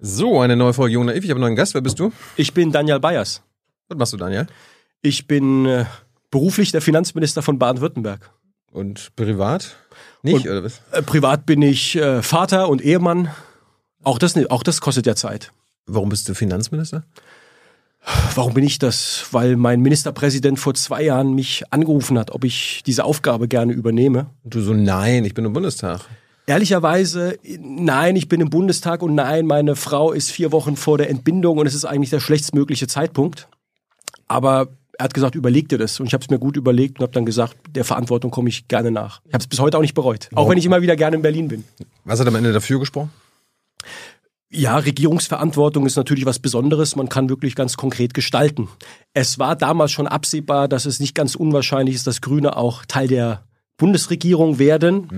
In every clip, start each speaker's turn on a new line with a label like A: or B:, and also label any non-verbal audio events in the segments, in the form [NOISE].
A: So, eine neue Folge Jung Naiv. Ich habe einen neuen Gast. Wer bist du?
B: Ich bin Daniel Bayers.
A: Was machst du, Daniel?
B: Ich bin äh, beruflich der Finanzminister von Baden-Württemberg.
A: Und privat? Nicht,
B: Und-
A: oder was?
B: Äh, privat bin ich äh, Vater und Ehemann. Auch das, auch das kostet ja Zeit.
A: Warum bist du Finanzminister?
B: Warum bin ich das? Weil mein Ministerpräsident vor zwei Jahren mich angerufen hat, ob ich diese Aufgabe gerne übernehme.
A: Und du so, nein, ich bin im Bundestag.
B: Ehrlicherweise, nein, ich bin im Bundestag und nein, meine Frau ist vier Wochen vor der Entbindung und es ist eigentlich der schlechtstmögliche Zeitpunkt. Aber er hat gesagt, überleg dir das. Und ich habe es mir gut überlegt und habe dann gesagt, der Verantwortung komme ich gerne nach. Ich habe es bis heute auch nicht bereut. Auch wenn ich immer wieder gerne in Berlin bin.
A: Was hat am Ende dafür gesprochen?
B: Ja, Regierungsverantwortung ist natürlich was Besonderes. Man kann wirklich ganz konkret gestalten. Es war damals schon absehbar, dass es nicht ganz unwahrscheinlich ist, dass Grüne auch Teil der Bundesregierung werden.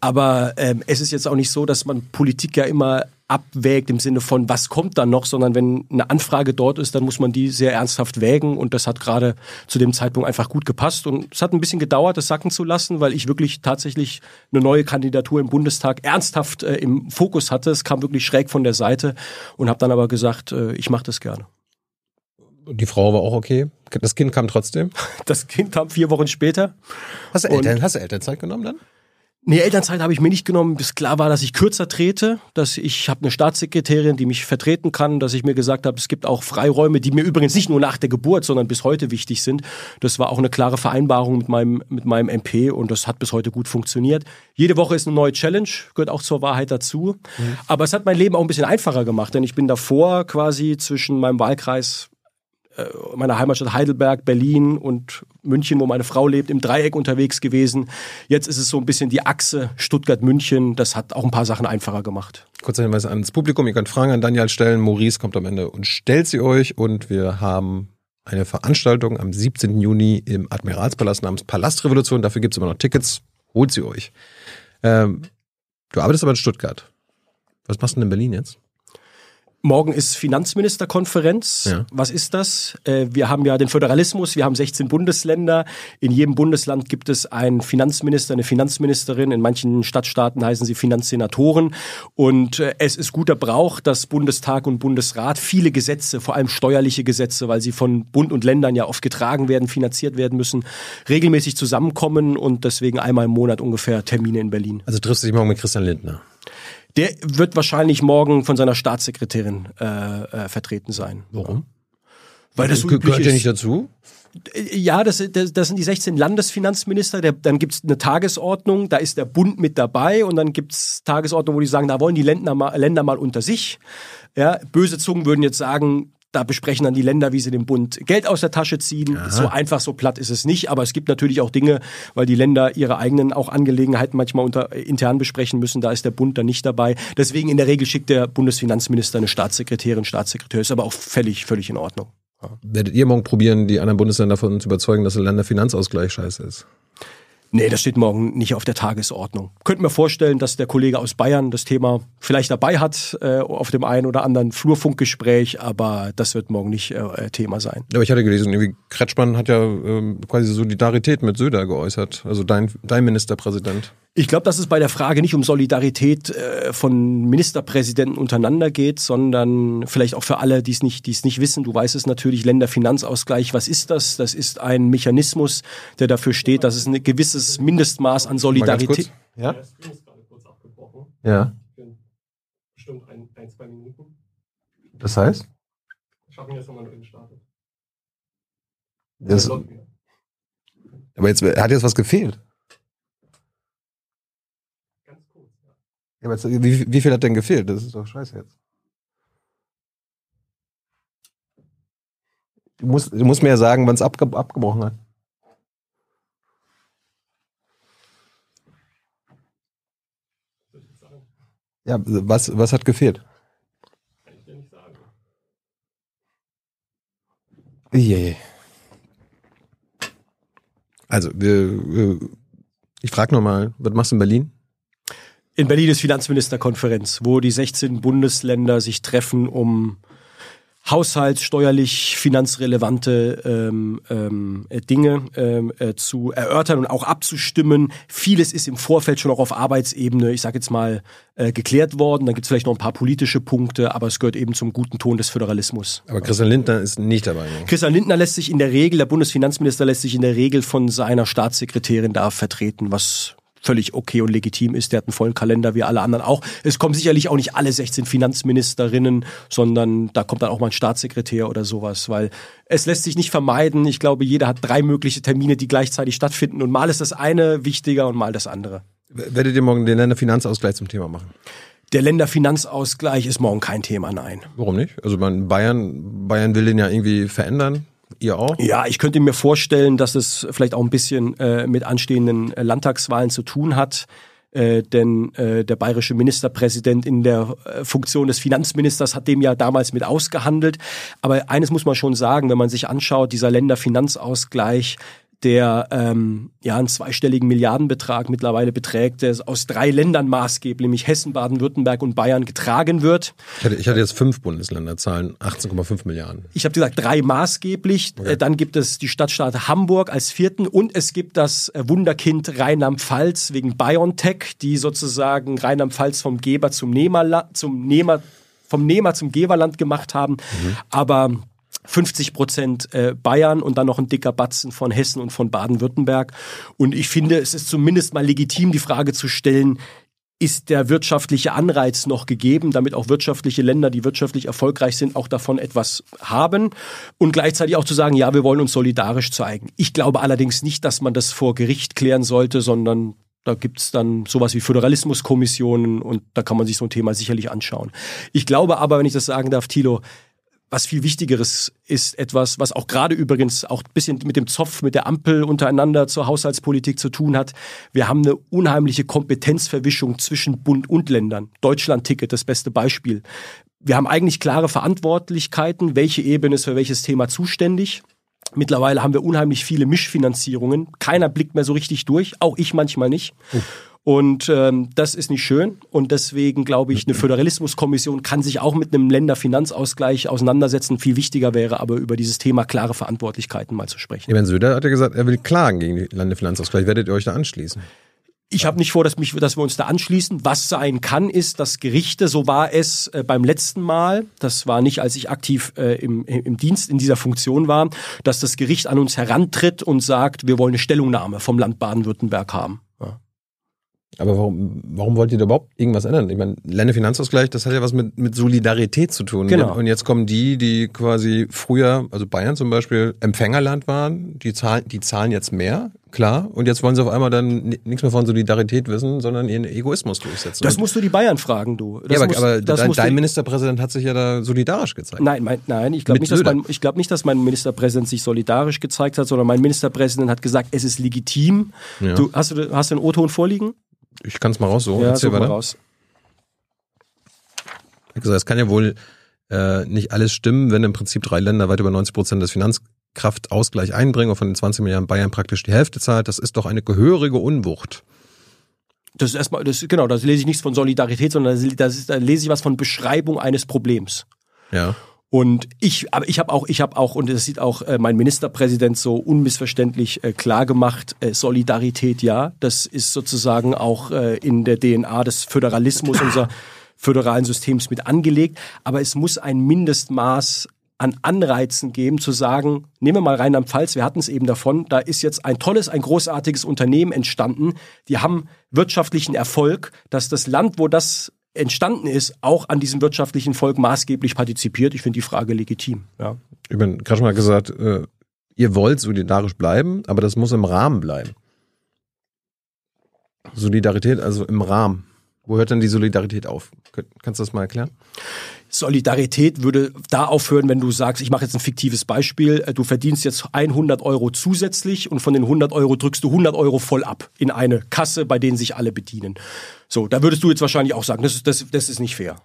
B: Aber ähm, es ist jetzt auch nicht so, dass man Politik ja immer abwägt im Sinne von, was kommt dann noch, sondern wenn eine Anfrage dort ist, dann muss man die sehr ernsthaft wägen und das hat gerade zu dem Zeitpunkt einfach gut gepasst und es hat ein bisschen gedauert, das sacken zu lassen, weil ich wirklich tatsächlich eine neue Kandidatur im Bundestag ernsthaft äh, im Fokus hatte. Es kam wirklich schräg von der Seite und habe dann aber gesagt, äh, ich mache das gerne.
A: Die Frau war auch okay. Das Kind kam trotzdem. [LAUGHS]
B: Das Kind kam vier Wochen später.
A: Hast du,
B: Und-
A: Eltern, hast du Elternzeit genommen dann?
B: Nee, Elternzeit habe ich mir nicht genommen, bis klar war, dass ich kürzer trete, dass ich habe eine Staatssekretärin, die mich vertreten kann, dass ich mir gesagt habe, es gibt auch Freiräume, die mir übrigens nicht nur nach der Geburt, sondern bis heute wichtig sind. Das war auch eine klare Vereinbarung mit meinem mit meinem MP und das hat bis heute gut funktioniert. Jede Woche ist eine neue Challenge, gehört auch zur Wahrheit dazu. Aber es hat mein Leben auch ein bisschen einfacher gemacht, denn ich bin davor quasi zwischen meinem Wahlkreis meiner Heimatstadt Heidelberg, Berlin und München, wo meine Frau lebt, im Dreieck unterwegs gewesen. Jetzt ist es so ein bisschen die Achse Stuttgart-München. Das hat auch ein paar Sachen einfacher gemacht.
A: Kurzer Hinweis ans Publikum. Ihr könnt Fragen an Daniel stellen. Maurice kommt am Ende und stellt sie euch. Und wir haben eine Veranstaltung am 17. Juni im Admiralspalast namens Palastrevolution. Dafür gibt es immer noch Tickets. Holt sie euch. Ähm, du arbeitest aber in Stuttgart. Was machst du denn in Berlin jetzt?
B: Morgen ist Finanzministerkonferenz.
A: Ja.
B: Was ist das? Äh, Wir haben ja den Föderalismus, wir haben 16 Bundesländer. In jedem Bundesland gibt es einen Finanzminister, eine Finanzministerin. In manchen Stadtstaaten heißen sie Finanzsenatoren. Und äh, es ist guter Brauch, dass Bundestag und Bundesrat viele Gesetze, vor allem steuerliche Gesetze, weil sie von Bund und Ländern ja oft getragen werden, finanziert werden müssen, regelmäßig zusammenkommen und deswegen einmal im Monat ungefähr Termine in Berlin.
A: Also triffst du dich morgen mit Christian Lindner.
B: Der wird wahrscheinlich morgen von seiner Staatssekretärin äh, äh, vertreten sein.
A: Warum?
B: Weil das so
A: Ge-
B: üblich
A: gehört ja nicht dazu.
B: Äh, Ja, das, das, das sind die 16 Landesfinanzminister. Der, dann gibt's eine Tagesordnung, da ist der Bund mit dabei und dann gibt's Tagesordnung, wo die sagen, da wollen die Länder mal, Länder mal unter sich. Ja, böse Zungen würden jetzt sagen, da besprechen dann die Länder, wie sie dem Bund Geld aus der Tasche ziehen. So einfach, so platt ist es nicht. Aber es gibt natürlich auch Dinge, weil die Länder ihre eigenen auch Angelegenheiten manchmal unter, intern besprechen müssen. Da ist der Bund dann nicht dabei. Deswegen in der Regel schickt der Bundesfinanzminister eine Staatssekretärin, Staatssekretär. Ist aber auch völlig, völlig in Ordnung.
A: Werdet ihr morgen probieren, die anderen Bundesländer davon zu überzeugen, dass der Länderfinanzausgleich scheiße ist?
B: Nee, das steht morgen nicht auf der Tagesordnung. Könnte mir vorstellen, dass der Kollege aus Bayern das Thema vielleicht dabei hat äh, auf dem einen oder anderen Flurfunkgespräch, aber das wird morgen nicht äh, Thema sein.
A: Aber ich hatte gelesen, irgendwie Kretschmann hat ja ähm, quasi Solidarität mit Söder geäußert. Also dein, dein Ministerpräsident.
B: Ich glaube, dass es bei der Frage nicht um Solidarität äh, von Ministerpräsidenten untereinander geht, sondern vielleicht auch für alle, die es nicht, die es nicht wissen. Du weißt es natürlich, Länderfinanzausgleich. Was ist das? Das ist ein Mechanismus, der dafür steht, dass es ein gewisses Mindestmaß an
A: Mal ganz
B: Solidarität.
A: kurz. Ja?
B: Der Stream ist gerade kurz abgebrochen.
A: Ja.
B: Bestimmt ein, ein, zwei Minuten.
A: Das heißt?
B: Schaffen jetzt nochmal neu gestartet.
A: Das, aber jetzt hat jetzt was gefehlt.
B: Ganz kurz, ja.
A: Ja, aber jetzt, wie, wie viel hat denn gefehlt? Das ist doch scheiße jetzt. Du musst, du musst mir ja sagen, wann es abge abgebrochen hat. Ja, was, was hat gefehlt?
B: Kann ich dir nicht sagen.
A: Je. Also, wir, ich frage nochmal, was machst du in Berlin?
B: In Berlin ist Finanzministerkonferenz, wo die 16 Bundesländer sich treffen, um haushaltssteuerlich finanzrelevante ähm, ähm, äh, Dinge ähm, äh, zu erörtern und auch abzustimmen. Vieles ist im Vorfeld schon auch auf Arbeitsebene, ich sage jetzt mal, äh, geklärt worden. Dann gibt es vielleicht noch ein paar politische Punkte, aber es gehört eben zum guten Ton des Föderalismus.
A: Aber Christian Lindner ist nicht dabei. Ne?
B: Christian Lindner lässt sich in der Regel, der Bundesfinanzminister lässt sich in der Regel von seiner Staatssekretärin da vertreten, was völlig okay und legitim ist. Der hat einen vollen Kalender wie alle anderen auch. Es kommen sicherlich auch nicht alle 16 Finanzministerinnen, sondern da kommt dann auch mal ein Staatssekretär oder sowas, weil es lässt sich nicht vermeiden. Ich glaube, jeder hat drei mögliche Termine, die gleichzeitig stattfinden und mal ist das eine wichtiger und mal das andere.
A: Werdet ihr morgen den Länderfinanzausgleich zum Thema machen?
B: Der Länderfinanzausgleich ist morgen kein Thema, nein.
A: Warum nicht? Also Bayern, Bayern will den ja irgendwie verändern. Ihr auch?
B: Ja, ich könnte mir vorstellen, dass es vielleicht auch ein bisschen äh, mit anstehenden äh, Landtagswahlen zu tun hat. Äh, denn äh, der bayerische Ministerpräsident in der äh, Funktion des Finanzministers hat dem ja damals mit ausgehandelt. Aber eines muss man schon sagen, wenn man sich anschaut, dieser Länderfinanzausgleich, der ähm, ja einen zweistelligen Milliardenbetrag mittlerweile beträgt, der aus drei Ländern maßgeblich, nämlich Hessen, Baden-Württemberg und Bayern, getragen wird.
A: Ich hatte, ich hatte jetzt fünf Bundesländerzahlen, 18,5 Milliarden.
B: Ich habe gesagt, drei maßgeblich. Okay. Äh, dann gibt es die Stadtstaat Hamburg als vierten und es gibt das äh, Wunderkind Rheinland-Pfalz wegen BioNTech, die sozusagen Rheinland-Pfalz vom Geber zum Nehmer, zum Nehmer, vom Nehmer zum Geberland gemacht haben. Mhm. Aber 50 Prozent äh, Bayern und dann noch ein dicker Batzen von Hessen und von Baden-Württemberg. Und ich finde, es ist zumindest mal legitim, die Frage zu stellen, ist der wirtschaftliche Anreiz noch gegeben, damit auch wirtschaftliche Länder, die wirtschaftlich erfolgreich sind, auch davon etwas haben und gleichzeitig auch zu sagen, ja, wir wollen uns solidarisch zeigen. Ich glaube allerdings nicht, dass man das vor Gericht klären sollte, sondern da gibt's dann sowas wie Föderalismuskommissionen und da kann man sich so ein Thema sicherlich anschauen. Ich glaube aber, wenn ich das sagen darf, Thilo, was viel Wichtigeres ist etwas, was auch gerade übrigens auch ein bisschen mit dem Zopf, mit der Ampel untereinander zur Haushaltspolitik zu tun hat. Wir haben eine unheimliche Kompetenzverwischung zwischen Bund und Ländern. Deutschland-Ticket, das beste Beispiel. Wir haben eigentlich klare Verantwortlichkeiten, welche Ebene ist für welches Thema zuständig. Mittlerweile haben wir unheimlich viele Mischfinanzierungen. Keiner blickt mehr so richtig durch, auch ich manchmal nicht. Oh. Und ähm, das ist nicht schön. Und deswegen glaube ich, eine Föderalismuskommission kann sich auch mit einem Länderfinanzausgleich auseinandersetzen. Viel wichtiger wäre aber über dieses Thema klare Verantwortlichkeiten mal zu sprechen.
A: Eben Söder hat ja gesagt, er will klagen gegen den Länderfinanzausgleich. Werdet ihr euch da anschließen?
B: Ich habe nicht vor, dass, mich, dass wir uns da anschließen. Was sein kann, ist, dass Gerichte, so war es äh, beim letzten Mal, das war nicht, als ich aktiv äh, im, im Dienst in dieser Funktion war, dass das Gericht an uns herantritt und sagt, wir wollen eine Stellungnahme vom Land Baden-Württemberg haben.
A: Aber warum, warum wollt ihr da überhaupt irgendwas ändern? Ich meine, Länderfinanzausgleich, das hat ja was mit, mit Solidarität zu tun.
B: Genau.
A: Und jetzt kommen die, die quasi früher, also Bayern zum Beispiel, Empfängerland waren, die zahlen, die zahlen jetzt mehr, klar. Und jetzt wollen sie auf einmal dann nichts mehr von Solidarität wissen, sondern ihren Egoismus durchsetzen.
B: Das musst du die Bayern fragen, du. Das
A: ja, aber,
B: musst,
A: aber dein, dein Ministerpräsident hat sich ja da solidarisch gezeigt.
B: Nein, mein, nein, ich glaube nicht, dass mein, ich glaube nicht, dass mein Ministerpräsident sich solidarisch gezeigt hat, sondern mein Ministerpräsident hat gesagt, es ist legitim. Ja. Du, hast du, hast du einen O-Ton vorliegen?
A: Ich kann es mal raus so.
B: Ja, Erzähl mal raus.
A: Wie gesagt, es kann ja wohl äh, nicht alles stimmen, wenn im Prinzip drei Länder weit über 90 Prozent des Finanzkraftausgleich einbringen und von den 20 Milliarden Bayern praktisch die Hälfte zahlt. Das ist doch eine gehörige Unwucht.
B: Das ist erstmal, das, genau, da lese ich nichts von Solidarität, sondern da lese ich was von Beschreibung eines Problems.
A: Ja.
B: Und ich, aber ich habe auch, ich habe auch, und das sieht auch äh, mein Ministerpräsident so unmissverständlich äh, klar gemacht, äh, Solidarität ja, das ist sozusagen auch äh, in der DNA des Föderalismus [LAUGHS] unserer föderalen Systems mit angelegt. Aber es muss ein Mindestmaß an Anreizen geben, zu sagen, nehmen wir mal Rheinland-Pfalz, wir hatten es eben davon, da ist jetzt ein tolles, ein großartiges Unternehmen entstanden, die haben wirtschaftlichen Erfolg, dass das Land, wo das entstanden ist, auch an diesem wirtschaftlichen Volk maßgeblich partizipiert. Ich finde die Frage legitim. Ja.
A: Ich gerade schon mal gesagt, äh, ihr wollt solidarisch bleiben, aber das muss im Rahmen bleiben. Solidarität also im Rahmen. Wo hört denn die Solidarität auf? Kannst du das mal erklären?
B: Solidarität würde da aufhören, wenn du sagst, ich mache jetzt ein fiktives Beispiel, äh, du verdienst jetzt 100 Euro zusätzlich und von den 100 Euro drückst du 100 Euro voll ab in eine Kasse, bei denen sich alle bedienen. So, da würdest du jetzt wahrscheinlich auch sagen, das ist, das, das ist nicht fair.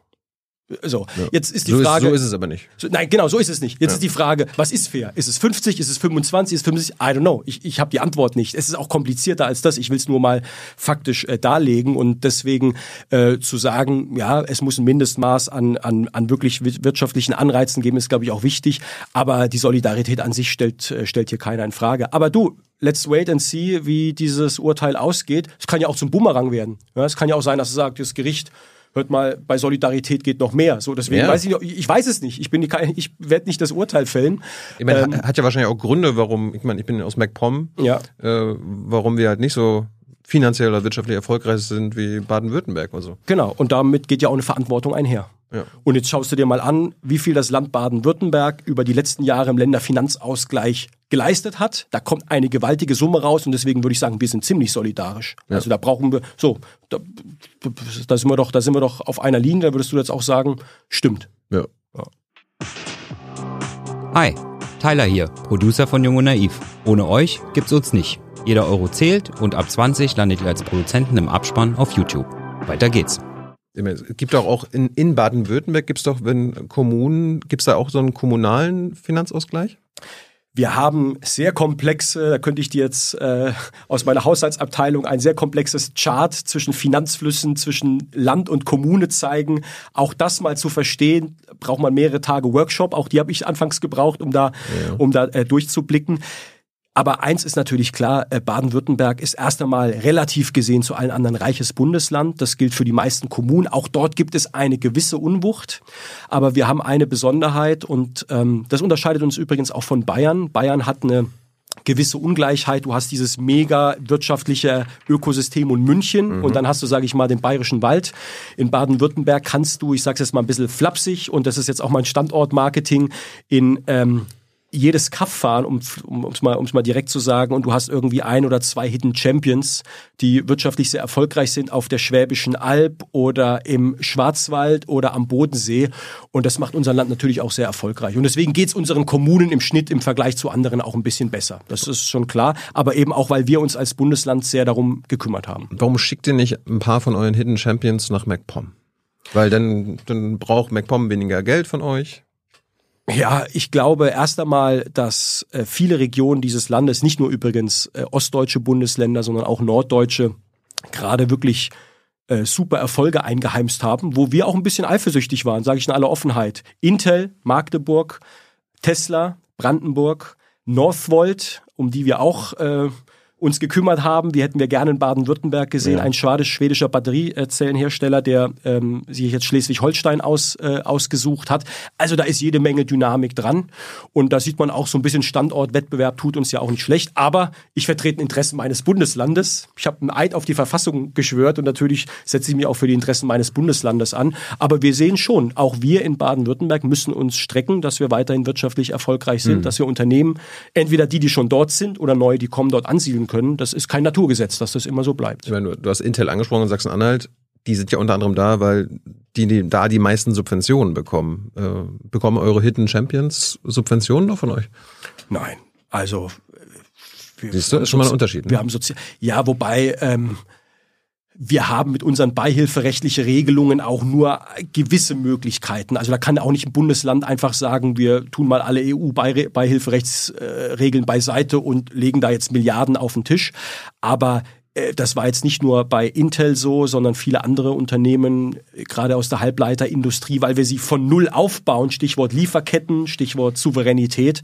B: So,
A: Ja.
B: jetzt ist die
A: so
B: Frage.
A: Ist, so ist es aber nicht.
B: So, nein, genau, so ist es nicht. Jetzt
A: Ja.
B: ist die Frage, was ist fair? Ist es 50, ist es 25, ist es 50? I don't know. Ich, ich habe die Antwort nicht. Es ist auch komplizierter als das. Ich will es nur mal faktisch äh, darlegen und deswegen äh, zu sagen, ja, es muss ein Mindestmaß an, an, an wirklich wir- wirtschaftlichen Anreizen geben, ist, glaube ich, auch wichtig. Aber die Solidarität an sich stellt, äh, stellt hier keiner in Frage. Aber du, let's wait and see, wie dieses Urteil ausgeht. Es kann ja auch zum Bumerang werden. Ja, es kann ja auch sein, dass es sagt, das Gericht hört mal, bei Solidarität geht noch mehr. So, deswegen
A: Ja.
B: weiß ich, ich weiß es nicht. Ich bin ich werde nicht das Urteil fällen.
A: Ich meine,
B: Ähm,
A: hat- hat ja wahrscheinlich auch Gründe, warum, ich meine, ich bin aus MacPom,
B: Ja.
A: äh, warum wir halt nicht so finanziell oder wirtschaftlich erfolgreich sind wie Baden-Württemberg oder so.
B: Genau. Und damit geht ja auch eine Verantwortung einher.
A: Ja.
B: Und jetzt schaust du dir mal an, wie viel das Land Baden-Württemberg über die letzten Jahre im Länderfinanzausgleich geleistet hat. Da kommt eine gewaltige Summe raus und deswegen würde ich sagen, wir sind ziemlich solidarisch.
A: Ja.
B: Also da brauchen wir, so, da, da sind wir doch, da sind wir doch auf einer Linie. Da würdest du jetzt auch sagen, stimmt.
A: Ja.
C: Hi, Tyler hier, Producer von Jung und Naiv. Ohne euch gibt's uns nicht. Jeder Euro zählt und ab 20 landet ihr als Produzenten im Abspann auf YouTube. Weiter geht's.
A: Es gibt doch auch in, in Baden-Württemberg gibt's doch, wenn Kommunen, gibt's da auch so einen kommunalen Finanzausgleich?
B: Wir haben sehr komplexe, da könnte ich dir jetzt äh, aus meiner Haushaltsabteilung ein sehr komplexes Chart zwischen Finanzflüssen, zwischen Land und Kommune zeigen. Auch das mal zu verstehen, braucht man mehrere Tage Workshop. Auch die habe ich anfangs gebraucht, um da, um da äh, durchzublicken. Aber eins ist natürlich klar, äh, Baden-Württemberg ist erst einmal relativ gesehen zu allen anderen reiches Bundesland. Das gilt für die meisten Kommunen. Auch dort gibt es eine gewisse Unwucht. Aber wir haben eine Besonderheit und ähm, das unterscheidet uns übrigens auch von Bayern. Bayern hat eine gewisse Ungleichheit. Du hast dieses mega wirtschaftliche Ökosystem und München und dann hast du, sage ich mal, den bayerischen Wald. In Baden-Württemberg kannst du, ich sage jetzt mal ein bisschen flapsig und das ist jetzt auch mein Standortmarketing, in ähm, jedes Cup fahren, um um um's mal um's mal direkt zu sagen, und du hast irgendwie ein oder zwei Hidden Champions, die wirtschaftlich sehr erfolgreich sind auf der Schwäbischen Alb oder im Schwarzwald oder am Bodensee. Und das macht unser Land natürlich auch sehr erfolgreich. Und deswegen geht's unseren Kommunen im Schnitt im Vergleich zu anderen auch ein bisschen besser. Das ist schon klar. Aber eben auch, weil wir uns als Bundesland sehr darum gekümmert haben.
A: Warum schickt ihr nicht ein paar von euren Hidden Champions nach MacPom? Weil dann, dann braucht MacPom weniger Geld von euch.
B: Ja, ich glaube erst einmal, dass äh, viele Regionen dieses Landes, nicht nur übrigens äh, ostdeutsche Bundesländer, sondern auch norddeutsche, gerade wirklich äh, super Erfolge eingeheimst haben, wo wir auch ein bisschen eifersüchtig waren, sage ich in aller Offenheit. Intel, Magdeburg, Tesla, Brandenburg, Northvolt, um die wir auch äh, uns gekümmert haben. Die hätten wir gerne in Baden-Württemberg gesehen.
A: Ja.
B: Ein schwedischer Batteriezellenhersteller, der ähm, sich jetzt Schleswig-Holstein aus, äh, ausgesucht hat. Also da ist jede Menge Dynamik dran. Und da sieht man auch so ein bisschen Standortwettbewerb tut uns ja auch nicht schlecht. Aber ich vertrete Interessen meines Bundeslandes. Ich habe einen Eid auf die Verfassung geschwört und natürlich setze ich mich auch für die Interessen meines Bundeslandes an. Aber wir sehen schon, auch wir in Baden-Württemberg müssen uns strecken, dass wir weiterhin wirtschaftlich erfolgreich sind, dass wir Unternehmen, entweder die, die schon dort sind oder neue, die kommen, dort ansiedeln können. Das ist kein Naturgesetz, dass das immer so bleibt.
A: Ich meine, du, hast Intel angesprochen in Sachsen-Anhalt. Die sind ja unter anderem da, weil die, die da die meisten Subventionen bekommen. Äh, bekommen eure Hidden Champions Subventionen noch von euch?
B: Nein, also wir,
A: Siehst du, ist schon mal ein Unterschied. Ne?
B: Wir haben Sozi ja, wobei ähm, wir haben mit unseren beihilferechtlichen Regelungen auch nur gewisse Möglichkeiten. Also da kann auch nicht ein Bundesland einfach sagen, wir tun mal alle EU-Beihilferechtsregeln beiseite und legen da jetzt Milliarden auf den Tisch. Aber äh, das war jetzt nicht nur bei Intel so, sondern viele andere Unternehmen, gerade aus der Halbleiterindustrie, weil wir sie von Null aufbauen, Stichwort Lieferketten, Stichwort Souveränität.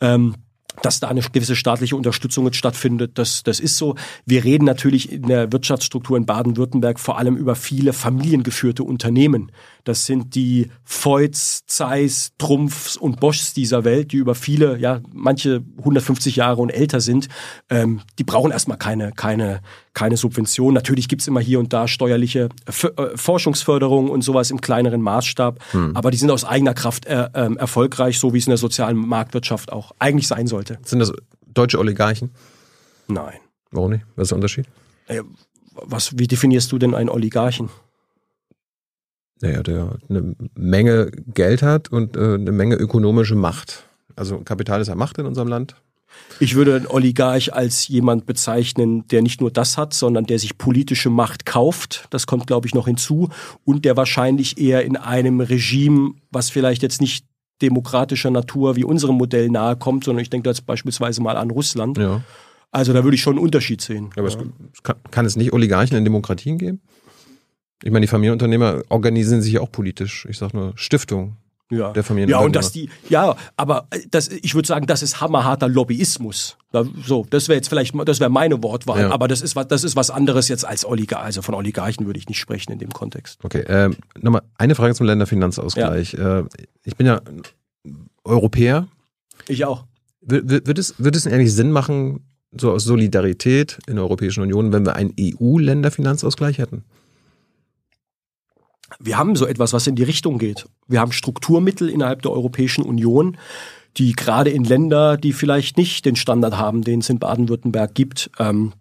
B: Ähm, dass da eine gewisse staatliche Unterstützung jetzt stattfindet, das, das ist so. Wir reden natürlich in der Wirtschaftsstruktur in Baden-Württemberg vor allem über viele familiengeführte Unternehmen. Das sind die Voits, Zeiss, Trumpfs und Boschs dieser Welt, die über viele, ja, manche 150 Jahre und älter sind. Ähm, die brauchen erstmal keine, keine, keine Subvention. Natürlich gibt's immer hier und da steuerliche F äh, Forschungsförderung und sowas im kleineren Maßstab, aber die sind aus eigener Kraft äh, ähm, erfolgreich, so wie es in der sozialen Marktwirtschaft auch eigentlich sein sollte.
A: Sind das deutsche Oligarchen?
B: Nein.
A: Warum nicht? Was ist der Unterschied?
B: Äh, Was, wie definierst du denn einen Oligarchen?
A: Naja, der eine Menge Geld hat und äh, eine Menge ökonomische Macht. Also Kapital ist ja Macht in unserem Land.
B: Ich würde einen Oligarch als jemand bezeichnen, der nicht nur das hat, sondern der sich politische Macht kauft. Das kommt, glaube ich, noch hinzu. Und der wahrscheinlich eher in einem Regime, was vielleicht jetzt nicht demokratischer Natur wie unserem Modell nahe kommt, sondern ich denke jetzt beispielsweise mal an Russland.
A: Ja.
B: Also da würde ich schon einen Unterschied sehen.
A: Aber es kann, kann es nicht Oligarchen in Demokratien geben? Ich meine, die Familienunternehmer organisieren sich ja auch politisch. Ich sage nur Stiftung
B: Ja.
A: der
B: Ja,
A: Familienunternehmer.
B: und dass die, ja, aber äh, das, ich würde sagen, das ist hammerharter Lobbyismus. So, das wäre jetzt vielleicht, das wäre meine Wortwahl,
A: Ja.
B: aber das ist was, das ist was anderes jetzt als Oligarch. Also von Oligarchen würde ich nicht sprechen in dem Kontext.
A: Okay, ähm, nochmal eine Frage zum Länderfinanzausgleich. Äh, ich bin ja Europäer.
B: Ich auch.
A: Wird, wird, es, wird es denn eigentlich Sinn machen, so aus Solidarität in der Europäischen Union, wenn wir einen EU-Länderfinanzausgleich hätten?
B: Wir haben so etwas, was in die Richtung geht. Wir haben Strukturmittel innerhalb der Europäischen Union, die gerade in Länder, die vielleicht nicht den Standard haben, den es in Baden-Württemberg gibt, ähm,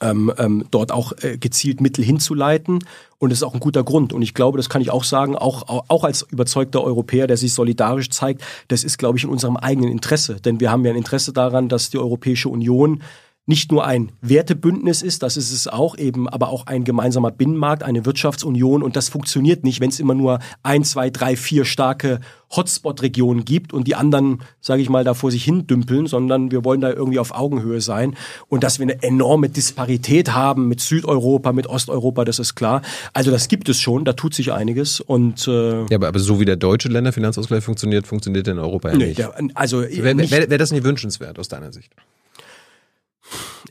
B: ähm, ähm, dort auch äh, gezielt Mittel hinzuleiten. Und das ist auch ein guter Grund. Und ich glaube, das kann ich auch sagen, auch, auch auch als überzeugter Europäer, der sich solidarisch zeigt, das ist, glaube ich, in unserem eigenen Interesse. Denn wir haben ja ein Interesse daran, dass die Europäische Union nicht nur ein Wertebündnis ist, das ist es auch eben, aber auch ein gemeinsamer Binnenmarkt, eine Wirtschaftsunion und das funktioniert nicht, wenn es immer nur ein, zwei, drei, vier starke Hotspot-Regionen gibt und die anderen, sage ich mal, da vor sich hin dümpeln, sondern wir wollen da irgendwie auf Augenhöhe sein und dass wir eine enorme Disparität haben mit Südeuropa, mit Osteuropa, das ist klar. Also das gibt es schon, da tut sich einiges und äh,
A: Ja, aber, aber so wie der deutsche Länderfinanzausgleich funktioniert, funktioniert in Europa ja
B: nee,
A: nicht.
B: der, also
A: Wäre wär, wär das nicht wünschenswert aus deiner Sicht?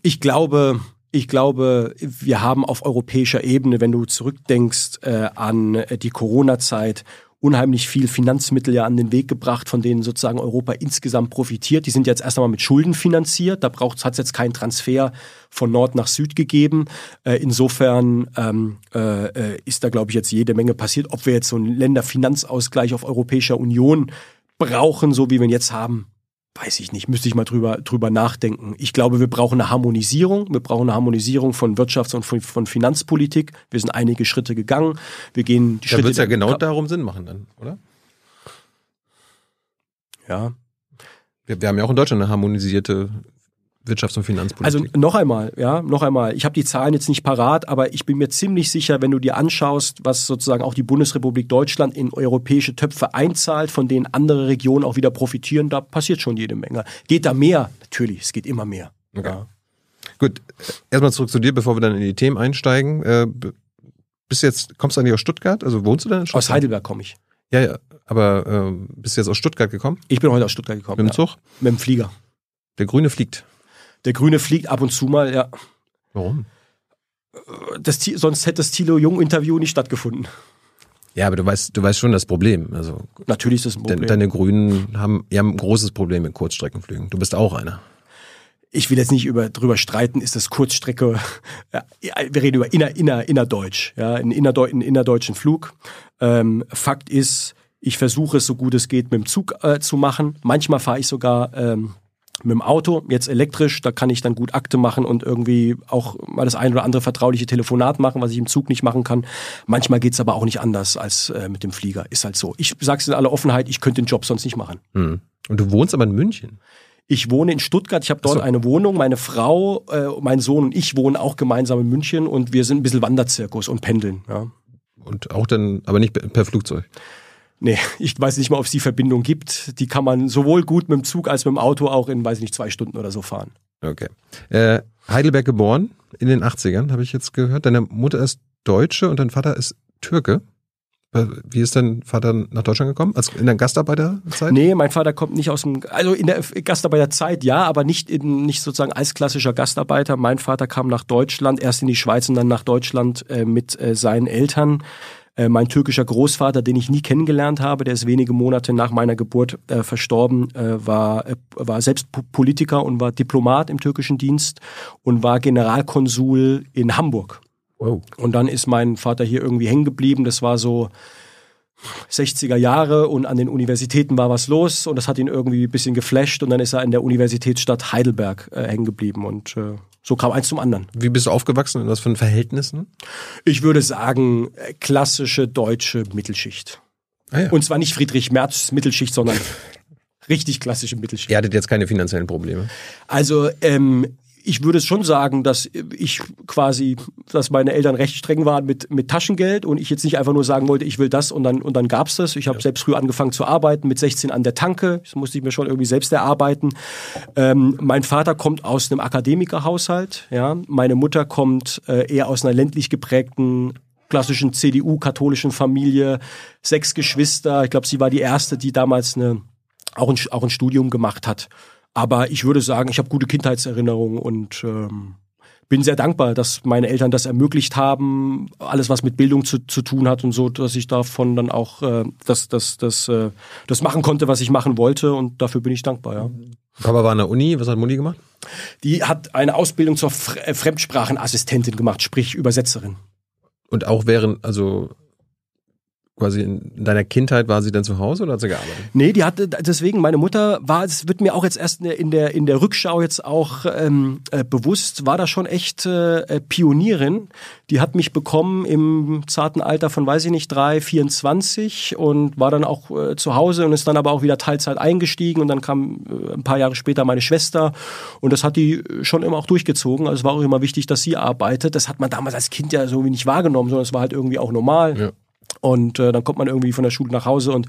B: Ich glaube, ich glaube, wir haben auf europäischer Ebene, wenn du zurückdenkst äh, an äh, die Corona-Zeit, unheimlich viel Finanzmittel ja an den Weg gebracht, von denen sozusagen Europa insgesamt profitiert. Die sind jetzt erst einmal mit Schulden finanziert. Da hat es jetzt keinen Transfer von Nord nach Süd gegeben. Äh, insofern ähm, äh, äh, ist da, glaube ich, jetzt jede Menge passiert. Ob wir jetzt so einen Länderfinanzausgleich auf europäischer Union brauchen, so wie wir ihn jetzt haben, weiß ich nicht, müsste ich mal drüber, drüber nachdenken. Ich glaube, wir brauchen eine Harmonisierung. Wir brauchen eine Harmonisierung von Wirtschafts- und von, von Finanzpolitik. Wir sind einige Schritte gegangen. Wir gehen die
A: Da
B: Schritte.
A: wird es ja genau darum Sinn machen dann, oder?
B: Ja.
A: Wir, wir haben ja auch in Deutschland eine harmonisierte Wirtschafts- und Finanzpolitik.
B: Also noch einmal, ja, noch einmal. Ich habe die Zahlen jetzt nicht parat, aber ich bin mir ziemlich sicher, wenn du dir anschaust, was sozusagen auch die Bundesrepublik Deutschland in europäische Töpfe einzahlt, von denen andere Regionen auch wieder profitieren, da passiert schon jede Menge. Geht da mehr? Natürlich, es geht immer mehr.
A: Okay.
B: Ja.
A: Gut, erstmal zurück zu dir, bevor wir dann in die Themen einsteigen. Äh, b- bist du jetzt, kommst du eigentlich aus Stuttgart? Also wohnst du denn in Stuttgart?
B: Aus Heidelberg komme ich.
A: Ja, ja. Aber ähm, bist du jetzt aus Stuttgart gekommen?
B: Ich bin heute aus Stuttgart gekommen.
A: Mit dem
B: ja.
A: Zug?
B: Mit dem Flieger.
A: Der Grüne fliegt.
B: Der Grüne fliegt ab und zu mal, ja.
A: Warum?
B: Das, sonst hätte das Thilo Jung-Interview nicht stattgefunden.
A: Ja, aber du weißt, du weißt schon das Problem. Also
B: Natürlich ist das ein Problem.
A: deine Grünen haben, die haben ein großes Problem mit Kurzstreckenflügen. Du bist auch einer.
B: ich will jetzt nicht über, drüber streiten, ist das Kurzstrecke, ja, wir reden über inner, inner, innerdeutsch, ja, einen, innerdeu einen innerdeutschen Flug. Ähm, Fakt ist, ich versuche es so gut es geht mit dem Zug äh, zu machen. Manchmal fahre ich sogar ähm, mit dem Auto, jetzt elektrisch, da kann ich dann gut Akte machen und irgendwie auch mal das ein oder andere vertrauliche Telefonat machen, was ich im Zug nicht machen kann. Manchmal geht's aber auch nicht anders als äh, mit dem Flieger. Ist halt so. Ich sag's in aller Offenheit, ich könnte den Job sonst nicht machen.
A: Hm. Und du wohnst aber in München.
B: Ich wohne in Stuttgart, ich habe dort
A: so.
B: eine Wohnung. Meine Frau, äh, mein Sohn und ich wohnen auch gemeinsam in München und wir sind ein bisschen Wanderzirkus und pendeln. Ja.
A: Und auch dann, aber nicht per Flugzeug.
B: Nee, ich weiß nicht mal, ob es die Verbindung gibt. Die kann man sowohl gut mit dem Zug als mit dem Auto auch in, weiß ich nicht, zwei Stunden oder so fahren.
A: Okay. Äh, Heidelberg geboren, in den 80ern, habe ich jetzt gehört. Deine Mutter ist Deutsche und dein Vater ist Türke. Äh, Wie ist dein Vater nach Deutschland gekommen? Als in der Gastarbeiterzeit?
B: Nee, mein Vater kommt nicht aus dem, also in der Gastarbeiterzeit ja, aber nicht in, nicht sozusagen als klassischer Gastarbeiter. Mein Vater kam nach Deutschland, erst in die Schweiz und dann nach Deutschland äh, mit äh, seinen Eltern. Äh, mein türkischer Großvater, den ich nie kennengelernt habe, der ist wenige Monate nach meiner Geburt äh, verstorben, äh, war, äh, war selbst Po- Politiker und war Diplomat im türkischen Dienst und war Generalkonsul in Hamburg.
A: Wow.
B: Und dann ist mein Vater hier irgendwie hängen geblieben. Das war so 60er Jahre und an den Universitäten war was los und das hat ihn irgendwie ein bisschen geflasht und dann ist er in der Universitätsstadt Heidelberg äh, hängen geblieben und äh, so kam eins zum anderen.
A: Wie bist du aufgewachsen? In was für Verhältnissen?
B: Ich würde sagen, äh, klassische deutsche Mittelschicht.
A: Ah ja.
B: Und zwar nicht Friedrich Merz Mittelschicht, sondern [LAUGHS] richtig klassische Mittelschicht.
A: Ihr hattet jetzt keine finanziellen Probleme.
B: Also ähm, ich würde schon sagen, dass ich quasi, dass meine Eltern recht streng waren mit, mit Taschengeld und ich jetzt nicht einfach nur sagen wollte, ich will das und dann, und dann gab's das. Ich habe ja. selbst früh angefangen zu arbeiten, mit 16 an der Tanke. Das musste ich mir schon irgendwie selbst erarbeiten. Ähm, mein Vater kommt aus einem Akademikerhaushalt. Ja? Meine Mutter kommt äh, eher aus einer ländlich geprägten klassischen CDU-katholischen Familie, sechs Geschwister. Ich glaube, sie war die erste, die damals eine, auch, ein, auch ein Studium gemacht hat. Aber ich würde sagen, ich habe gute Kindheitserinnerungen und ähm, bin sehr dankbar, dass meine Eltern das ermöglicht haben, alles was mit Bildung zu, zu tun hat und so, dass ich davon dann auch äh, das, das, das, äh, das machen konnte, was ich machen wollte und dafür bin ich dankbar, ja.
A: Papa war an der Uni, was hat Mutti gemacht?
B: Die hat eine Ausbildung zur äh, Fremdsprachenassistentin gemacht, sprich Übersetzerin.
A: Und auch während, also quasi in deiner Kindheit war sie dann zu Hause oder hat sie gearbeitet?
B: Nee, die hatte deswegen meine Mutter war, es wird mir auch jetzt erst in der in der Rückschau jetzt auch ähm, äh, bewusst, war da schon echt äh, Pionierin. Die hat mich bekommen im zarten Alter von weiß ich nicht drei, 24 und war dann auch äh, zu Hause und ist dann aber auch wieder Teilzeit eingestiegen und dann kam äh, ein paar Jahre später meine Schwester und das hat die schon immer auch durchgezogen. Also es war auch immer wichtig, dass sie arbeitet. Das hat man damals als Kind ja so wie nicht wahrgenommen, sondern es war halt irgendwie auch normal. Ja. Und äh, dann kommt man irgendwie von der Schule nach Hause und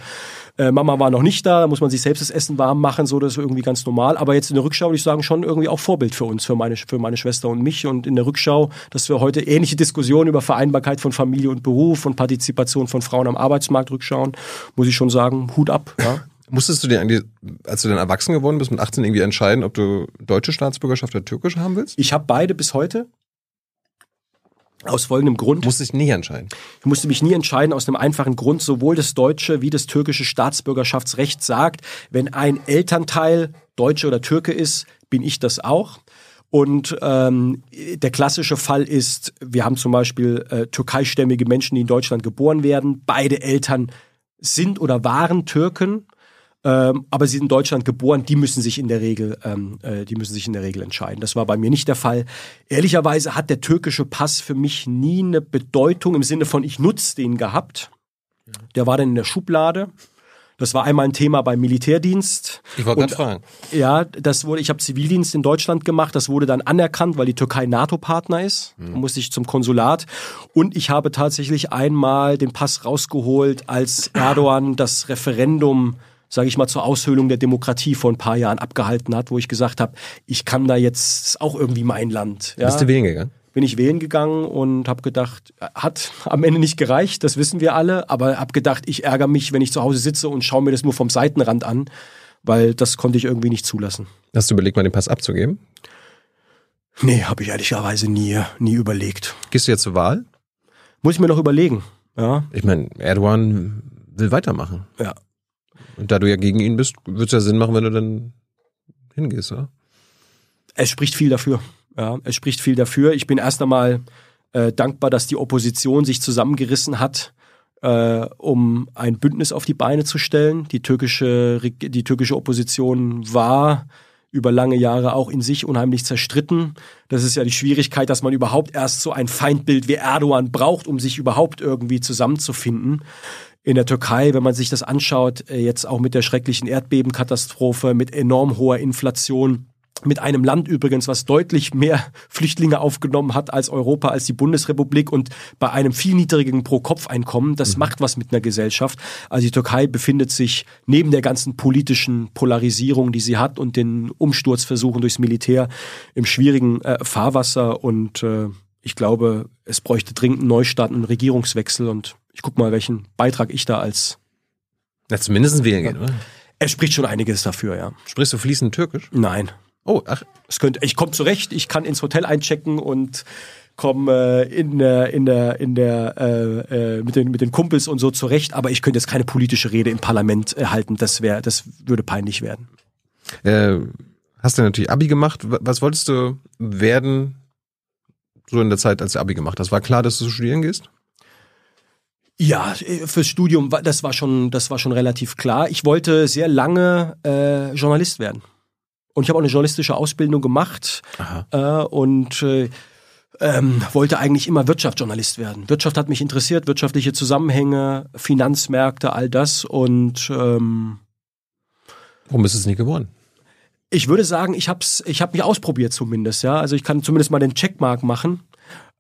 B: äh, Mama war noch nicht da, da muss man sich selbst das Essen warm machen, so das ist irgendwie ganz normal. Aber jetzt in der Rückschau würde ich sagen, schon irgendwie auch Vorbild für uns, für meine, für meine Schwester und mich. Und in der Rückschau, dass wir heute ähnliche Diskussionen über Vereinbarkeit von Familie und Beruf und Partizipation von Frauen am Arbeitsmarkt rückschauen, muss ich schon sagen, Hut ab. Ja.
A: Musstest du dir eigentlich, als du dann erwachsen geworden bist, mit 18 irgendwie entscheiden, ob du deutsche Staatsbürgerschaft oder türkische haben willst?
B: Ich habe beide bis heute. Aus folgendem Grund.
A: Musste ich nie entscheiden.
B: Ich musste mich nie entscheiden aus einem einfachen Grund. Sowohl das deutsche wie das türkische Staatsbürgerschaftsrecht sagt, wenn ein Elternteil Deutsche oder Türke ist, bin ich das auch. Und ähm, der klassische Fall ist, wir haben zum Beispiel äh, türkeistämmige Menschen, die in Deutschland geboren werden. Beide Eltern sind oder waren Türken ähm, aber sie sind in Deutschland geboren, die müssen sich in der Regel, ähm, äh, die müssen sich in der Regel entscheiden. Das war bei mir nicht der Fall. Ehrlicherweise hat der türkische Pass für mich nie eine Bedeutung im Sinne von ich nutze den gehabt. Der war dann in der Schublade. Das war einmal ein Thema beim Militärdienst.
A: Ich wollte gerade fragen.
B: Ja, das wurde, ich habe Zivildienst in Deutschland gemacht, das wurde dann anerkannt, weil die Türkei NATO-Partner ist. Mhm. Da musste ich zum Konsulat. Und ich habe tatsächlich einmal den Pass rausgeholt, als Erdogan das Referendum sage ich mal, zur Aushöhlung der Demokratie vor ein paar Jahren abgehalten hat, wo ich gesagt habe, ich kann da jetzt auch irgendwie mein Land.
A: Ja. Bist du wählen gegangen?
B: Bin ich wählen gegangen und habe gedacht, hat am Ende nicht gereicht, das wissen wir alle, aber habe gedacht, ich ärgere mich, wenn ich zu Hause sitze und schaue mir das nur vom Seitenrand an, weil das konnte ich irgendwie nicht zulassen.
A: Hast du überlegt, mal den Pass abzugeben?
B: Nee, habe ich ehrlicherweise nie, nie überlegt.
A: Gehst du jetzt zur Wahl?
B: Muss ich mir noch überlegen. Ja.
A: Ich meine, Erdogan will weitermachen.
B: Ja.
A: Und da du ja gegen ihn bist, wird es ja Sinn machen, wenn du dann hingehst, oder?
B: Es spricht viel dafür. Ja, es spricht viel dafür. Ich bin erst einmal äh, dankbar, dass die Opposition sich zusammengerissen hat, äh, um ein Bündnis auf die Beine zu stellen. Die türkische, die türkische Opposition war über lange Jahre auch in sich unheimlich zerstritten. Das ist ja die Schwierigkeit, dass man überhaupt erst so ein Feindbild wie Erdogan braucht, um sich überhaupt irgendwie zusammenzufinden in der Türkei, wenn man sich das anschaut, äh, jetzt auch mit der schrecklichen Erdbebenkatastrophe, mit enorm hoher Inflation, mit einem Land übrigens, was deutlich mehr [LAUGHS] Flüchtlinge aufgenommen hat als Europa, als die Bundesrepublik und bei einem viel niedrigen Pro-Kopf-Einkommen. Das mhm. macht was mit einer Gesellschaft. Also die Türkei befindet sich neben der ganzen politischen Polarisierung, die sie hat und den Umsturzversuchen durchs Militär im schwierigen äh, Fahrwasser und äh, ich glaube, es bräuchte dringend einen Neustart, einen Regierungswechsel und ich guck mal, welchen Beitrag ich da als.
A: Ja, zumindest wählen geht, oder?
B: Es spricht schon einiges dafür, ja.
A: Sprichst du fließend Türkisch?
B: Nein.
A: Oh, ach.
B: Es könnte, ich komme zurecht, ich kann ins Hotel einchecken und komme äh, in der in der in der äh, äh, mit den mit den Kumpels und so zurecht, aber ich könnte jetzt keine politische Rede im Parlament äh, halten, das wäre das würde peinlich werden.
A: Äh, hast du natürlich Abi gemacht, was wolltest du werden so in der Zeit, als du Abi gemacht hast? War klar, dass du studieren gehst?
B: Ja, fürs Studium, das war schon, das war schon relativ klar. Ich wollte sehr lange äh, Journalist werden. Und ich habe auch eine journalistische Ausbildung gemacht äh, und äh, ähm, wollte eigentlich immer Wirtschaftsjournalist werden. Wirtschaft hat mich interessiert, wirtschaftliche Zusammenhänge, Finanzmärkte, all das und ähm,
A: Warum ist es nicht geworden?
B: Ich würde sagen, ich habe ich hab mich ausprobiert zumindest. Ja, also ich kann zumindest mal den Checkmark machen.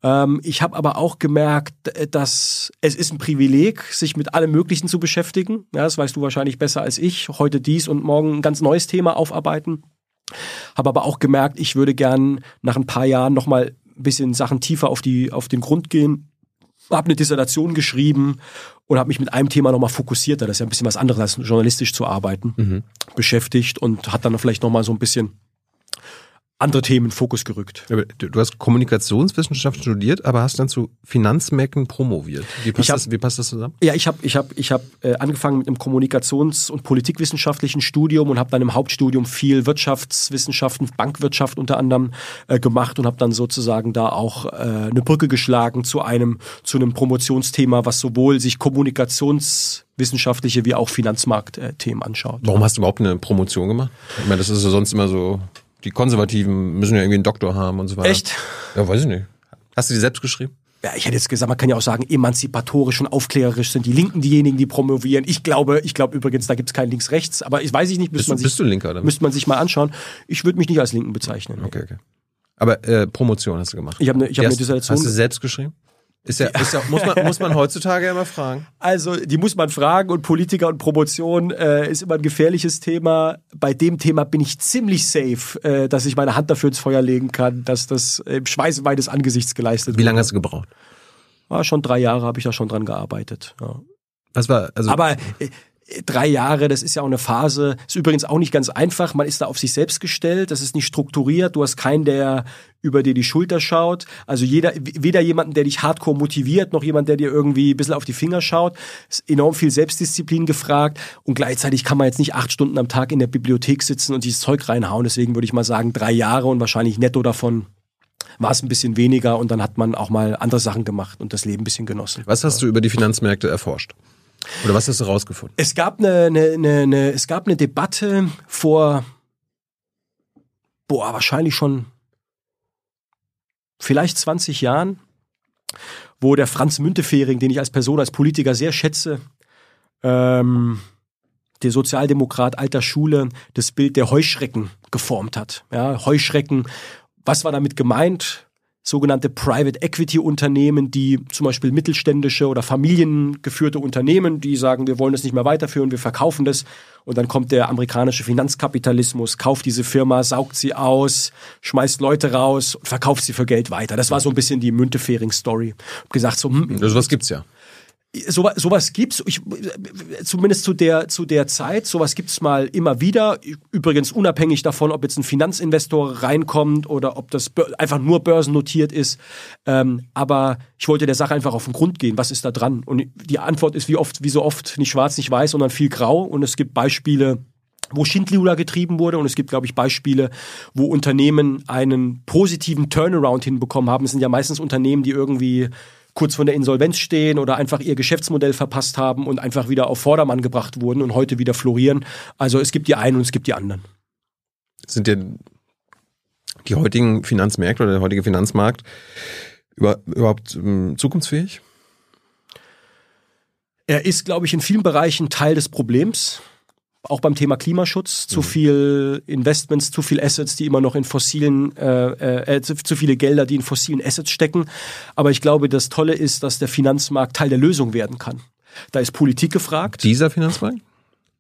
B: Ähm, ich habe aber auch gemerkt, dass es ist ein Privileg, sich mit allem Möglichen zu beschäftigen. Ja, das weißt du wahrscheinlich besser als ich. Heute dies und morgen ein ganz neues Thema aufarbeiten. Habe aber auch gemerkt, ich würde gern nach ein paar Jahren nochmal ein bisschen Sachen tiefer auf, die, auf den Grund gehen. Habe eine Dissertation geschrieben und habe mich mit einem Thema nochmal fokussierter, das ist ja ein bisschen was anderes als journalistisch zu arbeiten, mhm. beschäftigt und hat dann vielleicht nochmal so ein bisschen andere Themen in Fokus gerückt.
A: Du hast Kommunikationswissenschaft studiert, aber hast dann zu Finanzmärkten promoviert. Wie passt, hab, das, wie passt das zusammen?
B: Ja, ich habe ich hab, ich hab, äh, angefangen mit einem Kommunikations- und Politikwissenschaftlichen Studium und habe dann im Hauptstudium viel Wirtschaftswissenschaften, Bankwirtschaft unter anderem äh, gemacht und habe dann sozusagen da auch äh, eine Brücke geschlagen zu einem, zu einem Promotionsthema, was sowohl sich kommunikationswissenschaftliche wie auch Finanzmarktthemen anschaut.
A: Warum hast du überhaupt eine Promotion gemacht? Ich meine, das ist ja sonst immer so die Konservativen müssen ja irgendwie einen Doktor haben und so weiter.
B: Echt?
A: Ja, weiß ich nicht. Hast du die selbst geschrieben?
B: Ja, ich hätte jetzt gesagt, man kann ja auch sagen, emanzipatorisch und aufklärerisch sind die Linken diejenigen, die promovieren. Ich glaube, ich glaube übrigens, da gibt es kein Links-Rechts, aber ich weiß ich nicht,
A: bist, man du, sich, bist du Linker, oder?
B: müsste man sich mal anschauen. Ich würde mich nicht als Linken bezeichnen.
A: Okay, okay. Aber äh, Promotion hast du gemacht.
B: Ich habe eine, ich hab eine Dissertation.
A: Hast du selbst geschrieben? Ist ja, ist ja, muss, man, muss man heutzutage immer fragen. [LAUGHS]
B: Also, die muss man fragen und Politiker und Promotion äh, ist immer ein gefährliches Thema. Bei dem Thema bin ich ziemlich safe, äh, dass ich meine Hand dafür ins Feuer legen kann, dass das im Schweiße meines Angesichts geleistet
A: wird. Wie lange hast du gebraucht?
B: Ah, schon drei Jahre habe ich da schon dran gearbeitet. Ja.
A: Was war, also
B: Aber äh, drei Jahre, das ist ja auch eine Phase, ist übrigens auch nicht ganz einfach. Man ist da auf sich selbst gestellt, das ist nicht strukturiert, du hast keinen, der über dir die Schulter schaut. Also jeder, weder jemanden, der dich hardcore motiviert, noch jemand, der dir irgendwie ein bisschen auf die Finger schaut. Ist enorm viel Selbstdisziplin gefragt und gleichzeitig kann man jetzt nicht acht Stunden am Tag in der Bibliothek sitzen und dieses Zeug reinhauen. Deswegen würde ich mal sagen, drei Jahre und wahrscheinlich netto davon war es ein bisschen weniger und dann hat man auch mal andere Sachen gemacht und das Leben ein bisschen genossen.
A: Was hast du über die Finanzmärkte erforscht? Oder was hast du rausgefunden?
B: Es gab eine, eine, eine, eine, es gab eine Debatte vor, boah, wahrscheinlich schon vielleicht 20 Jahren, wo der Franz Müntefering, den ich als Person, als Politiker sehr schätze, ähm, der Sozialdemokrat alter Schule, das Bild der Heuschrecken geformt hat. Ja, Heuschrecken, was war damit gemeint? Sogenannte Private Equity Unternehmen, die zum Beispiel mittelständische oder familiengeführte Unternehmen, die sagen, wir wollen das nicht mehr weiterführen, wir verkaufen das. Und dann kommt der amerikanische Finanzkapitalismus, kauft diese Firma, saugt sie aus, schmeißt Leute raus, verkauft sie für Geld weiter. Das war so ein bisschen die Müntefering-Story. Gesagt so, hm,
A: also was gibt's ja
B: sowas, sowas gibt's, ich, zumindest zu der, zu der Zeit, sowas gibt's mal immer wieder. Übrigens unabhängig davon, ob jetzt ein Finanzinvestor reinkommt oder ob das einfach nur börsennotiert ist. Ähm, aber ich wollte der Sache einfach auf den Grund gehen. Was ist da dran? Und die Antwort ist wie oft, wie so oft, nicht schwarz, nicht weiß, sondern viel grau. Und es gibt Beispiele, wo Schindluder getrieben wurde und es gibt, glaube ich, Beispiele, wo Unternehmen einen positiven Turnaround hinbekommen haben. Es sind ja meistens Unternehmen, die irgendwie kurz vor der Insolvenz stehen oder einfach ihr Geschäftsmodell verpasst haben und einfach wieder auf Vordermann gebracht wurden und heute wieder florieren. Also es gibt die einen und es gibt die anderen.
A: Sind denn die heutigen Finanzmärkte oder der heutige Finanzmarkt über, überhaupt ähm, zukunftsfähig?
B: Er ist, glaube ich, in vielen Bereichen Teil des Problems auch beim Thema Klimaschutz, zu mhm. viel Investments, zu viel Assets, die immer noch in fossilen, äh, äh, zu, zu, viele Gelder, die in fossilen Assets stecken. Aber ich glaube, das Tolle ist, dass der Finanzmarkt Teil der Lösung werden kann. Da ist Politik gefragt.
A: Dieser Finanzmarkt?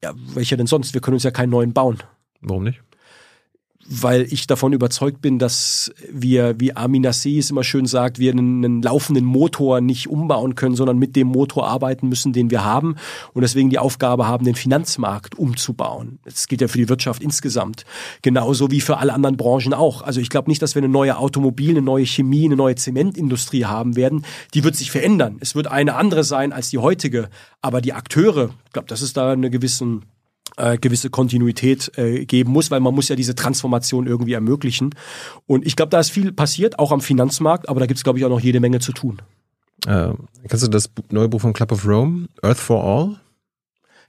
B: Ja, welcher denn sonst? Wir können uns ja keinen neuen bauen.
A: Warum nicht?
B: Weil ich davon überzeugt bin, dass wir, wie Armin Nassis immer schön sagt, wir einen, einen, laufenden Motor nicht umbauen können, sondern mit dem Motor arbeiten müssen, den wir haben und deswegen die Aufgabe haben, den Finanzmarkt umzubauen. Das gilt ja für die Wirtschaft insgesamt, genauso wie für alle anderen Branchen auch. Also ich glaube nicht, dass wir eine neue Automobil, eine neue Chemie, eine neue Zementindustrie haben werden. Die wird sich verändern. Es wird eine andere sein als die heutige, aber die Akteure, ich glaube, das ist da eine gewissen äh, gewisse Kontinuität äh, geben muss, weil man muss ja diese Transformation irgendwie ermöglichen. Und ich glaube, da ist viel passiert, auch am Finanzmarkt, aber da gibt es, glaube ich, auch noch jede Menge zu tun.
A: Äh, kennst du das neue Buch von Club of Rome, Earth for All?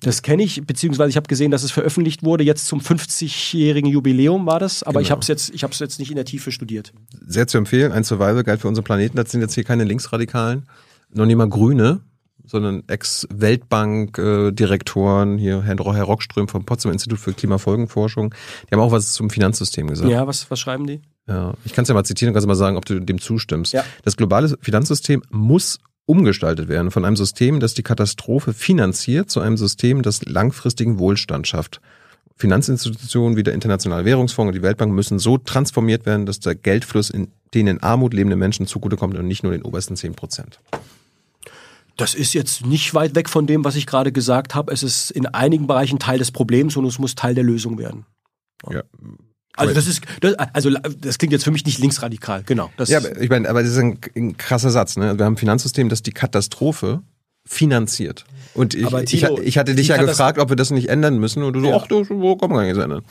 B: Das kenne ich, beziehungsweise ich habe gesehen, dass es veröffentlicht wurde. Jetzt zum 50-jährigen Jubiläum war das, aber genau. ich habe es jetzt, ich habe es jetzt nicht in der Tiefe studiert.
A: Sehr zu empfehlen. Ein Survival Guide für unseren Planeten. Das sind jetzt hier keine Linksradikalen, noch nicht mal Grüne, sondern Ex-Weltbank-Direktoren, hier Herr, Herr Rockström vom Potsdam Institut für Klimafolgenforschung, die haben auch was zum Finanzsystem gesagt.
B: Ja, was, was schreiben die?
A: Ja, ich kann es ja mal zitieren und kannst mal sagen, ob du dem zustimmst.
B: Ja.
A: Das globale Finanzsystem muss umgestaltet werden von einem System, das die Katastrophe finanziert, zu einem System, das langfristigen Wohlstand schafft. Finanzinstitutionen wie der Internationale Währungsfonds und die Weltbank müssen so transformiert werden, dass der Geldfluss in den in Armut lebenden Menschen zugutekommt und nicht nur den obersten 10 Prozent.
B: Das ist jetzt nicht weit weg von dem, was ich gerade gesagt habe. Es ist in einigen Bereichen Teil des Problems und es muss Teil der Lösung werden.
A: Ja.
B: Also das ist, das, also das klingt jetzt für mich nicht linksradikal, genau. Das
A: Ja, aber ich meine, aber das ist ein, ein krasser Satz. Ne? Wir haben ein Finanzsystem, das die Katastrophe finanziert. Und ich,
B: Aber
A: ich, ich hatte dich ja gefragt, ob wir das nicht ändern müssen. Und du so,
B: Ja.
A: ach, du, wo kommen wir gar nicht ändern.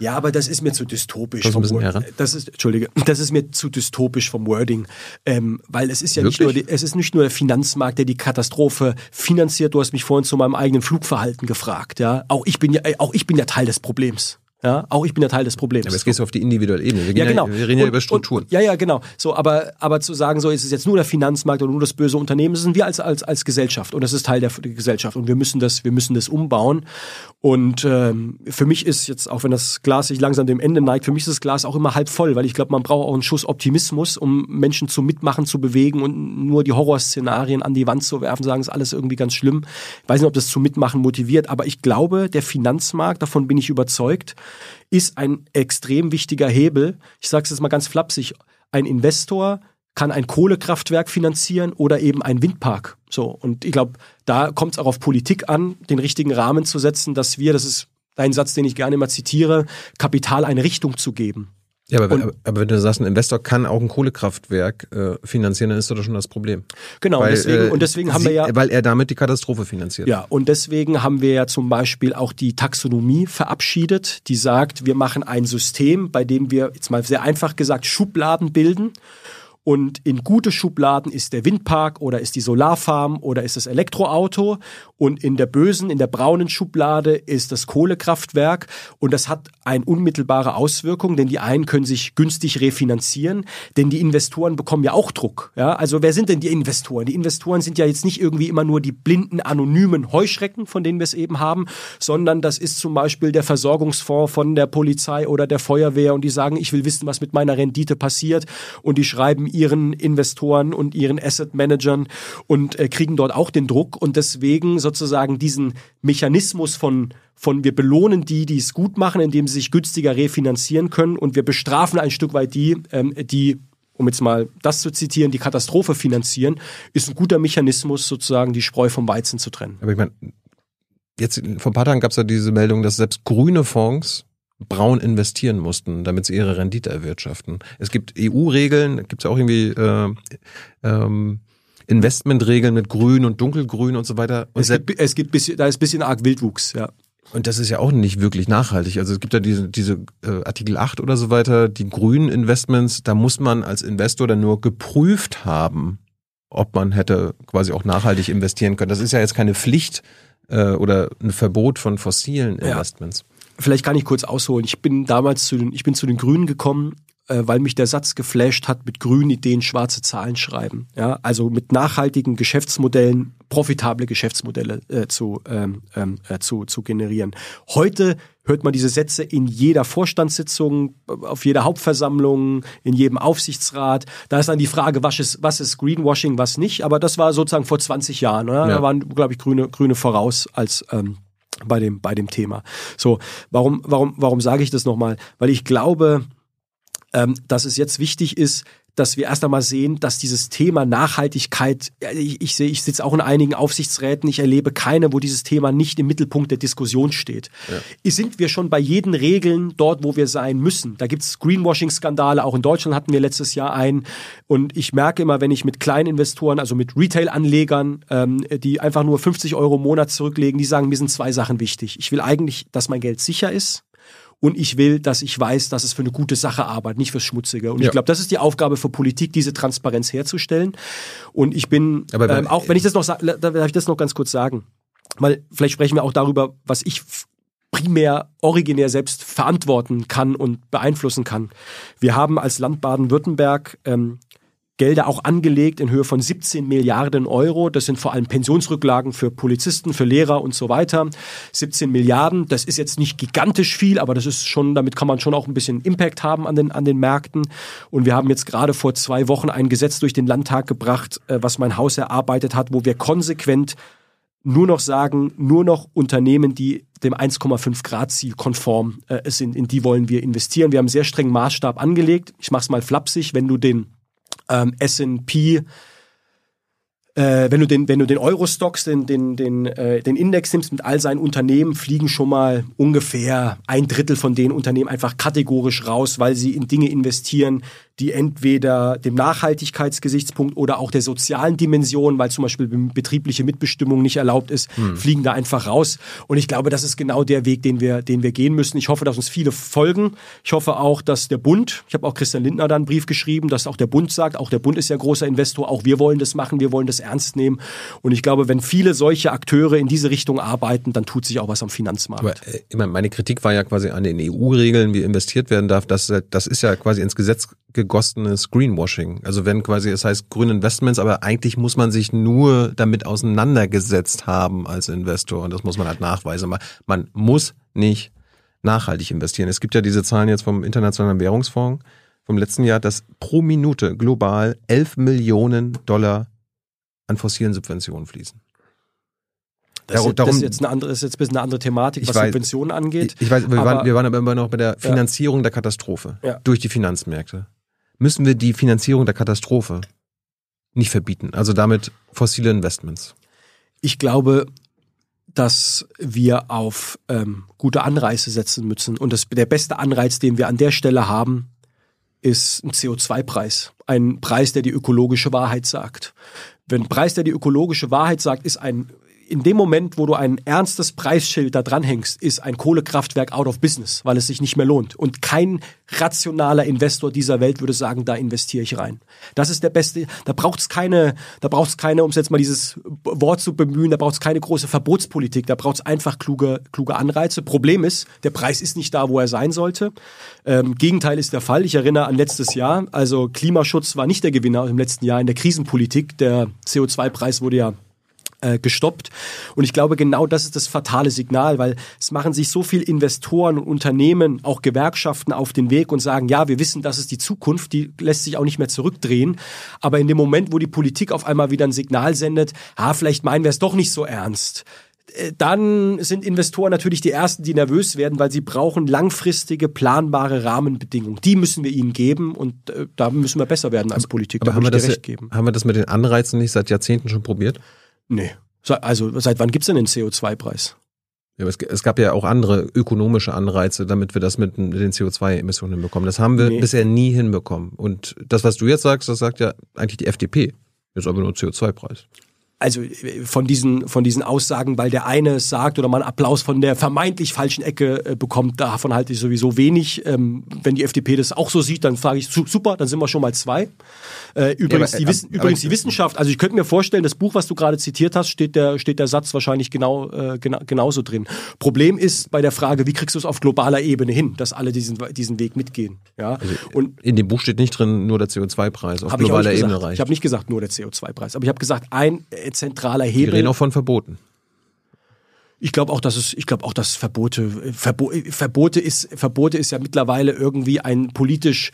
B: Ja, aber das ist mir zu dystopisch.
A: Das ist.
B: Das ist, Entschuldige, [LAUGHS] das ist mir zu dystopisch vom Wording, ähm, weil es ist ja nicht nur, die, es ist nicht nur der Finanzmarkt, der die Katastrophe finanziert. Du hast mich vorhin zu meinem eigenen Flugverhalten gefragt, ja. Auch ich bin ja, äh, auch ich bin ja Teil des Problems. Ja, auch ich bin ja Teil des Problems.
A: Aber jetzt gehst du auf die individuelle Ebene. Wir,
B: Ja, genau.
A: wir reden ja
B: Und-
A: über Strukturen.
B: Und, ja, ja, genau. So, aber, aber zu sagen, so ist es jetzt nur der Finanzmarkt oder nur das böse Unternehmen, das sind wir als, als, als Gesellschaft und das ist Teil der, Gesellschaft und wir müssen das, wir müssen das umbauen. Und ähm, für mich ist jetzt, auch wenn das Glas sich langsam dem Ende neigt, für mich ist das Glas auch immer halb voll, weil ich glaube, man braucht auch einen Schuss Optimismus, um Menschen zu mitmachen, zu bewegen und nur die Horrorszenarien an die Wand zu werfen, sagen, ist alles irgendwie ganz schlimm. Ich weiß nicht, ob das zu Mitmachen motiviert, aber ich glaube, der Finanzmarkt, davon bin ich überzeugt, ist ein extrem wichtiger Hebel. Ich sage es jetzt mal ganz flapsig. Ein Investor kann ein Kohlekraftwerk finanzieren oder eben ein Windpark. So und ich glaube, da kommt es auch auf Politik an, den richtigen Rahmen zu setzen, dass wir, das ist ein Satz, den ich gerne immer zitiere, Kapital eine Richtung zu geben.
A: Ja, aber,
B: Und-
A: aber, wenn du sagst, ein Investor kann auch ein Kohlekraftwerk äh, finanzieren, dann ist das doch schon das Problem.
B: Genau. und deswegen,
A: äh,
B: und deswegen haben
A: sie,
B: wir ja
A: Weil er damit die Katastrophe finanziert.
B: Ja, und deswegen haben wir ja zum Beispiel auch die Taxonomie verabschiedet, die sagt, wir machen ein System, bei dem wir jetzt mal sehr einfach gesagt Schubladen bilden. Und in gute Schubladen ist der Windpark oder ist die Solarfarm oder ist das Elektroauto. Und in der bösen, in der braunen Schublade ist das Kohlekraftwerk. Und das hat eine unmittelbare Auswirkung, denn die einen können sich günstig refinanzieren, denn die Investoren bekommen ja auch Druck. Ja, also wer sind denn die Investoren? Die Investoren sind ja jetzt nicht irgendwie immer nur die blinden, anonymen Heuschrecken, von denen wir es eben haben, sondern das ist zum Beispiel der Versorgungsfonds von der Polizei oder der Feuerwehr und die sagen, ich will wissen, was mit meiner Rendite passiert und die schreiben ihren Investoren und ihren Asset Managern und äh, kriegen dort auch den Druck und deswegen sozusagen diesen Mechanismus von von wir belohnen die, die es gut machen, indem sie sich günstiger refinanzieren können und wir bestrafen ein Stück weit die, ähm, die um jetzt mal das zu zitieren, die Katastrophe finanzieren, ist ein guter Mechanismus, sozusagen die Spreu vom Weizen zu trennen.
A: Aber ich meine, jetzt vor ein paar Tagen gab es ja diese Meldung, dass selbst grüne Fonds braun investieren mussten, damit sie ihre Rendite erwirtschaften. Es gibt EU-Regeln, gibt es ja auch irgendwie äh, ähm, Investmentregeln mit Grün und Dunkelgrün und so weiter. Und,
B: Es gibt, es gibt bisschen, da ist ein bisschen arg Wildwuchs, ja.
A: und das ist ja auch nicht wirklich nachhaltig. Also es gibt ja diese, diese äh, Artikel 8 oder so weiter, die grünen Investments, da muss man als Investor dann nur geprüft haben, ob man hätte quasi auch nachhaltig investieren können. Das ist ja jetzt keine Pflicht äh, oder ein Verbot von fossilen
B: Ja. Vielleicht kann ich kurz ausholen. Ich bin damals zu den, ich bin zu den Grünen gekommen, äh, weil mich der Satz geflasht hat, mit grünen Ideen schwarze Zahlen schreiben. Ja, also mit nachhaltigen Geschäftsmodellen, profitable Geschäftsmodelle äh, zu, ähm, ähm, äh, zu, zu generieren. Heute hört man diese Sätze in jeder Vorstandssitzung, auf jeder Hauptversammlung, in jedem Aufsichtsrat. Da ist dann die Frage, was ist, was ist Greenwashing, was nicht. Aber das war sozusagen vor 20 Jahren. Oder?
A: Ja.
B: Da waren, glaube ich, Grüne, Grüne voraus als ähm, bei dem, bei dem Thema. So, warum, warum, warum sage ich das nochmal? Weil ich glaube, ähm, dass es jetzt wichtig ist, dass wir erst einmal sehen, dass dieses Thema Nachhaltigkeit, ja, ich, ich sehe, ich sitze auch in einigen Aufsichtsräten, ich erlebe keine, wo dieses Thema nicht im Mittelpunkt der Diskussion steht. Sind wir schon bei jeden Regeln dort, wo wir sein müssen? Da gibt's Greenwashing-Skandale, auch in Deutschland hatten wir letztes Jahr einen. Und ich merke immer, wenn ich mit Kleininvestoren, also mit Retail-Anlegern, ähm, die einfach nur 50 Euro im Monat zurücklegen, die sagen, mir sind zwei Sachen wichtig. Ich will eigentlich, dass mein Geld sicher ist und ich will, dass ich weiß, dass es für eine gute Sache arbeitet, nicht fürs Schmutzige. Und
A: Ja.
B: ich glaube, das ist die Aufgabe für Politik, diese Transparenz herzustellen. Und ich bin,
A: Aber
B: ähm, auch wenn ich das noch, sa- darf ich das noch ganz kurz sagen, weil vielleicht sprechen wir auch darüber, was ich primär originär selbst verantworten kann und beeinflussen kann. Wir haben als Land Baden-Württemberg ähm, Gelder auch angelegt in Höhe von 17 Milliarden Euro. Das sind vor allem Pensionsrücklagen für Polizisten, für Lehrer und so weiter. 17 Milliarden, das ist jetzt nicht gigantisch viel, aber das ist schon, damit kann man schon auch ein bisschen Impact haben an den, an den Märkten. Und wir haben jetzt gerade vor zwei Wochen ein Gesetz durch den Landtag gebracht, äh, was mein Haus erarbeitet hat, wo wir konsequent nur noch sagen, nur noch Unternehmen, die dem 1,5 Grad Ziel konform äh, sind, in die wollen wir investieren. Wir haben einen sehr strengen Maßstab angelegt. Ich mache es mal flapsig, wenn du den ähm, S&P äh, wenn du den, wenn du den Euro-Stocks, den, den, den, äh, den Index nimmst mit all seinen Unternehmen, fliegen schon mal ungefähr ein Drittel von den Unternehmen einfach kategorisch raus, weil sie in Dinge investieren, die entweder dem Nachhaltigkeitsgesichtspunkt oder auch der sozialen Dimension, weil zum Beispiel betriebliche Mitbestimmung nicht erlaubt ist, hm. fliegen da einfach raus. Und ich glaube, das ist genau der Weg, den wir, den wir gehen müssen. Ich hoffe, dass uns viele folgen. Ich hoffe auch, dass der Bund, ich habe auch Christian Lindner da einen Brief geschrieben, dass auch der Bund sagt, auch der Bund ist ja großer Investor, auch wir wollen das machen, wir wollen das ernst nehmen. Und ich glaube, wenn viele solche Akteure in diese Richtung arbeiten, dann tut sich auch was am Finanzmarkt. Aber
A: äh, meine Kritik war ja quasi an den EU-Regeln, wie investiert werden darf. Das, das ist ja quasi ins Gesetz gegossenes Greenwashing. Also wenn quasi, es heißt grüne Investments, aber eigentlich muss man sich nur damit auseinandergesetzt haben als Investor und das muss man halt nachweisen. Man muss nicht nachhaltig investieren. Es gibt ja diese Zahlen jetzt vom Internationalen Währungsfonds vom letzten Jahr, dass pro Minute global 11 Millionen Dollar an fossilen Subventionen fließen.
B: Das, darum, das ist jetzt eine andere, ist jetzt ein bisschen eine andere Thematik, was weiß, Subventionen angeht.
A: Ich, ich weiß, wir, aber, waren, wir waren aber immer noch bei der Finanzierung ja. der Katastrophe ja. durch die Finanzmärkte müssen wir die Finanzierung der Katastrophe nicht verbieten. Also damit fossile Investments.
B: Ich glaube, dass wir auf ähm, gute Anreize setzen müssen. Und das, der beste Anreiz, den wir an der Stelle haben, ist ein CO2-Preis. Ein Preis, der die ökologische Wahrheit sagt. Wenn ein Preis, der die ökologische Wahrheit sagt, ist ein in dem Moment, wo du ein ernstes Preisschild da dranhängst, ist ein Kohlekraftwerk out of business, weil es sich nicht mehr lohnt. Und kein rationaler Investor dieser Welt würde sagen, da investiere ich rein. Das ist der beste, da braucht es keine, da braucht es keine, um es jetzt mal dieses Wort zu bemühen, da braucht es keine große Verbotspolitik, da braucht es einfach kluge, kluge Anreize. Problem ist, der Preis ist nicht da, wo er sein sollte. Ähm, Gegenteil ist der Fall. Ich erinnere an letztes Jahr, also Klimaschutz war nicht der Gewinner im letzten Jahr in der Krisenpolitik. Der CO2-Preis wurde ja äh, gestoppt. Und ich glaube, genau das ist das fatale Signal, weil es machen sich so viele Investoren und Unternehmen, auch Gewerkschaften auf den Weg und sagen, ja, wir wissen, das ist die Zukunft, die lässt sich auch nicht mehr zurückdrehen. Aber in dem Moment, wo die Politik auf einmal wieder ein Signal sendet, ah, vielleicht meinen wir es doch nicht so ernst, äh, dann sind Investoren natürlich die ersten, die nervös werden, weil sie brauchen langfristige, planbare Rahmenbedingungen. Die müssen wir ihnen geben und äh, da müssen wir besser werden als Politik.
A: Aber, aber haben, wir das, haben wir das mit den Anreizen nicht seit Jahrzehnten schon probiert?
B: Nee. Also seit wann gibt's denn den CO2-Preis?
A: Ja, es, es, gab ja auch andere ökonomische Anreize, damit wir das mit, den CO2-Emissionen hinbekommen. Das haben wir nee. bisher nie hinbekommen. Und das, was du jetzt sagst, das sagt ja eigentlich die FDP. Ist aber nur CO2-Preis
B: also äh, von diesen, von diesen Aussagen, weil der eine es sagt oder man Applaus von der vermeintlich falschen Ecke äh, bekommt, davon halte ich sowieso wenig. Ähm, wenn die FDP das auch so sieht, dann frage ich, super, dann sind wir schon mal zwei. Äh, übrigens, ja, aber, die, Wissen, aber, übrigens die Wissenschaft, also ich könnte mir vorstellen, das Buch, was du gerade zitiert hast, steht der, steht der Satz wahrscheinlich genau, äh, gena genauso drin. Problem ist bei der Frage, wie kriegst du es auf globaler Ebene hin, dass alle diesen, diesen Weg mitgehen. Ja? Also
A: Und in dem Buch steht nicht drin, nur der CO2-Preis auf globaler Ebene reicht.
B: Ich habe nicht gesagt, nur der CO2-Preis, aber ich habe gesagt, ein zentraler Hebel.
A: Wir reden auch von Verboten.
B: Ich glaube auch, dass es, ich glaube auch, dass Verbote, Verbo, Verbote ist, Verbote ist ja mittlerweile irgendwie ein politisch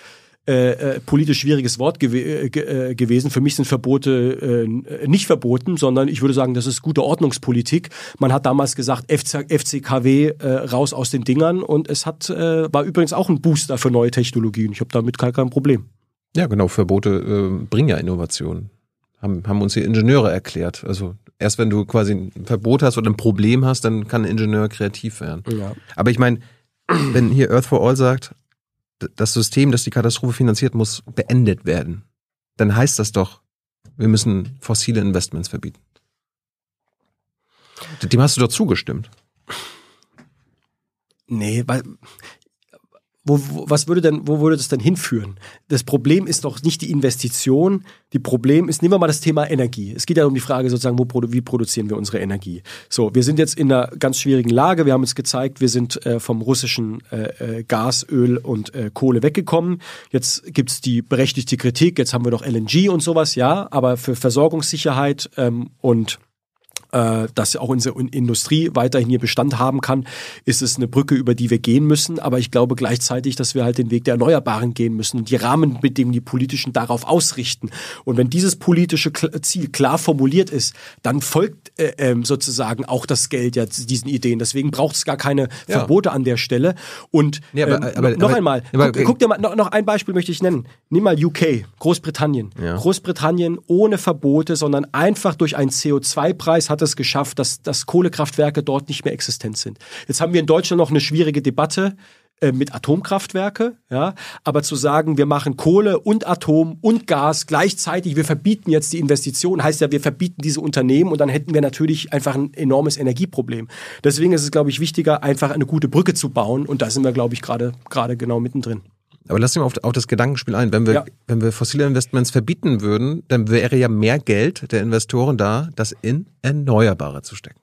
B: äh, äh, politisch schwieriges Wort gew äh, äh, gewesen. Für mich sind Verbote äh, nicht verboten, sondern ich würde sagen, das ist gute Ordnungspolitik. Man hat damals gesagt, FC, FCKW raus aus den Dingern und es hat war übrigens auch ein Booster für neue Technologien. Ich habe damit kein, kein Problem.
A: Ja, genau. Verbote bringen ja Innovationen haben, haben uns die Ingenieure erklärt. Also erst wenn du quasi ein Verbot hast oder ein Problem hast, dann kann ein Ingenieur kreativ werden. Ja. Aber ich meine, wenn hier Earth for All sagt, das System, das die Katastrophe finanziert, muss beendet werden, dann heißt das doch, wir müssen fossile Investments verbieten. Dem hast du doch zugestimmt.
B: Nee, weil wo, wo, was würde denn, wo würde das denn hinführen? Das Problem ist doch nicht die Investition. Die Problem ist, nehmen wir mal das Thema Energie. Es geht ja um die Frage sozusagen, wo, wie produzieren wir unsere Energie? So, wir sind jetzt in einer ganz schwierigen Lage. Wir haben uns gezeigt, wir sind äh, vom russischen äh, äh Gas, Öl und äh, Kohle weggekommen. Jetzt gibt's die berechtigte Kritik. Jetzt haben wir doch LNG und sowas, ja. Aber für Versorgungssicherheit ähm, und äh, dass auch unsere Industrie weiterhin hier Bestand haben kann, ist es eine Brücke, über die wir gehen müssen. Aber ich glaube gleichzeitig, dass wir halt den Weg der Erneuerbaren gehen müssen und die Rahmenbedingungen, die politischen darauf ausrichten. Und wenn dieses politische Ziel klar formuliert ist, dann folgt äh, ähm, sozusagen auch das Geld ja diesen Ideen. Deswegen braucht es gar keine ja. Verbote an der Stelle. Und nee, aber, ähm, aber, noch aber, einmal, guck, guck, dir mal, noch, noch, ein Beispiel möchte ich nennen. Nimm mal UK, Großbritannien. Ja. Großbritannien ohne Verbote, sondern einfach durch einen CO2-Preis hat es geschafft, dass, dass Kohlekraftwerke dort nicht mehr existent sind. Jetzt haben wir in Deutschland noch eine schwierige Debatte äh, mit Atomkraftwerke, ja, aber zu sagen, wir machen Kohle und Atom und Gas gleichzeitig, wir verbieten jetzt die Investitionen, heißt ja, wir verbieten diese Unternehmen und dann hätten wir natürlich einfach ein enormes Energieproblem. Deswegen ist es, glaube ich, wichtiger, einfach eine gute Brücke zu bauen und da sind wir, glaube ich, gerade gerade genau mittendrin.
A: Aber lass uns mal auf, auf, das Gedankenspiel ein. Wenn wir, ja. wenn wir fossile Investments verbieten würden, dann wäre ja mehr Geld der Investoren da, das in Erneuerbare zu stecken.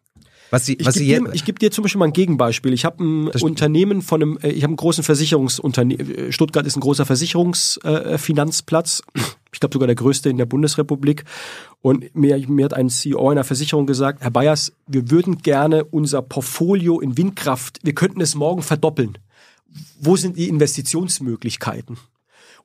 B: Was sie, was ich gebe dir, geb dir zum Beispiel mal ein Gegenbeispiel. Ich habe ein Unternehmen von einem, äh, ich habe einen großen Versicherungsunternehmen. Äh, Stuttgart ist ein großer Versicherungsfinanzplatz. Äh, ich glaube sogar der größte in der Bundesrepublik. Und mir, mir hat ein CEO einer Versicherung gesagt, Herr Bayers, wir würden gerne unser Portfolio in Windkraft, wir könnten es morgen verdoppeln wo sind die Investitionsmöglichkeiten?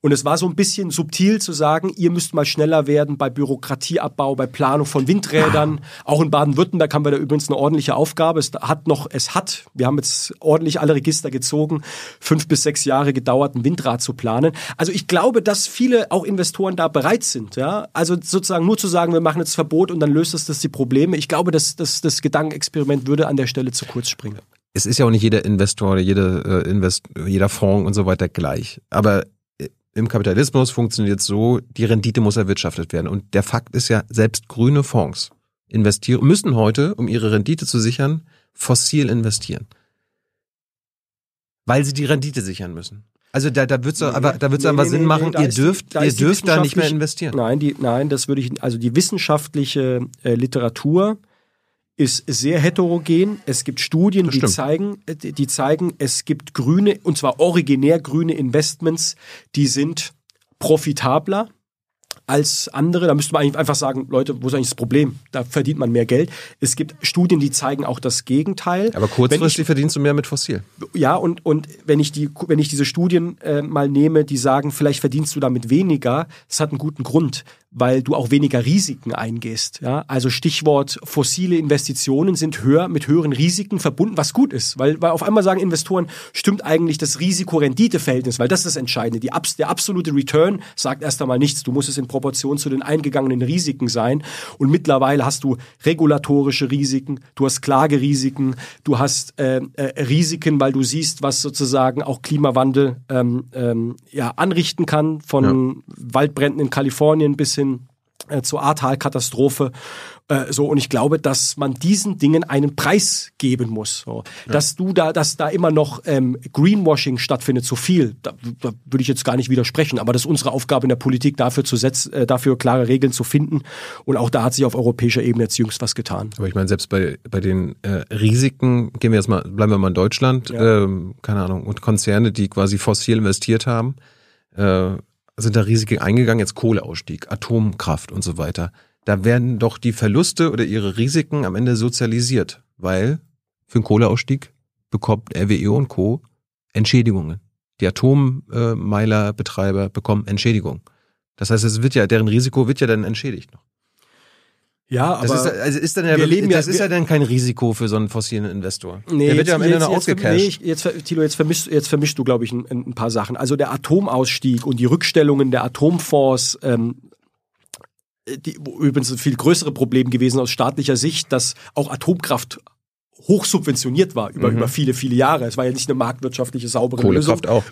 B: Und es war so ein bisschen subtil zu sagen, ihr müsst mal schneller werden bei Bürokratieabbau, bei Planung von Windrädern. Auch in Baden-Württemberg haben wir da übrigens eine ordentliche Aufgabe. Es hat noch, es hat, wir haben jetzt ordentlich alle Register gezogen, fünf bis sechs Jahre gedauert, ein Windrad zu planen. Also ich glaube, dass viele auch Investoren da bereit sind. Ja, also sozusagen nur zu sagen, wir machen jetzt Verbot und dann löst es das die Probleme. Ich glaube, dass, dass das Gedankenexperiment würde an der Stelle zu kurz springen
A: es ist ja auch nicht jeder Investor, jede, äh, Invest, jeder Fonds und so weiter gleich. Aber äh, im Kapitalismus funktioniert es so, die Rendite muss erwirtschaftet werden. Und der Fakt ist ja, selbst grüne Fonds investieren, müssen heute, um ihre Rendite zu sichern, fossil investieren. Weil sie die Rendite sichern müssen. Also da, da wird's nee, aber da wird's nee, aber nee, Sinn machen, ihr dürft, die, ihr dürft da nicht mehr investieren.
B: Nein, die, nein, das würde ich, also die wissenschaftliche äh, Literatur ist sehr heterogen. Es gibt Studien, die zeigen, die zeigen, es gibt grüne, und zwar originär grüne Investments, die sind profitabler als andere. Da müsste man eigentlich einfach sagen, Leute, wo ist eigentlich das Problem? Da verdient man mehr Geld. Es gibt Studien, die zeigen auch das Gegenteil.
A: Aber kurzfristig ich, verdienst du mehr mit Fossil.
B: Ja, und, und wenn ich die, wenn ich diese Studien äh, mal nehme, die sagen, vielleicht verdienst du damit weniger, das hat einen guten Grund weil du auch weniger Risiken eingehst. Ja? Also Stichwort fossile Investitionen sind höher mit höheren Risiken verbunden, was gut ist, weil, weil auf einmal sagen Investoren, stimmt eigentlich das Risiko-Rendite-Verhältnis, weil das ist das Entscheidende. Die, der absolute Return sagt erst einmal nichts. Du musst es in Proportion zu den eingegangenen Risiken sein. Und mittlerweile hast du regulatorische Risiken, du hast Klagerisiken, du hast äh, äh, Risiken, weil du siehst, was sozusagen auch Klimawandel ähm, ähm, ja, anrichten kann, von ja. Waldbränden in Kalifornien bis hin äh, zur Ahrtal-Katastrophe. Äh, so, und ich glaube, dass man diesen Dingen einen Preis geben muss. So. Ja. Dass du da, dass da immer noch ähm, Greenwashing stattfindet, so viel, da, da würde ich jetzt gar nicht widersprechen. Aber das ist unsere Aufgabe in der Politik, dafür zu setzen, äh, dafür klare Regeln zu finden. Und auch da hat sich auf europäischer Ebene jetzt jüngst was getan.
A: Aber ich meine, selbst bei, bei den äh, Risiken, gehen wir jetzt mal, bleiben wir mal in Deutschland, ja. ähm, keine Ahnung, und Konzerne, die quasi fossil investiert haben, äh, sind da Risiken eingegangen, jetzt Kohleausstieg, Atomkraft und so weiter. Da werden doch die Verluste oder ihre Risiken am Ende sozialisiert, weil für einen Kohleausstieg bekommt RWE und Co. Entschädigungen. Die Atommeilerbetreiber bekommen Entschädigung. Das heißt, es wird ja, deren Risiko wird ja dann entschädigt noch.
B: Ja, aber
A: das ist, also ist dann ja, das ja, ist ja dann kein Risiko für so einen fossilen Investor.
B: Nee, der wird jetzt, ja am Ende jetzt, noch ausgecasht. Nee, jetzt, Tilo, jetzt vermischst, jetzt vermischst du, glaube ich, ein, ein, paar Sachen. Also der Atomausstieg und die Rückstellungen der Atomfonds, ähm, die, übrigens ein viel größere Problem gewesen aus staatlicher Sicht, dass auch Atomkraft hochsubventioniert war über, mhm. über viele, viele Jahre. Es war ja nicht eine marktwirtschaftliche, saubere
A: Kohlekraft Lösung. auch.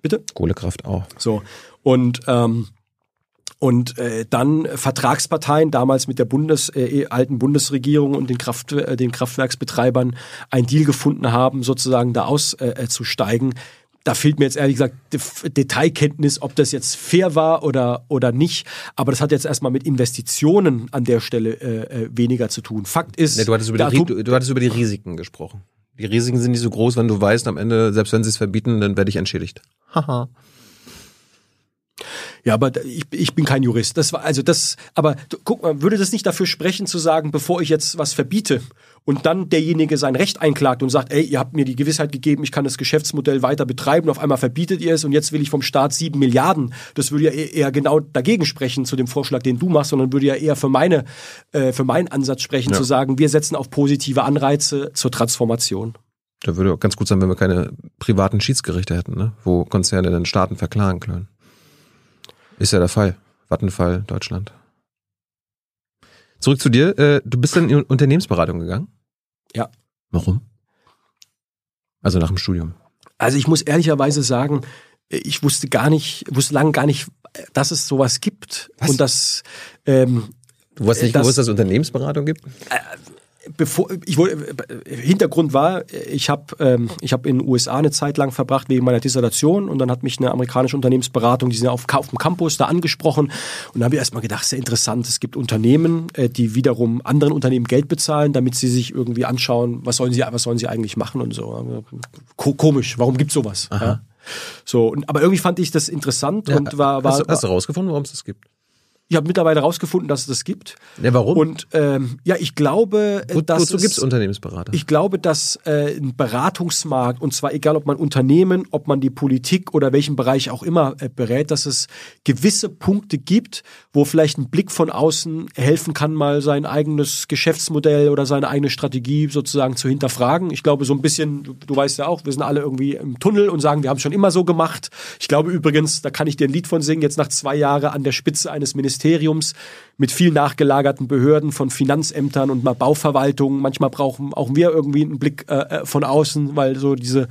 B: Bitte?
A: Kohlekraft auch.
B: So. Und ähm, und äh, dann Vertragsparteien, damals mit der Bundes, äh, eh, alten Bundesregierung und den, Kraft, äh, den Kraftwerksbetreibern, ein Deal gefunden haben, sozusagen da auszusteigen. Äh, da fehlt mir jetzt ehrlich gesagt Detailkenntnis, ob das jetzt fair war oder, oder nicht. Aber das hat jetzt erstmal mit Investitionen an der Stelle äh, äh weniger zu tun. Fakt ist.
A: Nee, du, hattest über die, du, du hattest über die Risiken gesprochen. Die Risiken sind nicht so groß, wenn du weißt, am Ende, selbst wenn sie es verbieten, dann werde ich entschädigt. Haha.
B: Ja, aber ich, ich bin kein Jurist. Das war also das. Aber guck mal, würde das nicht dafür sprechen zu sagen, bevor ich jetzt was verbiete und dann derjenige sein Recht einklagt und sagt, ey, ihr habt mir die Gewissheit gegeben, ich kann das Geschäftsmodell weiter betreiben. auf einmal verbietet ihr es und jetzt will ich vom Staat sieben Milliarden. Das würde ja e-, eher genau dagegen sprechen zu dem Vorschlag, den du machst, sondern würde ja eher für meine, äh, für meinen Ansatz sprechen, ja. zu sagen, wir setzen auf positive Anreize zur Transformation.
A: Da würde auch ganz gut sein, wenn wir keine privaten Schiedsgerichte hätten, ne? wo Konzerne den Staaten verklagen können. Ist ja der Fall. Vattenfall, Deutschland. Zurück zu dir. Äh, du bist dann in Unternehmensberatung gegangen?
B: Ja.
A: Warum? Also nach dem Studium.
B: Also ich muss ehrlicherweise sagen, ich wusste gar nicht, wusste lange gar nicht, dass es sowas gibt. Was? Und dass ähm,
A: Du wusstest nicht, dass, gewusst, dass es Unternehmensberatung gibt?
B: Bevor ich wollte Hintergrund war, ich habe ähm, ich habe in den USA eine Zeit lang verbracht wegen meiner Dissertation und dann hat mich eine amerikanische Unternehmensberatung, die sind auf, auf dem Campus da angesprochen und da habe ich erstmal gedacht, sehr interessant, es gibt Unternehmen, äh, die wiederum anderen Unternehmen Geld bezahlen, damit sie sich irgendwie anschauen, was sollen sie was sollen sie eigentlich machen und so. Ko komisch, warum gibt's sowas? Ja? So, aber irgendwie fand ich das interessant ja, und war, war
A: hast, du, hast du rausgefunden, warum es das gibt?
B: Ich habe mittlerweile herausgefunden, dass es das gibt.
A: Ja, warum?
B: Und ähm, ja, ich glaube,
A: Wo, dass wozu gibt es Unternehmensberater?
B: Ich glaube, dass äh, ein Beratungsmarkt und zwar egal, ob man Unternehmen, ob man die Politik oder welchen Bereich auch immer äh, berät, dass es gewisse Punkte gibt, wo vielleicht ein Blick von außen helfen kann, mal sein eigenes Geschäftsmodell oder seine eigene Strategie sozusagen zu hinterfragen. Ich glaube, so ein bisschen, du, du weißt ja auch, wir sind alle irgendwie im Tunnel und sagen, wir haben es schon immer so gemacht. Ich glaube übrigens, da kann ich dir ein Lied von singen, jetzt nach zwei Jahren an der Spitze eines Ministeriums Ministeriums mit viel nachgelagerten Behörden von Finanzämtern und mal Bauverwaltungen. Manchmal brauchen auch wir irgendwie einen Blick äh, äh, von außen, weil so diese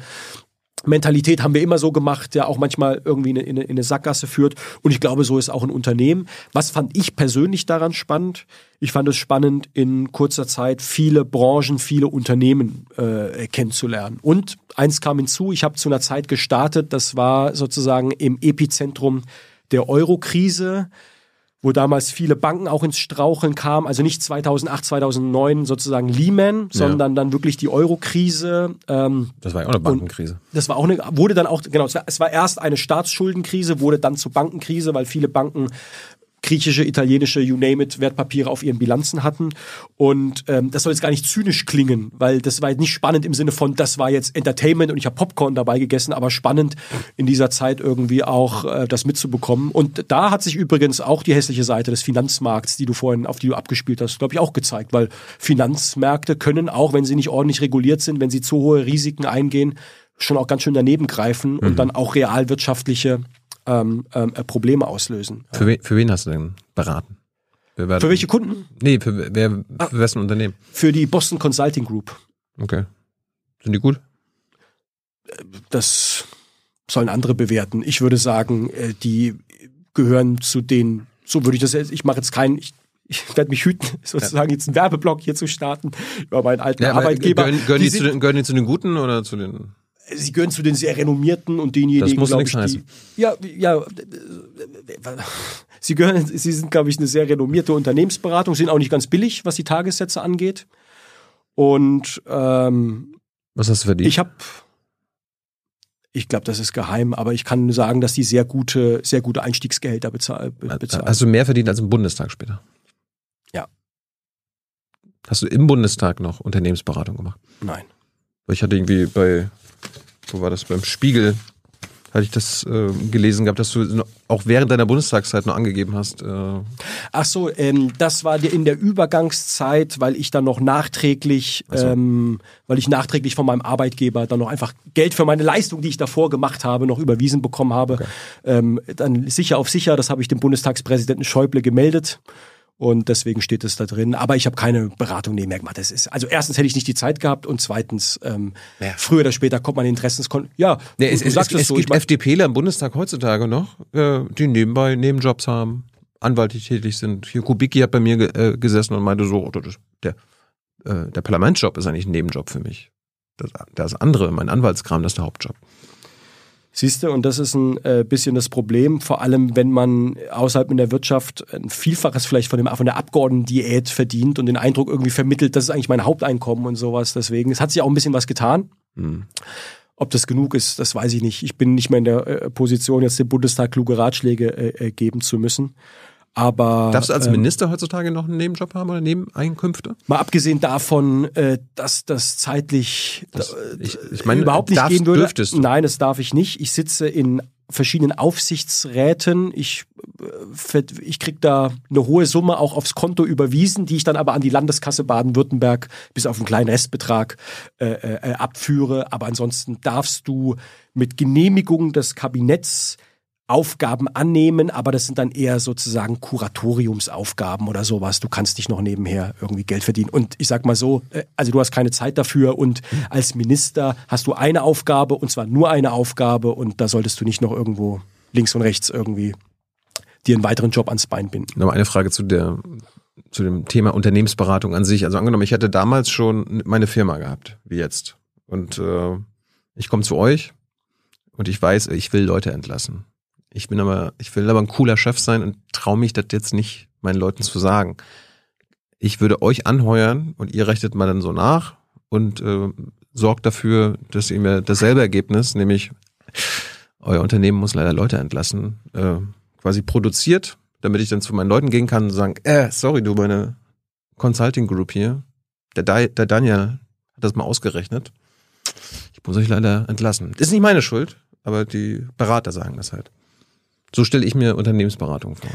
B: Mentalität haben wir immer so gemacht, ja auch manchmal irgendwie in eine, in eine Sackgasse führt. Und ich glaube, so ist auch ein Unternehmen. Was fand ich persönlich daran spannend? Ich fand es spannend, in kurzer Zeit viele Branchen, viele Unternehmen äh, kennenzulernen. Und eins kam hinzu, ich habe zu einer Zeit gestartet, das war sozusagen im Epizentrum der Euro-Krise wo damals viele Banken auch ins Straucheln kamen, also nicht 2008, 2009 sozusagen Lehman, sondern ja. dann wirklich die Euro-Krise.
A: Ähm, das war ja auch eine Bankenkrise.
B: Das war auch eine, wurde dann auch, genau, es war, es war erst eine Staatsschuldenkrise, wurde dann zur Bankenkrise, weil viele Banken griechische, italienische, you name it, Wertpapiere auf ihren Bilanzen hatten. Und ähm, das soll jetzt gar nicht zynisch klingen, weil das war jetzt nicht spannend im Sinne von, das war jetzt Entertainment und ich habe Popcorn dabei gegessen, aber spannend in dieser Zeit irgendwie auch äh, das mitzubekommen. Und da hat sich übrigens auch die hässliche Seite des Finanzmarkts, die du vorhin, auf die du abgespielt hast, glaube ich, auch gezeigt, weil Finanzmärkte können auch, wenn sie nicht ordentlich reguliert sind, wenn sie zu hohe Risiken eingehen, schon auch ganz schön daneben greifen mhm. und dann auch realwirtschaftliche ähm, ähm, äh, Probleme auslösen.
A: Für, we für wen hast du denn beraten?
B: für welche Kunden?
A: Nee, für, wer, ah, für wessen Unternehmen?
B: Für die Boston Consulting Group.
A: Okay. Sind die gut?
B: Das sollen andere bewerten. Ich würde sagen, äh, die gehören zu den, so würde ich das jetzt, ich mache jetzt keinen, ich, ich werde mich hüten, [LAUGHS] sozusagen jetzt einen Werbeblock hier zu starten über meinen alten ja, Arbeitgeber.
A: Gehören, gehören die, die, zu den, gehören die zu den Guten oder zu den?
B: Sie gehören zu den sehr renommierten und denjenigen,
A: glaube ich, die, heißen.
B: ja, ja, sie gehören, sie sind, glaube ich, eine sehr renommierte Unternehmensberatung, sind auch nicht ganz billig, was die Tagessätze angeht. Und ähm,
A: was hast du verdient?
B: Ich habe, ich glaube, das ist geheim, aber ich kann sagen, dass die sehr gute, sehr gute Einstiegsgehälter bezahlen.
A: Hast du mehr verdient als im Bundestag später?
B: Ja.
A: Hast du im Bundestag noch Unternehmensberatung gemacht?
B: Nein.
A: Ich hatte irgendwie bei wo war das, beim Spiegel, hatte ich das äh, gelesen gehabt, dass du auch während deiner Bundestagszeit noch angegeben hast. Äh
B: Ach so, ähm, das war in der Übergangszeit, weil ich dann noch nachträglich, so. ähm, weil ich nachträglich von meinem Arbeitgeber dann noch einfach Geld für meine Leistung, die ich davor gemacht habe, noch überwiesen bekommen habe. Okay. Ähm, dann sicher auf sicher, das habe ich dem Bundestagspräsidenten Schäuble gemeldet. Und deswegen steht es da drin. Aber ich habe keine Beratung nebenher gemacht. Das ist, also erstens hätte ich nicht die Zeit gehabt und zweitens, ähm, ja. früher oder später kommt man Interessenskon. Ja,
A: ja es, du, es, sagst es, es, so. gibt FDPler im Bundestag heutzutage noch, äh, die nebenbei Nebenjobs haben, anwaltlich tätig sind. Hier Kubicki hat bei mir ge äh, gesessen und meinte so, oh, der, äh, der Parlamentsjob ist eigentlich ein Nebenjob für mich. Das, das andere, mein Anwaltskram, das ist der Hauptjob.
B: Siehst du, und das ist ein äh, bisschen das Problem, vor allem wenn man außerhalb in der Wirtschaft ein Vielfaches vielleicht von, dem, von der Abgeordneten-Diät verdient und den Eindruck irgendwie vermittelt, das ist eigentlich mein Haupteinkommen und sowas. Deswegen, es hat sich auch ein bisschen was getan. Mhm. Ob das genug ist, das weiß ich nicht. Ich bin nicht mehr in der äh, Position, jetzt dem Bundestag kluge Ratschläge äh, äh geben zu müssen. Aber
A: darfst du als ähm, Minister heutzutage noch einen Nebenjob haben oder Nebeneinkünfte?
B: Mal abgesehen davon, äh, dass das zeitlich das,
A: äh, ich, ich meine, überhaupt nicht gehen würde. Dürftest
B: du. Nein, das darf ich nicht. Ich sitze in verschiedenen Aufsichtsräten. Ich, äh, ich krieg da eine hohe Summe auch aufs Konto überwiesen, die ich dann aber an die Landeskasse Baden-Württemberg bis auf einen kleinen Restbetrag äh, äh, abführe. Aber ansonsten darfst du mit Genehmigung des Kabinetts Aufgaben annehmen, aber das sind dann eher sozusagen Kuratoriumsaufgaben oder sowas. Du kannst nicht noch nebenher irgendwie Geld verdienen. Und ich sag mal so, äh, also du hast keine Zeit dafür und als Minister hast du eine Aufgabe und zwar nur eine Aufgabe und da solltest du nicht noch irgendwo links und rechts irgendwie dir einen weiteren Job ans Bein binden.
A: Noch eine Frage zu der zu dem Thema Unternehmensberatung an sich. Also angenommen, ich hätte damals schon meine Firma gehabt, wie jetzt. Und äh, ich komme zu euch und ich weiß, ich will Leute entlassen. Ich bin aber, ich will aber ein cooler Chef sein und traue mich das jetzt nicht meinen Leuten zu sagen. Ich würde euch anheuern und ihr rechnet mal dann so nach und äh, sorgt dafür, dass ihr mir dasselbe Ergebnis, nämlich euer Unternehmen muss leider Leute entlassen, äh, quasi produziert, damit ich dann zu meinen Leuten gehen kann und sagen, äh, sorry, du, meine Consulting Group hier, der, da der Daniel hat das mal ausgerechnet. Ich muss euch leider entlassen. ist nicht meine Schuld, aber die Berater sagen das halt. So stelle ich mir Unternehmensberatung vor.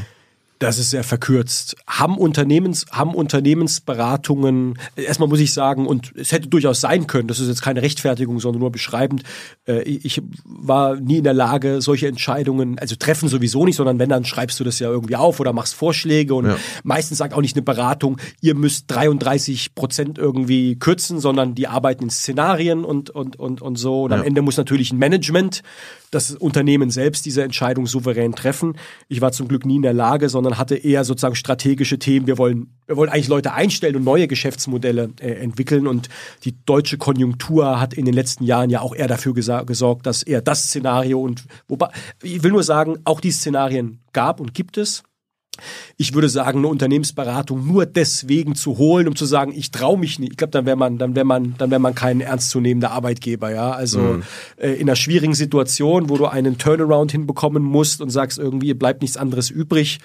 B: Das ist sehr verkürzt. Haben Unternehmens, haben Unternehmensberatungen, erstmal muss ich sagen, und es hätte durchaus sein können, das ist jetzt keine Rechtfertigung, sondern nur beschreibend. Äh, ich war nie in der Lage, solche Entscheidungen, also treffen sowieso nicht, sondern wenn, dann schreibst du das ja irgendwie auf oder machst Vorschläge und ja. meistens sagt auch nicht eine Beratung, ihr müsst 33 Prozent irgendwie kürzen, sondern die arbeiten in Szenarien und, und, und, und so. Und ja. am Ende muss natürlich ein Management das Unternehmen selbst diese Entscheidung souverän treffen. Ich war zum Glück nie in der Lage, sondern hatte eher sozusagen strategische Themen. Wir wollen, wir wollen eigentlich Leute einstellen und neue Geschäftsmodelle äh, entwickeln. Und die deutsche Konjunktur hat in den letzten Jahren ja auch eher dafür gesorgt, dass eher das Szenario und wobei, ich will nur sagen, auch die Szenarien gab und gibt es ich würde sagen, eine Unternehmensberatung nur deswegen zu holen, um zu sagen, ich traue mich nicht. Ich glaube, dann wäre man, dann wäre man, dann wäre man kein ernstzunehmender Arbeitgeber, ja. Also mhm. äh, in einer schwierigen Situation, wo du einen Turnaround hinbekommen musst und sagst irgendwie, bleibt nichts anderes übrig,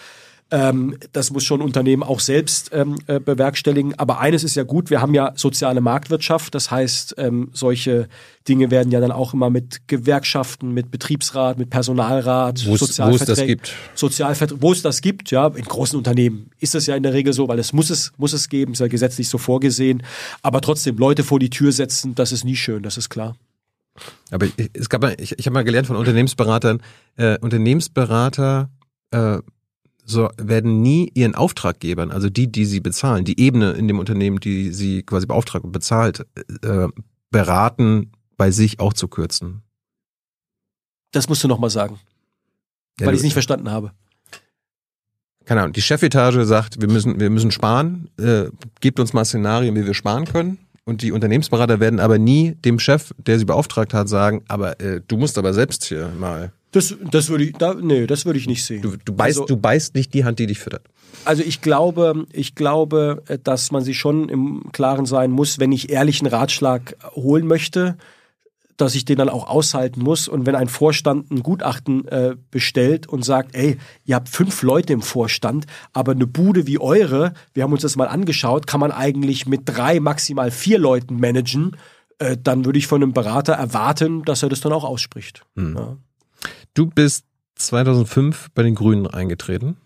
B: ähm, das muss schon Unternehmen auch selbst ähm, äh, bewerkstelligen. Aber eines ist ja gut, wir haben ja soziale Marktwirtschaft. Das heißt, ähm, solche Dinge werden ja dann auch immer mit Gewerkschaften, mit Betriebsrat, mit Personalrat,
A: wo es das gibt.
B: Sozialverträge, wo es das gibt, ja. In großen Unternehmen ist das ja in der Regel so, weil es muss es, muss es geben, ist ja gesetzlich so vorgesehen. Aber trotzdem, Leute vor die Tür setzen, das ist nie schön, das ist klar.
A: Aber es gab mal, ich, ich habe mal gelernt von Unternehmensberatern, äh, Unternehmensberater äh, so werden nie ihren Auftraggebern, also die, die sie bezahlen, die Ebene in dem Unternehmen, die sie quasi beauftragt und bezahlt, äh, beraten, bei sich auch zu kürzen.
B: Das musst du nochmal sagen. Ja, weil ich es nicht verstanden habe.
A: Keine Ahnung, die Chefetage sagt, wir müssen, wir müssen sparen, äh, gebt uns mal Szenarien, wie wir sparen können. Und die Unternehmensberater werden aber nie dem Chef, der sie beauftragt hat, sagen, aber äh, du musst aber selbst hier mal
B: das, das würde ich, da, nee, das würde ich nicht sehen.
A: Du, du, beißt, also, du beißt nicht die Hand, die dich füttert.
B: Also ich glaube, ich glaube, dass man sich schon im Klaren sein muss, wenn ich ehrlichen Ratschlag holen möchte, dass ich den dann auch aushalten muss. Und wenn ein Vorstand ein Gutachten äh, bestellt und sagt, ey, ihr habt fünf Leute im Vorstand, aber eine Bude wie eure, wir haben uns das mal angeschaut, kann man eigentlich mit drei, maximal vier Leuten managen, äh, dann würde ich von einem Berater erwarten, dass er das dann auch ausspricht. Hm. Ja.
A: Du bist 2005 bei den Grünen eingetreten.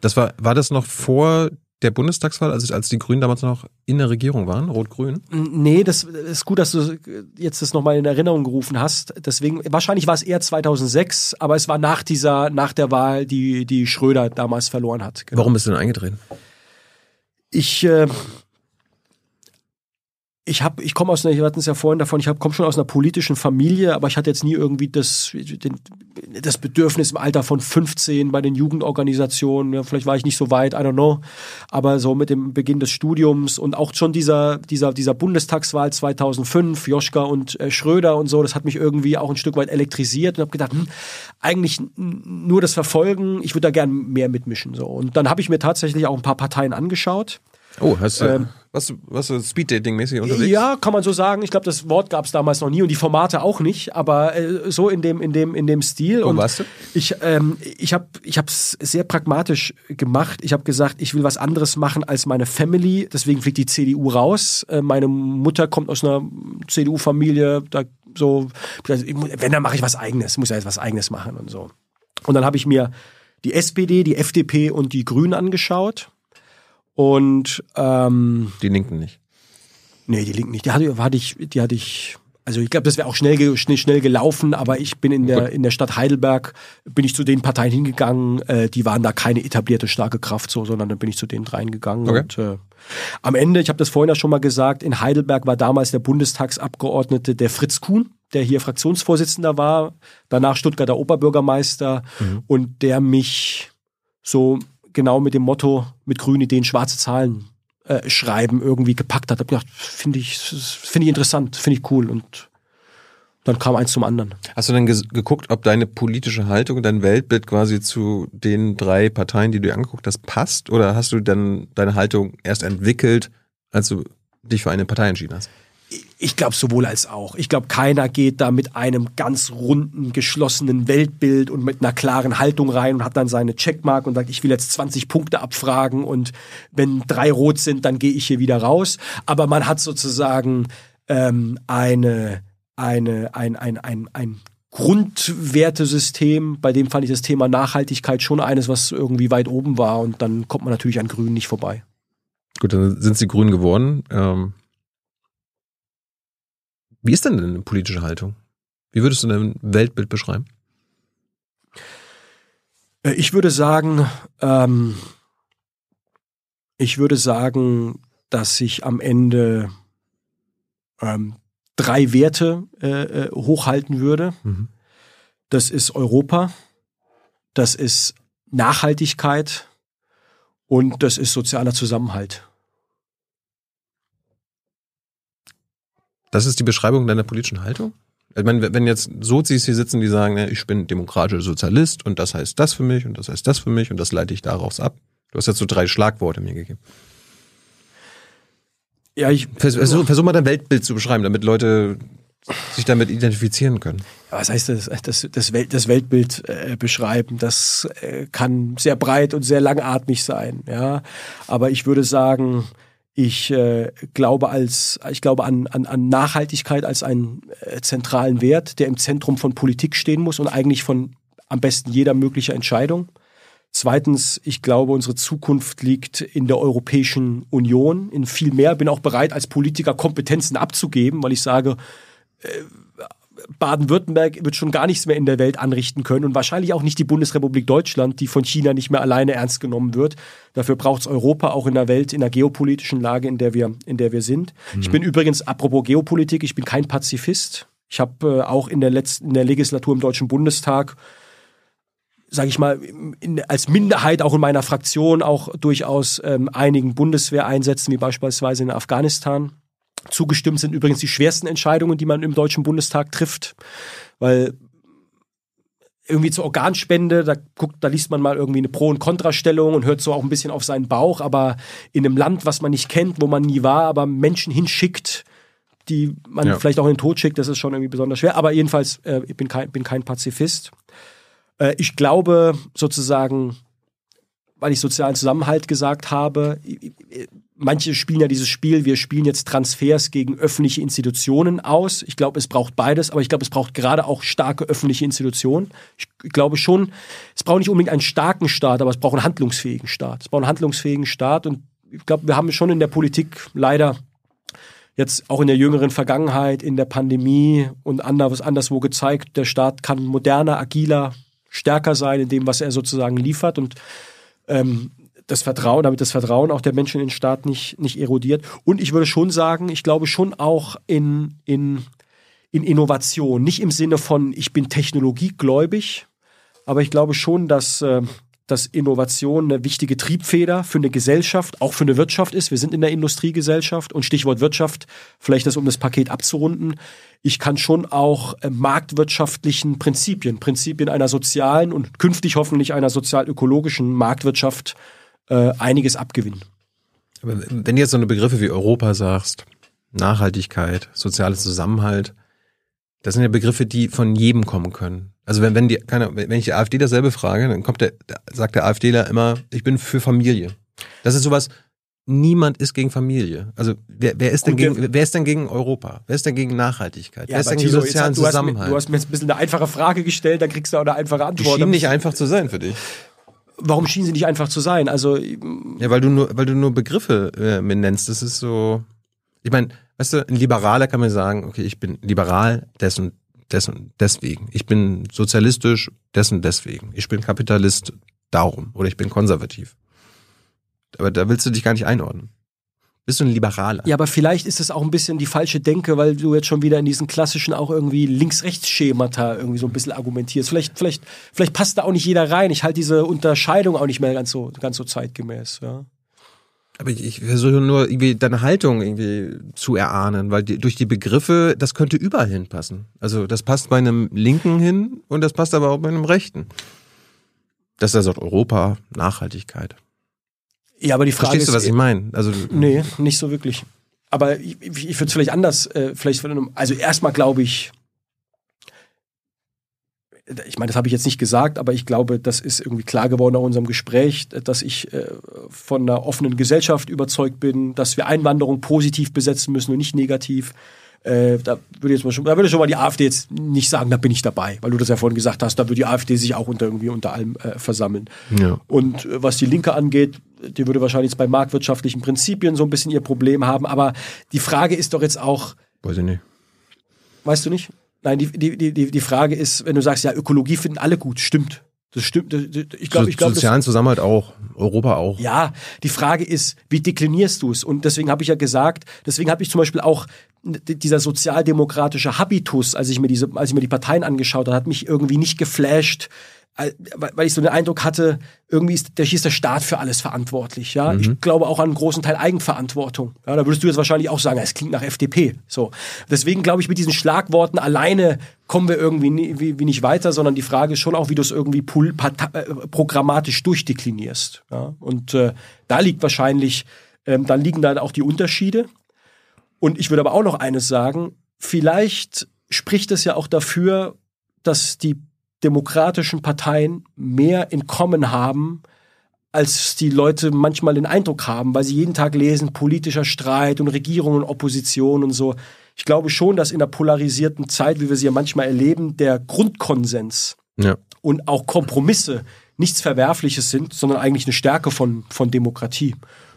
A: Das war, war das noch vor der Bundestagswahl, also als die Grünen damals noch in der Regierung waren, Rot-Grün?
B: Nee, das ist gut, dass du jetzt das nochmal in Erinnerung gerufen hast. Deswegen, wahrscheinlich war es eher 2006, aber es war nach dieser, nach der Wahl, die, die Schröder damals verloren hat.
A: Genau. Warum bist du denn eingetreten?
B: Ich, äh, ich habe, ich komme aus einer, wir hatten es ja vorhin davon, ich komme schon aus einer politischen Familie, aber ich hatte jetzt nie irgendwie das, den, das Bedürfnis im Alter von 15 bei den Jugendorganisationen, ja, vielleicht war ich nicht so weit, I don't know, aber so mit dem Beginn des Studiums und auch schon dieser, dieser, dieser Bundestagswahl 2005, Joschka und äh, Schröder und so, das hat mich irgendwie auch ein Stück weit elektrisiert und habe gedacht, hm, eigentlich nur das Verfolgen, ich würde da gern mehr mitmischen, so. Und dann habe ich mir tatsächlich auch ein paar Parteien angeschaut.
A: Oh, hast du, ähm, was, was so Speed-Dating-mäßig unterwegs?
B: Ja, kann man so sagen. Ich glaube, das Wort gab es damals noch nie und die Formate auch nicht, aber äh, so in dem, in dem, in dem Stil.
A: Wo und warst du?
B: Ich, ähm, ich habe es sehr pragmatisch gemacht. Ich habe gesagt, ich will was anderes machen als meine Family. Deswegen fliegt die CDU raus. Äh, meine Mutter kommt aus einer CDU-Familie. Da so, wenn, dann mache ich was Eigenes. Muss ja jetzt was Eigenes machen und so. Und dann habe ich mir die SPD, die FDP und die Grünen angeschaut und ähm,
A: die Linken nicht.
B: Nee, die Linken nicht. Die hatte, hatte ich, die hatte ich. Also ich glaube, das wäre auch schnell, schnell, schnell gelaufen, aber ich bin in der, in der Stadt Heidelberg, bin ich zu den Parteien hingegangen, äh, die waren da keine etablierte starke Kraft so, sondern dann bin ich zu den dreien gegangen. Okay. Und äh, am Ende, ich habe das vorhin ja schon mal gesagt, in Heidelberg war damals der Bundestagsabgeordnete der Fritz Kuhn, der hier Fraktionsvorsitzender war, danach Stuttgarter Oberbürgermeister mhm. und der mich so genau mit dem Motto, mit grünen Ideen schwarze Zahlen äh, schreiben, irgendwie gepackt hat. Hab gedacht, finde ich, finde ich interessant, finde ich cool und dann kam eins zum anderen.
A: Hast du dann geguckt, ob deine politische Haltung, dein Weltbild quasi zu den drei Parteien, die du dir angeguckt hast, passt? Oder hast du dann deine Haltung erst entwickelt, als du dich für eine Partei entschieden hast?
B: Ich glaube sowohl als auch. Ich glaube, keiner geht da mit einem ganz runden, geschlossenen Weltbild und mit einer klaren Haltung rein und hat dann seine Checkmark und sagt, ich will jetzt 20 Punkte abfragen und wenn drei rot sind, dann gehe ich hier wieder raus. Aber man hat sozusagen ähm, eine, eine, ein, ein, ein, ein Grundwertesystem. Bei dem fand ich das Thema Nachhaltigkeit schon eines, was irgendwie weit oben war und dann kommt man natürlich an Grün nicht vorbei.
A: Gut, dann sind sie grün geworden. Ähm wie ist denn deine politische Haltung? Wie würdest du dein Weltbild beschreiben?
B: Äh, ich würde sagen, ähm, ich würde sagen, dass ich am Ende ähm, drei Werte äh, äh hochhalten würde. Mhm. Das ist Europa, das ist Nachhaltigkeit und das ist sozialer Zusammenhalt.
A: Das ist die Beschreibung deiner politischen Haltung? Ich meine, wenn jetzt Sozis hier sitzen, die sagen, ich bin demokratischer Sozialist und das heißt das für mich und das heißt das für mich und das leite ich daraus ab. Du hast jetzt so drei Schlagworte mir gegeben. Ja, ich versuche versuch mal dein Weltbild zu beschreiben, damit Leute sich damit identifizieren können.
B: Was heißt das? Das, das, Welt, das Weltbild äh, beschreiben, das äh, kann sehr breit und sehr langatmig sein. Ja, aber ich würde sagen, ich äh, glaube als ich glaube an, an, an Nachhaltigkeit als einen äh, zentralen Wert, der im Zentrum von Politik stehen muss und eigentlich von am besten jeder möglicher Entscheidung. Zweitens, ich glaube, unsere Zukunft liegt in der Europäischen Union, in viel mehr. Bin auch bereit, als Politiker Kompetenzen abzugeben, weil ich sage, äh, Baden-Württemberg wird schon gar nichts mehr in der Welt anrichten können und wahrscheinlich auch nicht die Bundesrepublik Deutschland, die von China nicht mehr alleine ernst genommen wird. Dafür braucht es Europa auch in der Welt, in der geopolitischen Lage, in der wir, in der wir sind. Mhm. Ich bin übrigens, apropos Geopolitik, ich bin kein Pazifist. Ich habe äh, auch in der letzten, in der Legislatur im Deutschen Bundestag sage ich mal, in, als Minderheit auch in meiner Fraktion auch durchaus ähm, einigen Bundeswehreinsätzen, wie beispielsweise in Afghanistan Zugestimmt sind übrigens die schwersten Entscheidungen, die man im Deutschen Bundestag trifft, weil irgendwie zur Organspende, da guckt, da liest man mal irgendwie eine Pro- und Kontrastellung und hört so auch ein bisschen auf seinen Bauch, aber in einem Land, was man nicht kennt, wo man nie war, aber Menschen hinschickt, die man ja. vielleicht auch in den Tod schickt, das ist schon irgendwie besonders schwer. Aber jedenfalls, äh, ich bin kein, bin kein Pazifist. Äh, ich glaube sozusagen, weil ich sozialen Zusammenhalt gesagt habe, manche spielen ja dieses Spiel, wir spielen jetzt Transfers gegen öffentliche Institutionen aus. Ich glaube, es braucht beides, aber ich glaube, es braucht gerade auch starke öffentliche Institutionen. Ich glaube schon, es braucht nicht unbedingt einen starken Staat, aber es braucht einen handlungsfähigen Staat. Es braucht einen handlungsfähigen Staat und ich glaube, wir haben schon in der Politik leider jetzt auch in der jüngeren Vergangenheit, in der Pandemie und anders, anderswo gezeigt, der Staat kann moderner, agiler, stärker sein in dem, was er sozusagen liefert und ähm, das Vertrauen, damit das Vertrauen auch der Menschen in den Staat nicht, nicht erodiert. Und ich würde schon sagen, ich glaube schon auch in, in, in Innovation. Nicht im Sinne von, ich bin technologiegläubig, aber ich glaube schon, dass, äh, dass Innovation eine wichtige Triebfeder für eine Gesellschaft, auch für eine Wirtschaft ist. Wir sind in der Industriegesellschaft und Stichwort Wirtschaft, vielleicht das, um das Paket abzurunden. Ich kann schon auch äh, marktwirtschaftlichen Prinzipien, Prinzipien einer sozialen und künftig hoffentlich einer sozial-ökologischen Marktwirtschaft äh, einiges abgewinnen.
A: Aber wenn du jetzt so eine Begriffe wie Europa sagst, Nachhaltigkeit, sozialer Zusammenhalt, das sind ja Begriffe, die von jedem kommen können. Also wenn, wenn die, keine, wenn ich die AfD dasselbe frage, dann kommt der, sagt der AfDler immer, ich bin für Familie. Das ist sowas, niemand ist gegen Familie. Also wer, wer ist denn gegen, wer ist denn gegen Europa? Wer ist denn gegen Nachhaltigkeit?
B: Ja,
A: wer ist denn gegen
B: Thilo,
A: sozialen
B: jetzt, du, hast mir,
A: Zusammenhalt?
B: du hast mir jetzt ein bisschen eine einfache Frage gestellt, dann kriegst du auch eine einfache
A: die
B: Antwort.
A: schienen nicht einfach zu sein für dich.
B: Warum schienen sie nicht einfach zu sein? Also
A: Ja, weil du nur, weil du nur Begriffe äh, nennst. Das ist so. Ich meine, weißt du, ein Liberaler kann mir sagen, okay, ich bin liberal, dessen, dessen, deswegen. Ich bin sozialistisch, dessen, deswegen. Ich bin Kapitalist, darum. Oder ich bin konservativ. Aber da willst du dich gar nicht einordnen. Bist du ein Liberaler?
B: Ja, aber vielleicht ist es auch ein bisschen die falsche Denke, weil du jetzt schon wieder in diesen klassischen auch irgendwie Links-Rechts-Schemata irgendwie so ein bisschen argumentierst. Vielleicht, vielleicht, vielleicht passt da auch nicht jeder rein. Ich halte diese Unterscheidung auch nicht mehr ganz so, ganz so zeitgemäß. Ja.
A: Aber ich, ich versuche nur irgendwie deine Haltung irgendwie zu erahnen, weil die, durch die Begriffe, das könnte überall hinpassen. Also das passt bei einem Linken hin und das passt aber auch bei einem Rechten. Das ist also Europa, Nachhaltigkeit.
B: Ja, aber die Frage
A: Verstehst du,
B: ist,
A: was ich meine? Also
B: Nee, nicht so wirklich. Aber ich, ich, ich würde es vielleicht anders, äh, vielleicht also erstmal glaube ich, ich meine, das habe ich jetzt nicht gesagt, aber ich glaube, das ist irgendwie klar geworden in unserem Gespräch, dass ich äh, von einer offenen Gesellschaft überzeugt bin, dass wir Einwanderung positiv besetzen müssen und nicht negativ. Äh, da würde jetzt mal schon, da würde schon mal die AfD jetzt nicht sagen, da bin ich dabei, weil du das ja vorhin gesagt hast, da würde die AfD sich auch unter irgendwie unter allem äh, versammeln.
A: Ja.
B: Und äh, was die Linke angeht, die würde wahrscheinlich jetzt bei marktwirtschaftlichen Prinzipien so ein bisschen ihr Problem haben. Aber die Frage ist doch jetzt auch,
A: weiß ich nicht.
B: weißt du nicht? Nein, die, die, die, die die Frage ist, wenn du sagst, ja, Ökologie finden alle gut, stimmt. Das stimmt. Das- das- Ich glaube, ich glaube,
A: Sozialen Zusammenhalt auch, Europa auch.
B: ja, die Frage ist, wie deklinierst du es? Und deswegen habe ich ja gesagt, deswegen habe ich zum Beispiel auch dieser sozialdemokratische Habitus, als ich mir diese, als ich mir die Parteien angeschaut habe, hat mich irgendwie nicht geflasht, weil ich so den Eindruck hatte, irgendwie ist der, ist der Staat für alles verantwortlich. Ja, ich glaube auch an einen großen Teil Eigenverantwortung. Ja, da würdest du jetzt wahrscheinlich auch sagen, es klingt nach FDP. So, deswegen glaube ich, mit diesen Schlagworten alleine kommen wir irgendwie nie, wie, wie nicht weiter, sondern die Frage ist schon auch, wie du es irgendwie parta- äh, programmatisch durchdeklinierst. Ja? Und äh, da liegt wahrscheinlich, ähm, dann liegen da auch die Unterschiede. Und ich würde aber auch noch eines sagen, vielleicht spricht es ja auch dafür, dass die demokratischen Parteien mehr in Kommen haben, als die Leute manchmal den Eindruck haben, weil sie jeden Tag lesen, politischer Streit und Regierung und Opposition und so. Ich glaube schon, dass in der polarisierten Zeit, wie wir sie ja manchmal erleben, der Grundkonsens
A: Ja.
B: und auch Kompromisse nichts Verwerfliches sind, sondern eigentlich eine Stärke von, von Demokratie.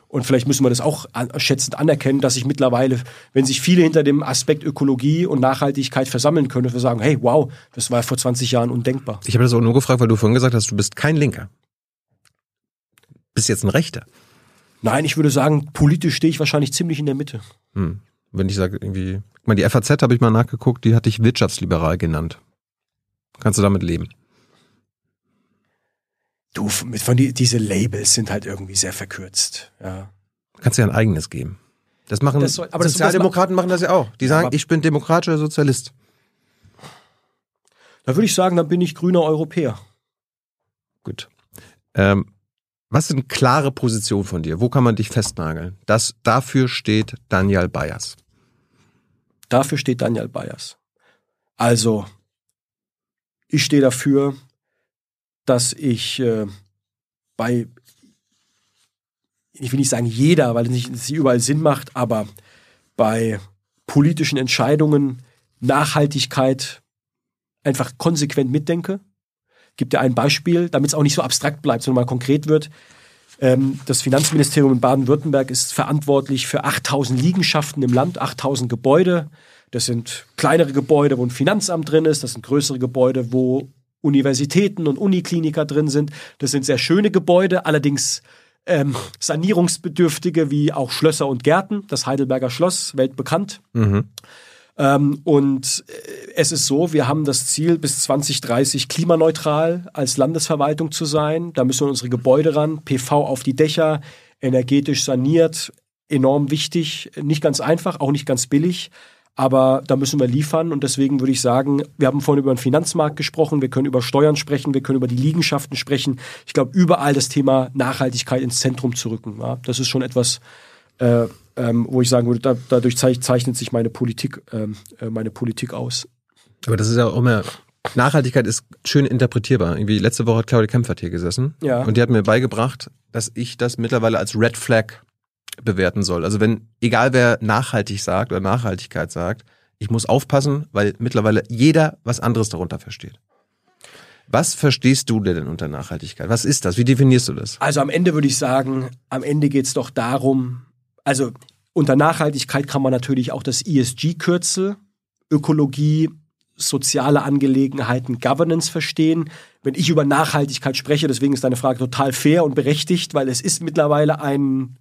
B: Und vielleicht müssen wir das auch an, schätzend anerkennen, dass sich mittlerweile, wenn sich viele hinter dem Aspekt Ökologie und Nachhaltigkeit versammeln können, dass wir sagen, hey, wow, das war vor 20 Jahren undenkbar.
A: Ich habe das auch nur gefragt, weil du vorhin gesagt hast, du bist kein Linker. Bist jetzt ein Rechter.
B: Nein, ich würde sagen, politisch stehe ich wahrscheinlich ziemlich in der Mitte.
A: Hm. Wenn ich sage irgendwie, guck mal, die FAZ habe ich mal nachgeguckt, die hat dich wirtschaftsliberal genannt. Kannst du damit leben?
B: Du, von die, diese Labels sind halt irgendwie sehr verkürzt. Ja.
A: Kannst dir ein eigenes geben. Das machen
B: Das soll- aber das-
A: Sozialdemokraten machen das ja auch. Die sagen, ich bin demokratischer Sozialist.
B: Da würde ich sagen, dann bin ich grüner Europäer.
A: Gut. Ähm, was sind klare Positionen von dir? Wo kann man dich festnageln? Das, dafür steht Daniel Bayers.
B: Dafür steht Daniel Bayers. Also, ich stehe dafür, dass ich äh, bei, ich will nicht sagen jeder, weil es nicht, nicht überall Sinn macht, aber bei politischen Entscheidungen Nachhaltigkeit einfach konsequent mitdenke. Gibt ja ein Beispiel, damit es auch nicht so abstrakt bleibt, sondern mal konkret wird. Ähm, das Finanzministerium in Baden-Württemberg ist verantwortlich für 8000 Liegenschaften im Land, 8000 Gebäude. Das sind kleinere Gebäude, wo ein Finanzamt drin ist. Das sind größere Gebäude, wo Universitäten und Unikliniker drin sind. Das sind sehr schöne Gebäude, allerdings ähm, sanierungsbedürftige wie auch Schlösser und Gärten. Das Heidelberger Schloss, weltbekannt.
A: Mhm.
B: Ähm, und äh, es ist so, wir haben das Ziel, bis 2030 klimaneutral als Landesverwaltung zu sein. Da müssen unsere Gebäude ran, PV auf die Dächer, energetisch saniert, enorm wichtig, nicht ganz einfach, auch nicht ganz billig. Aber da müssen wir liefern und deswegen würde ich sagen, wir haben vorhin über den Finanzmarkt gesprochen, wir können über Steuern sprechen, wir können über die Liegenschaften sprechen. Ich glaube, überall das Thema Nachhaltigkeit ins Zentrum zu rücken. Ja, das ist schon etwas, äh, ähm, wo ich sagen würde, da, dadurch zeichnet sich meine Politik, ähm, äh, meine Politik aus.
A: Aber das ist ja auch immer, Nachhaltigkeit ist schön interpretierbar. Irgendwie letzte Woche hat Claudia Kempfert hier gesessen.
B: Ja.
A: Und die hat mir beigebracht, dass ich das mittlerweile als Red Flag bewerten soll. Also wenn, egal wer nachhaltig sagt oder Nachhaltigkeit sagt, ich muss aufpassen, weil mittlerweile jeder was anderes darunter versteht. Was verstehst du denn unter Nachhaltigkeit? Was ist das? Wie definierst du das?
B: Also am Ende würde ich sagen, am Ende geht es doch darum, also unter Nachhaltigkeit kann man natürlich auch das ESG-Kürzel, Ökologie, soziale Angelegenheiten, Governance verstehen. Wenn ich über Nachhaltigkeit spreche, deswegen ist deine Frage total fair und berechtigt, weil es ist mittlerweile ein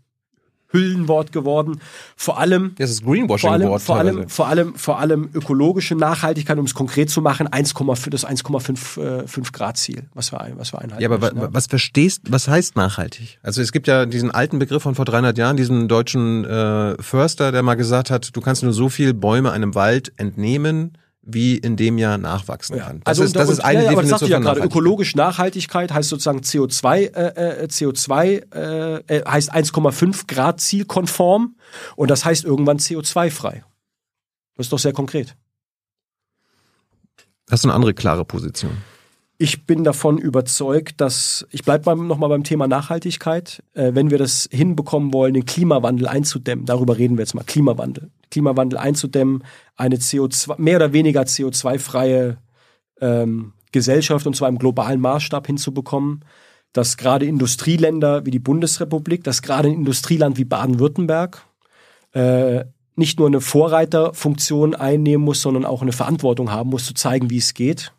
B: Hüllenwort geworden. Vor allem,
A: Das ist Greenwashing
B: vor allem,
A: Wort
B: vor allem, vor allem, vor allem ökologische Nachhaltigkeit, um es konkret zu machen, 1,5 das 1,5 äh, 5 Grad Ziel, was wir, ein- was wir einhalten.
A: Ja, aber wa-
B: müssen, ja.
A: was verstehst, was heißt nachhaltig? Also es gibt ja diesen alten Begriff von vor 300 Jahren, diesen deutschen äh, Förster, der mal gesagt hat, du kannst nur so viel Bäume einem Wald entnehmen, wie in dem Jahr nachwachsen kann. Das
B: also
A: ist, das
B: und-
A: ist eine
B: ja, ja, aber das
A: Definition
B: sagst du ja gerade. Ökologisch Nachhaltigkeit heißt sozusagen CO2, äh, äh, CO2 äh, äh, heißt 1,5 Grad zielkonform und das heißt irgendwann CO2-frei. Das ist doch sehr konkret.
A: Hast du eine andere klare Position?
B: Ich bin davon überzeugt, dass, ich bleibe nochmal beim Thema Nachhaltigkeit, äh, wenn wir das hinbekommen wollen, den Klimawandel einzudämmen, darüber reden wir jetzt mal, Klimawandel, Klimawandel einzudämmen, eine CO2, mehr oder weniger CO2-freie ähm, Gesellschaft und zwar im globalen Maßstab hinzubekommen, dass gerade Industrieländer wie die Bundesrepublik, dass gerade ein Industrieland wie Baden-Württemberg äh, nicht nur eine Vorreiterfunktion einnehmen muss, sondern auch eine Verantwortung haben muss, zu zeigen, wie es geht.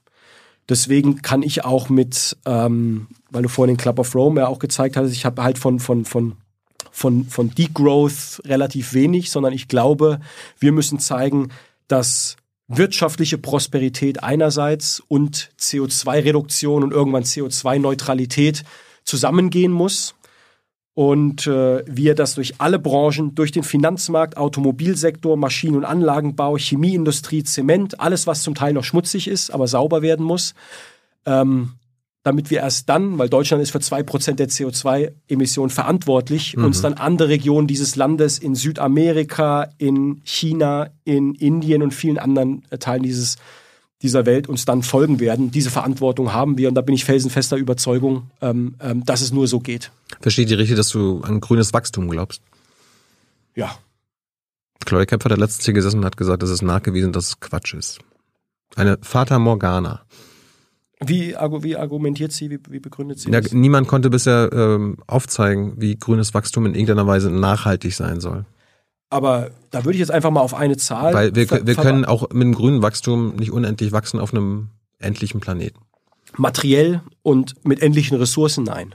B: Deswegen kann ich auch mit, ähm, weil du vorhin den Club of Rome ja auch gezeigt hast, ich habe halt von, von, von, von, von Degrowth relativ wenig, sondern ich glaube, wir müssen zeigen, dass wirtschaftliche Prosperität einerseits und CO2-Reduktion und irgendwann CO2-Neutralität zusammengehen muss und äh, wir das durch alle Branchen, durch den Finanzmarkt, Automobilsektor, Maschinen- und Anlagenbau, Chemieindustrie, Zement, alles, was zum Teil noch schmutzig ist, aber sauber werden muss, ähm, damit wir erst dann, weil Deutschland ist für zwei Prozent der CO2-Emissionen verantwortlich, uns dann andere Regionen dieses Landes in Südamerika, in China, in Indien und vielen anderen äh, Teilen dieses dieser Welt uns dann folgen werden. Diese Verantwortung haben wir und da bin ich felsenfester Überzeugung, ähm, ähm, dass es nur so geht.
A: Versteht die richtig, dass du an grünes Wachstum glaubst?
B: Ja.
A: Claudia Kempfer hat letztens hier gesessen und hat gesagt, es ist nachgewiesen, dass es Quatsch ist. Eine Fata Morgana.
B: Wie, wie argumentiert sie, wie, wie begründet sie
A: Ja,
B: das?
A: niemand konnte bisher ähm, aufzeigen, wie grünes Wachstum in irgendeiner Weise nachhaltig sein soll.
B: Aber da würde ich jetzt einfach mal auf eine Zahl.
A: Weil wir, wir können auch mit dem grünen Wachstum nicht unendlich wachsen auf einem endlichen Planeten.
B: Materiell und mit endlichen Ressourcen, nein.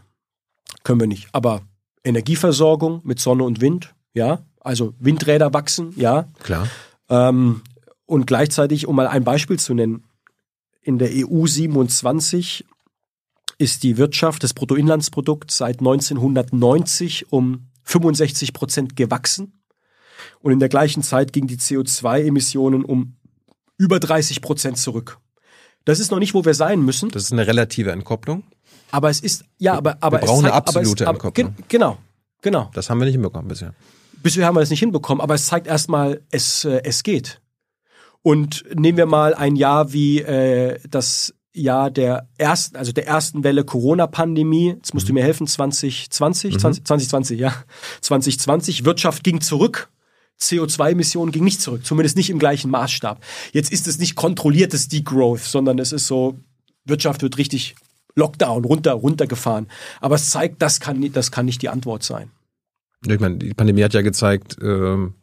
B: Können wir nicht. Aber Energieversorgung mit Sonne und Wind, ja. Also Windräder wachsen, ja.
A: Klar.
B: Ähm, und gleichzeitig, um mal ein Beispiel zu nennen, in der EU 27 ist die Wirtschaft, das Bruttoinlandsprodukt seit 1990 um 65 Prozent gewachsen. Und in der gleichen Zeit gingen die CO2-Emissionen um über 30 Prozent zurück. Das ist noch nicht, wo wir sein müssen,
A: Das ist eine relative Entkopplung.
B: aber es ist, ja, aber, aber es
A: brauchen eine
B: zeigt, aber
A: absolute
B: es, aber,
A: Entkopplung.
B: ge- Genau, genau.
A: Das haben wir nicht hinbekommen bisher.
B: Bisher haben wir das nicht hinbekommen, aber es zeigt erstmal, es, äh, es geht. Und nehmen wir mal ein Jahr wie äh, das Jahr der ersten, also der ersten Welle Corona-Pandemie. Jetzt musst du mir helfen, 2020, 20, 2020, ja. [LAUGHS] 2020, Wirtschaft ging zurück. CO2-Emissionen ging nicht zurück, zumindest nicht im gleichen Maßstab. Jetzt ist es nicht kontrolliertes Degrowth, sondern es ist so, Wirtschaft wird richtig Lockdown, runter, runtergefahren. Aber es zeigt, das kann, das kann nicht die Antwort sein.
A: Ich meine, die Pandemie hat ja gezeigt, ähm,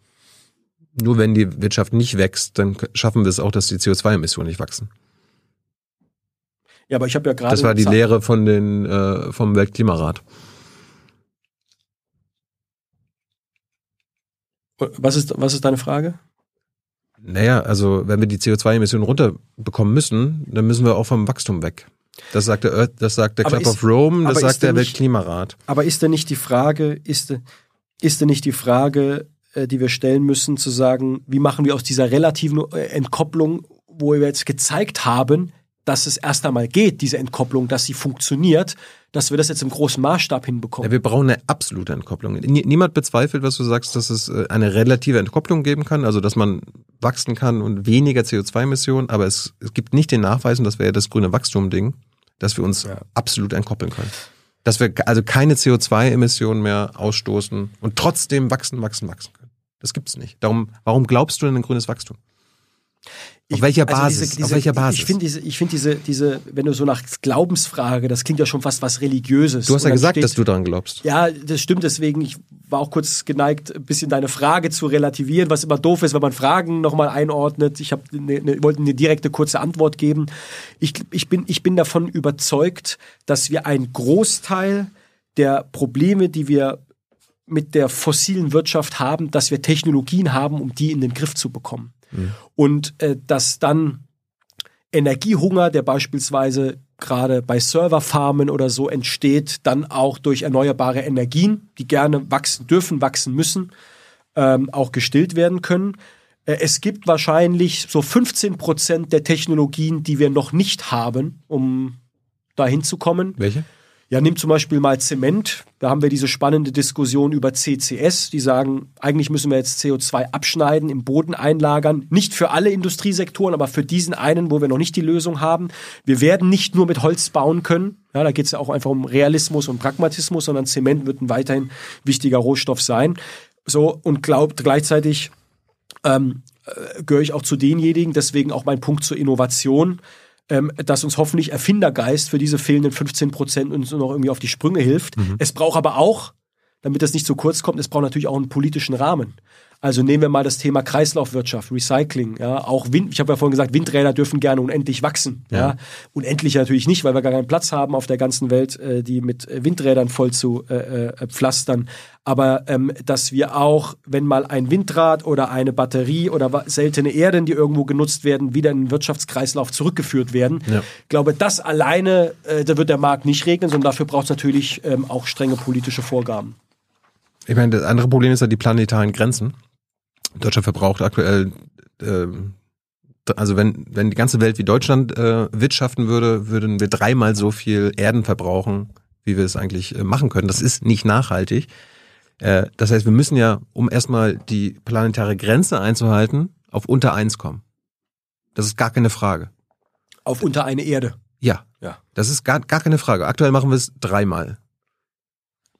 A: nur wenn die Wirtschaft nicht wächst, dann schaffen wir es auch, dass die CO2-Emissionen nicht wachsen.
B: Ja, aber ich habe ja gerade
A: Das war die
B: gesagt-
A: Lehre von den, äh, vom Weltklimarat.
B: Was ist, was ist deine Frage?
A: Naja, also wenn wir die CO2-Emissionen runterbekommen müssen, dann müssen wir auch vom Wachstum weg. Das sagt der, das sagt der Club ist, of Rome, das sagt der nicht, Weltklimarat.
B: Aber ist denn nicht die Frage, ist, ist denn nicht die Frage, äh, die wir stellen müssen, zu sagen, wie machen wir aus dieser relativen äh, Entkopplung, wo wir jetzt gezeigt haben, dass es erst einmal geht, diese Entkopplung, dass sie funktioniert, dass wir das jetzt im großen Maßstab hinbekommen.
A: Ja, wir brauchen eine absolute Entkopplung. Niemand bezweifelt, was du sagst, dass es äh, eine relative Entkopplung geben kann, also dass man wachsen kann und weniger CO2-Emissionen, aber es, es gibt nicht den Nachweis, und das wäre ja das grüne Wachstum-Ding, dass wir uns ja. absolut entkoppeln können. Dass wir also keine CO2-Emissionen mehr ausstoßen und trotzdem wachsen, wachsen, wachsen können. Das gibt's nicht. Darum, warum glaubst du denn ein grünes Wachstum? Auf ich, welcher Basis? Also diese, diese, Auf welcher Basis?
B: Ich finde diese, ich finde diese, diese, wenn du so nach Glaubensfrage, das klingt ja schon fast was Religiöses.
A: Du hast ja gesagt, steht, dass du daran glaubst.
B: Ja, das stimmt. Deswegen, ich war auch kurz geneigt, ein bisschen deine Frage zu relativieren, was immer doof ist, wenn man Fragen nochmal einordnet. Ich habe ne, ne, wollte eine direkte kurze Antwort geben. Ich, ich bin, ich bin davon überzeugt, dass wir einen Großteil der Probleme, die wir mit der fossilen Wirtschaft haben, dass wir Technologien haben, um die in den Griff zu bekommen. Mhm. Und äh, dass dann Energiehunger, der beispielsweise gerade bei Serverfarmen oder so entsteht, dann auch durch erneuerbare Energien, die gerne wachsen dürfen, wachsen müssen, ähm, auch gestillt werden können. Äh, es gibt wahrscheinlich so 15 Prozent der Technologien, die wir noch nicht haben, um dahin zu kommen.
A: Welche?
B: Ja, nimm zum Beispiel mal Zement. Da haben wir diese spannende Diskussion über CCS. Die sagen, eigentlich müssen wir jetzt CO2 abschneiden, im Boden einlagern. Nicht für alle Industriesektoren, aber für diesen einen, wo wir noch nicht die Lösung haben. Wir werden nicht nur mit Holz bauen können. Ja, da geht es ja auch einfach um Realismus und Pragmatismus, sondern Zement wird ein weiterhin wichtiger Rohstoff sein. So, und glaubt gleichzeitig ähm, äh, gehöre ich auch zu denjenigen, deswegen auch mein Punkt zur Innovation ähm, dass uns hoffentlich Erfindergeist für diese fehlenden 15 Prozent uns noch irgendwie auf die Sprünge hilft. Mhm. Es braucht aber auch, damit das nicht zu kurz kommt, es braucht natürlich auch einen politischen Rahmen. Also nehmen wir mal das Thema Kreislaufwirtschaft, Recycling. Ja, auch Wind, ich habe ja vorhin gesagt, Windräder dürfen gerne unendlich wachsen. Ja. ja. Unendlich natürlich nicht, weil wir gar keinen Platz haben auf der ganzen Welt, äh, die mit Windrädern voll zu äh, äh, pflastern. Aber ähm, dass wir auch, wenn mal ein Windrad oder eine Batterie oder seltene Erden, die irgendwo genutzt werden, wieder in den Wirtschaftskreislauf zurückgeführt werden. Ja. Ich glaube, das alleine, äh, da wird der Markt nicht regnen, sondern dafür braucht es natürlich ähm, auch strenge politische Vorgaben.
A: Ich meine, das andere Problem ist ja die planetaren Grenzen. Deutschland verbraucht aktuell, äh, also wenn, wenn die ganze Welt wie Deutschland äh, wirtschaften würde, würden wir dreimal so viel Erden verbrauchen, wie wir es eigentlich äh, machen können. Das ist nicht nachhaltig. Äh, das heißt, wir müssen ja, um erstmal die planetare Grenze einzuhalten, auf unter eins kommen. Das ist gar keine Frage.
B: Auf unter eine Erde.
A: Ja. Ja. Das ist gar, gar keine Frage. Aktuell machen wir es dreimal.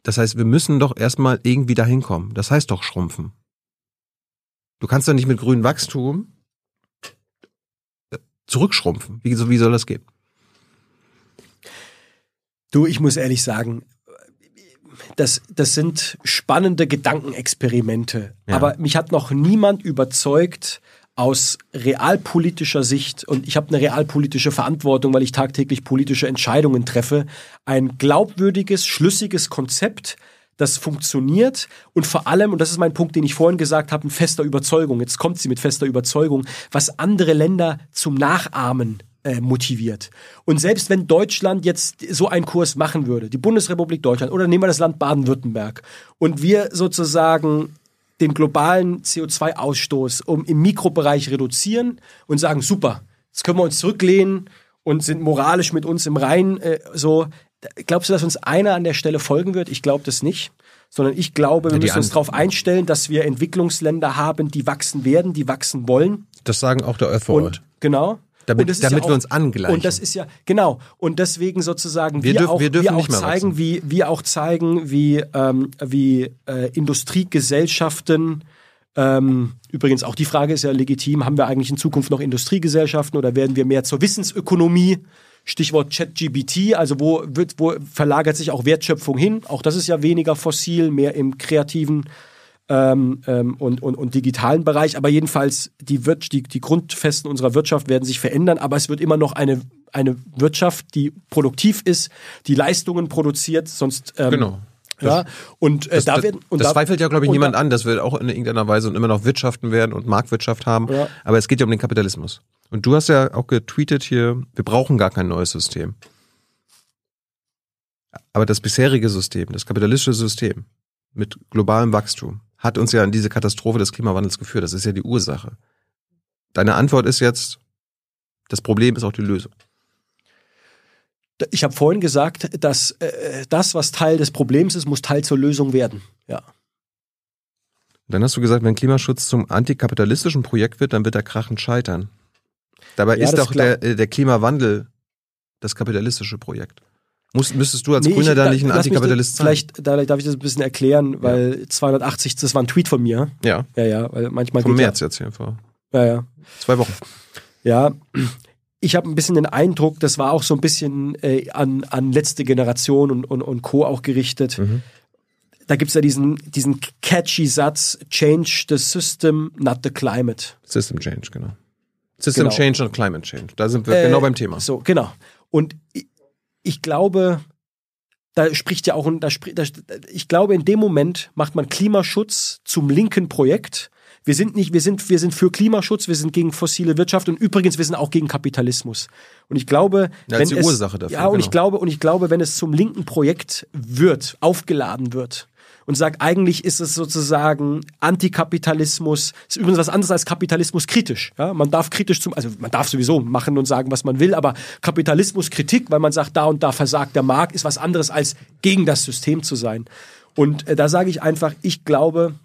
A: Das heißt, wir müssen doch erstmal irgendwie dahin kommen. Das heißt doch schrumpfen. Du kannst doch nicht mit grünem Wachstum äh, zurückschrumpfen. Wie, wie soll das gehen?
B: Du, ich muss ehrlich sagen, das, das sind spannende Gedankenexperimente. Ja. Aber mich hat noch niemand überzeugt aus realpolitischer Sicht, und ich habe eine realpolitische Verantwortung, weil ich tagtäglich politische Entscheidungen treffe, ein glaubwürdiges, schlüssiges Konzept, das funktioniert und vor allem, und das ist mein Punkt, den ich vorhin gesagt habe, in fester Überzeugung, jetzt kommt sie mit fester Überzeugung, was andere Länder zum Nachahmen äh, motiviert. Und selbst wenn Deutschland jetzt so einen Kurs machen würde, die Bundesrepublik Deutschland oder nehmen wir das Land Baden-Württemberg und wir sozusagen den globalen CO2-Ausstoß um im Mikrobereich reduzieren und sagen, super, jetzt können wir uns zurücklehnen und sind moralisch mit uns im Reinen, äh, so, Glaubst du, dass uns einer an der Stelle folgen wird? Ich glaube das nicht. Sondern ich glaube, wir ja, müssen uns darauf einstellen, dass wir Entwicklungsländer haben, die wachsen werden, die wachsen wollen.
A: Das sagen auch der Und,
B: genau.
A: Damit, damit ja auch, wir uns angleichen.
B: Und das ist ja, genau. Und deswegen sozusagen wir, wir, dürfen, auch, wir, dürfen wir auch zeigen, wie, wir auch zeigen, wie, ähm, wie äh, Industriegesellschaften ähm, übrigens, auch die Frage ist ja legitim, haben wir eigentlich in Zukunft noch Industriegesellschaften oder werden wir mehr zur Wissensökonomie Stichwort ChatGBT, also wo, wird, wo verlagert sich auch Wertschöpfung hin? Auch das ist ja weniger fossil, mehr im kreativen ähm, ähm, und, und, und digitalen Bereich. Aber jedenfalls, die, die, die Grundfesten unserer Wirtschaft werden sich verändern, aber es wird immer noch eine, eine Wirtschaft, die produktiv ist, die Leistungen produziert, sonst ähm, genau Ja, und äh,
A: Das,
B: da werden und
A: das
B: da,
A: zweifelt ja, glaube ich, niemand
B: da,
A: an, dass wir auch in irgendeiner Weise und immer noch wirtschaften werden und Marktwirtschaft haben.
B: Ja.
A: Aber es geht ja um den Kapitalismus. Und du hast ja auch getweetet hier, wir brauchen gar kein neues System. Aber das bisherige System, das kapitalistische System mit globalem Wachstum, hat uns ja in diese Katastrophe des Klimawandels geführt. Das ist ja die Ursache. Deine Antwort ist jetzt, das Problem ist auch die Lösung.
B: Ich habe vorhin gesagt, dass äh, das, was Teil des Problems ist, muss Teil zur Lösung werden. Ja.
A: Dann hast du gesagt, wenn Klimaschutz zum antikapitalistischen Projekt wird, dann wird er krachend scheitern. Dabei
B: Ja,
A: ist doch der, äh, der Klimawandel das kapitalistische Projekt. Muss, müsstest du als
B: Nee,
A: Grüner
B: ich-
A: da nicht ein Antikapitalist sein?
B: Vielleicht da, darf ich das ein bisschen erklären, weil 280, das war ein Tweet von mir.
A: Ja,
B: Ja, ja, weil manchmal
A: vom März jetzt hier vor
B: Ja, ja, ja.
A: zwei Wochen.
B: Ja, ich habe ein bisschen den Eindruck, das war auch so ein bisschen äh, an, an letzte Generation und, und, und Co. auch gerichtet.
A: Mhm.
B: Da gibt's ja diesen, diesen catchy Satz, change the system, not the climate.
A: System Change, genau. System
B: Genau.
A: Change und Climate Change. Da sind wir
B: Äh,
A: genau beim Thema.
B: So, genau. Und ich, ich glaube, da spricht ja auch, ein- da, da, ich glaube, in dem Moment macht man Klimaschutz zum linken Projekt. Wir sind nicht, wir sind, wir sind für Klimaschutz, wir sind gegen fossile Wirtschaft und übrigens, wir sind auch gegen Kapitalismus. Und ich glaube,
A: Ja,
B: wenn
A: die
B: es,
A: Ursache dafür,
B: ja, und ich
A: genau.
B: glaube, und ich glaube, wenn es zum linken Projekt wird, aufgeladen wird und sagt, eigentlich ist es sozusagen Antikapitalismus, ist übrigens was anderes als Kapitalismus kritisch. Ja, man darf kritisch zum, also man darf sowieso machen und sagen, was man will, aber Kapitalismuskritik, weil man sagt, da und da versagt der Markt, ist was anderes als gegen das System zu sein. Und äh, da sage ich einfach, ich glaube,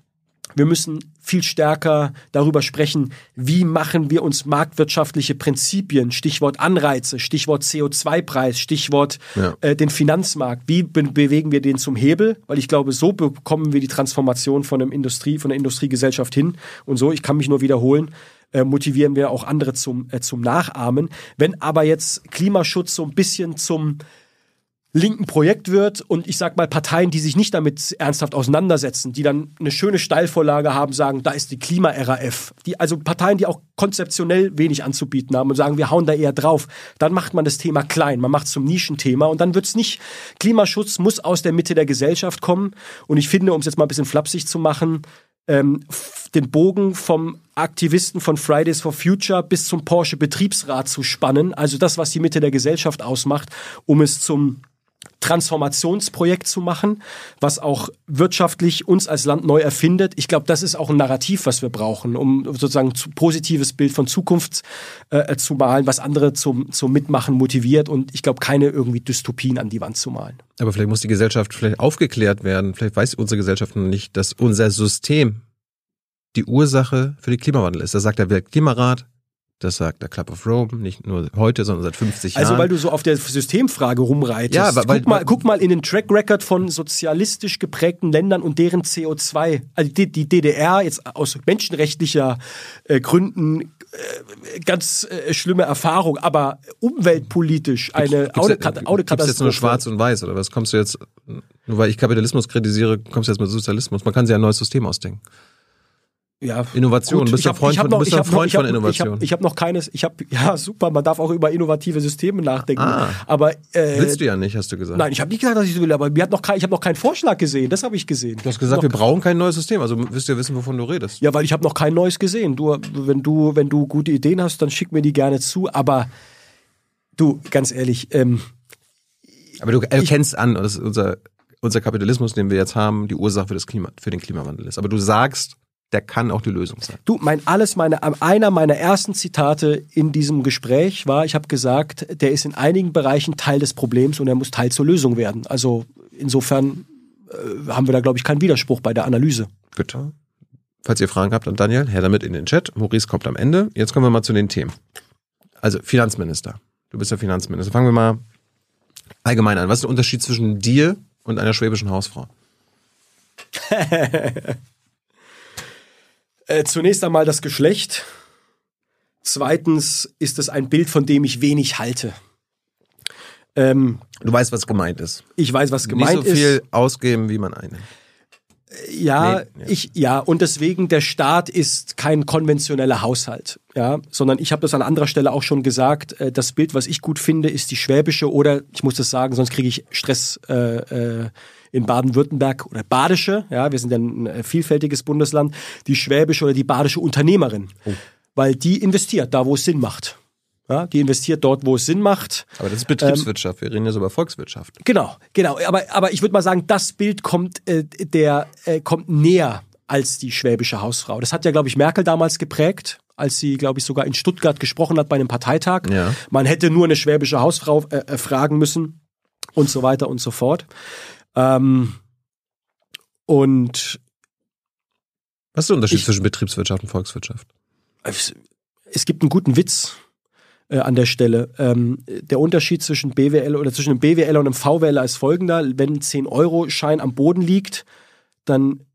B: wir müssen viel stärker darüber sprechen, wie machen wir uns marktwirtschaftliche Prinzipien, Stichwort Anreize, Stichwort CO2-Preis, Stichwort
A: Ja.
B: äh, den Finanzmarkt, wie be bewegen wir den zum Hebel? Weil ich glaube, so bekommen wir die Transformation von, einem Industrie, von der Industriegesellschaft hin. Und so, ich kann mich nur wiederholen, äh, motivieren wir auch andere zum, äh, zum Nachahmen. Wenn aber jetzt Klimaschutz so ein bisschen zum linken Projekt wird und ich sag mal Parteien, die sich nicht damit ernsthaft auseinandersetzen, die dann eine schöne Steilvorlage haben, sagen, da ist die Klima-RAF. Die, also Parteien, die auch konzeptionell wenig anzubieten haben und sagen, wir hauen da eher drauf, dann macht man das Thema klein, man macht es zum Nischenthema und dann wird's nicht, Klimaschutz muss aus der Mitte der Gesellschaft kommen und ich finde, um es jetzt mal ein bisschen flapsig zu machen, ähm, den Bogen vom Aktivisten von Fridays for Future bis zum Porsche Betriebsrat zu spannen, also das, was die Mitte der Gesellschaft ausmacht, um es zum Transformationsprojekt zu machen, was auch wirtschaftlich uns als Land neu erfindet. Ich glaube, das ist auch ein Narrativ, was wir brauchen, um sozusagen ein positives Bild von Zukunft äh, zu malen, was andere zum, zum Mitmachen motiviert und ich glaube, keine irgendwie Dystopien an die Wand zu malen.
A: Aber vielleicht muss die Gesellschaft vielleicht aufgeklärt werden. Vielleicht weiß unsere Gesellschaft noch nicht, dass unser System die Ursache für den Klimawandel ist. Das sagt der Weltklimarat, das sagt der Club of Rome, nicht nur heute, sondern seit 50 Jahren.
B: Also weil du so auf der Systemfrage rumreitest.
A: Ja, weil- weil-
B: guck, mal, guck mal in den Track Record von sozialistisch geprägten Ländern und deren CO2. Also die, die DDR jetzt aus menschenrechtlicher äh, Gründen äh, ganz äh, schlimme Erfahrung, aber umweltpolitisch eine
A: Gibt's jetzt-
B: Autokat-
A: Gibt's
B: Autokatastrophe.
A: jetzt nur schwarz und weiß oder was? Kommst du jetzt, nur weil ich Kapitalismus kritisiere, kommst du jetzt mit Sozialismus? Man kann sich ein neues System ausdenken.
B: Ja,
A: Innovation.
B: Gut,
A: bist
B: ich
A: du Freund
B: ich hab
A: von-
B: noch-
A: bist
B: ich noch-
A: Freund
B: ich hab-
A: von Innovation?
B: Ich habe ich hab noch keines, ich habe, [LAUGHS] ja super, man darf auch über innovative Systeme nachdenken.
A: Ah.
B: aber äh,
A: Willst du ja nicht, hast du gesagt.
B: Nein, ich habe nicht gesagt, dass ich so will, aber mir hat noch kein, ich habe noch keinen Vorschlag gesehen. Das habe ich gesehen.
A: Du hast gesagt, wir brauchen kein neues System. Also wirst du ja wissen, wovon du redest.
B: Ja, weil ich habe noch kein neues gesehen. Du, wenn du, wenn du gute Ideen hast, dann schick mir die gerne zu. Aber du, ganz ehrlich, ähm,
A: Aber du erkennst an, dass unser, unser Kapitalismus, den wir jetzt haben, die Ursache für, das Klima, für den Klimawandel ist. Aber du sagst, der kann auch die Lösung sein.
B: du, mein alles, meine, einer meiner ersten Zitate in diesem Gespräch war, ich habe gesagt, der ist in einigen Bereichen Teil des Problems und er muss Teil zur Lösung werden. Also insofern äh, haben wir da, glaube ich, keinen Widerspruch bei der Analyse.
A: Gut. Falls ihr Fragen habt an Daniel, her damit in den Chat. Maurice kommt am Ende. Jetzt kommen wir mal zu den Themen. Also Finanzminister. Du bist der Finanzminister. Fangen wir mal allgemein an. Was ist der Unterschied zwischen dir und einer schwäbischen Hausfrau? [LAUGHS]
B: Äh, zunächst einmal das Geschlecht. Zweitens ist es ein Bild, von dem ich wenig halte. Ähm,
A: Du weißt, was gemeint ist.
B: ich weiß, was gemeint
A: Nicht so viel
B: ist.
A: ausgeben, wie man einnimmt.
B: Ja,
A: Nee, ja.
B: ich ja und deswegen der Staat ist kein konventioneller Haushalt, ja, sondern ich habe das an anderer Stelle auch schon gesagt. Äh, das Bild, was ich gut finde, ist die schwäbische oder ich muss das sagen, sonst kriege ich Stress äh, äh, in Baden-Württemberg oder badische. Ja, wir sind ja ein äh, vielfältiges Bundesland. Die schwäbische oder die badische Unternehmerin, weil die investiert da, wo es Sinn macht. Ja, die investiert dort, wo es Sinn macht.
A: Aber das ist Betriebswirtschaft. Wir reden jetzt über Volkswirtschaft.
B: Genau, genau. Aber, aber ich würde mal sagen, das Bild kommt, äh, der, äh, kommt näher als die schwäbische Hausfrau. Das hat ja, glaube ich, Merkel damals geprägt, als sie, glaube ich, sogar in Stuttgart gesprochen hat bei einem Parteitag.
A: Ja.
B: Man hätte nur eine schwäbische Hausfrau äh, äh, fragen müssen und so weiter und so fort. Ähm, und
A: Was ist der Unterschied
B: Ich-
A: zwischen Betriebswirtschaft und Volkswirtschaft?
B: es, gibt einen guten Witz äh, an der Stelle. Ähm, der Unterschied zwischen BWL oder zwischen einem BWL und einem VWL ist folgender. Wenn ein 10-Euro-Schein am Boden liegt, dann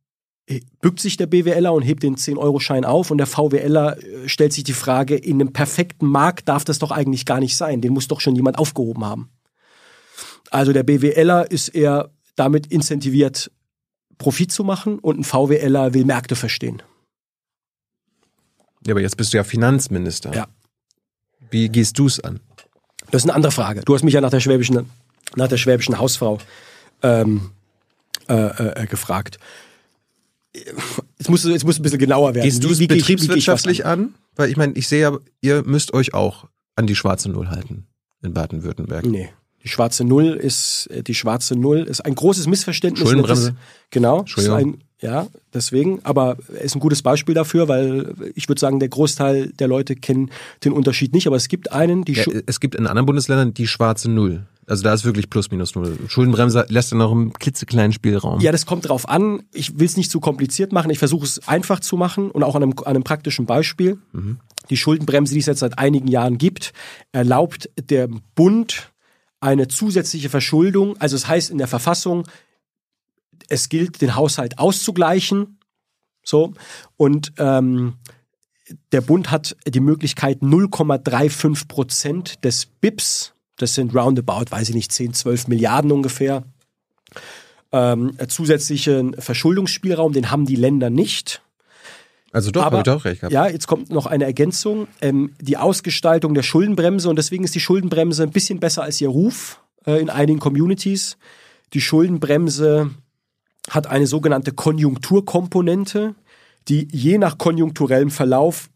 B: äh, bückt sich der BWLer und hebt den 10-Euro-Schein auf und der VWLer äh, stellt sich die Frage, in einem perfekten Markt darf das doch eigentlich gar nicht sein. Den muss doch schon jemand aufgehoben haben. Also der BWLer ist eher damit incentiviert, Profit zu machen und ein VWLer will Märkte verstehen.
A: Ja, aber jetzt bist du ja Finanzminister.
B: Ja.
A: Wie gehst du es an?
B: Das ist eine andere Frage. Du hast mich ja nach der schwäbischen, nach der schwäbischen Hausfrau ähm, äh, äh, gefragt. Jetzt muss, jetzt muss ein bisschen genauer werden.
A: Gehst du es
B: gehe ich-
A: betriebswirtschaftlich
B: an?
A: an? Weil ich meine, ich sehe ja, ihr müsst euch auch an die schwarze Null halten in Baden-Württemberg.
B: Nee. Die schwarze Null ist, äh, die schwarze Null ist ein großes Missverständnis.
A: Schuldenbremse.
B: Genau. Ein, ja, deswegen. Aber er ist ein gutes Beispiel dafür, weil ich würde sagen, der Großteil der Leute kennen den Unterschied nicht. Aber es gibt einen, die
A: Ja, es gibt in anderen Bundesländern die schwarze Null. Also da ist wirklich plus minus null. Schuldenbremse lässt dann noch einen klitzekleinen Spielraum.
B: Ja, das kommt drauf an. Ich will es nicht zu kompliziert machen. Ich versuche es einfach zu machen und auch an einem, an einem praktischen Beispiel. Die Schuldenbremse, die es jetzt seit einigen Jahren gibt, erlaubt dem Bund eine zusätzliche Verschuldung. Also es heißt in der Verfassung, es gilt, den Haushalt auszugleichen. So. Und ähm, der Bund hat die Möglichkeit, 0,35 Prozent des BIPs, das sind roundabout, weiß ich nicht, 10, 12 Milliarden ungefähr, ähm, zusätzlichen Verschuldungsspielraum, den haben die Länder nicht.
A: Also doch,
B: Aber-
A: habe ich doch recht gehabt.
B: Ja, jetzt kommt noch eine Ergänzung. Ähm, die Ausgestaltung der Schuldenbremse und deswegen ist die Schuldenbremse ein bisschen besser als ihr Ruf äh, in einigen Communities. Die Schuldenbremse hat eine sogenannte Konjunkturkomponente, die je nach konjunkturellem Verlauf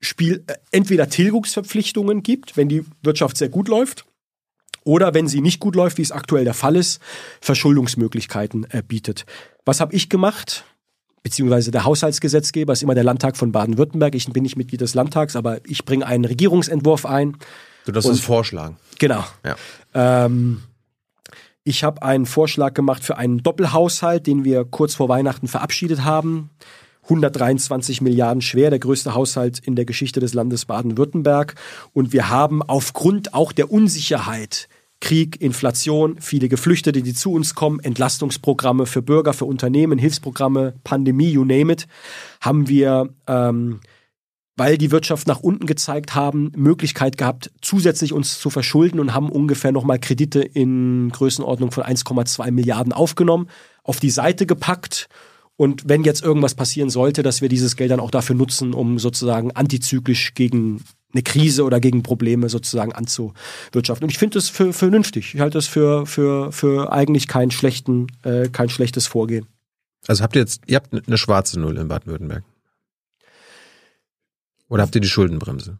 B: Spiel, äh, entweder Tilgungsverpflichtungen gibt, wenn die Wirtschaft sehr gut läuft, oder wenn sie nicht gut läuft, wie es aktuell der Fall ist, Verschuldungsmöglichkeiten äh, bietet. Was habe ich gemacht? Beziehungsweise der Haushaltsgesetzgeber ist immer der Landtag von Baden-Württemberg. Ich bin nicht Mitglied des Landtags, aber ich bringe einen Regierungsentwurf ein.
A: Du darfst es vorschlagen.
B: Genau.
A: Ja.
B: Ähm, ich habe einen Vorschlag gemacht für einen Doppelhaushalt, den wir kurz vor Weihnachten verabschiedet haben. 123 Milliarden schwer, der größte Haushalt in der Geschichte des Landes Baden-Württemberg. Und wir haben aufgrund auch der Unsicherheit, Krieg, Inflation, viele Geflüchtete, die zu uns kommen, Entlastungsprogramme für Bürger, für Unternehmen, Hilfsprogramme, Pandemie, you name it, haben wir ähm, weil die Wirtschaft nach unten gezeigt haben, Möglichkeit gehabt, zusätzlich uns zu verschulden und haben ungefähr nochmal Kredite in Größenordnung von 1,2 Milliarden aufgenommen, auf die Seite gepackt. Und wenn jetzt irgendwas passieren sollte, dass wir dieses Geld dann auch dafür nutzen, um sozusagen antizyklisch gegen eine Krise oder gegen Probleme sozusagen anzuwirtschaften. Und ich finde das für, für vernünftig. Ich halte das für, für, für eigentlich keinen schlechten, äh, kein schlechtes Vorgehen.
A: Also habt ihr jetzt, ihr habt eine schwarze Null in Baden-Württemberg. Oder habt ihr die Schuldenbremse?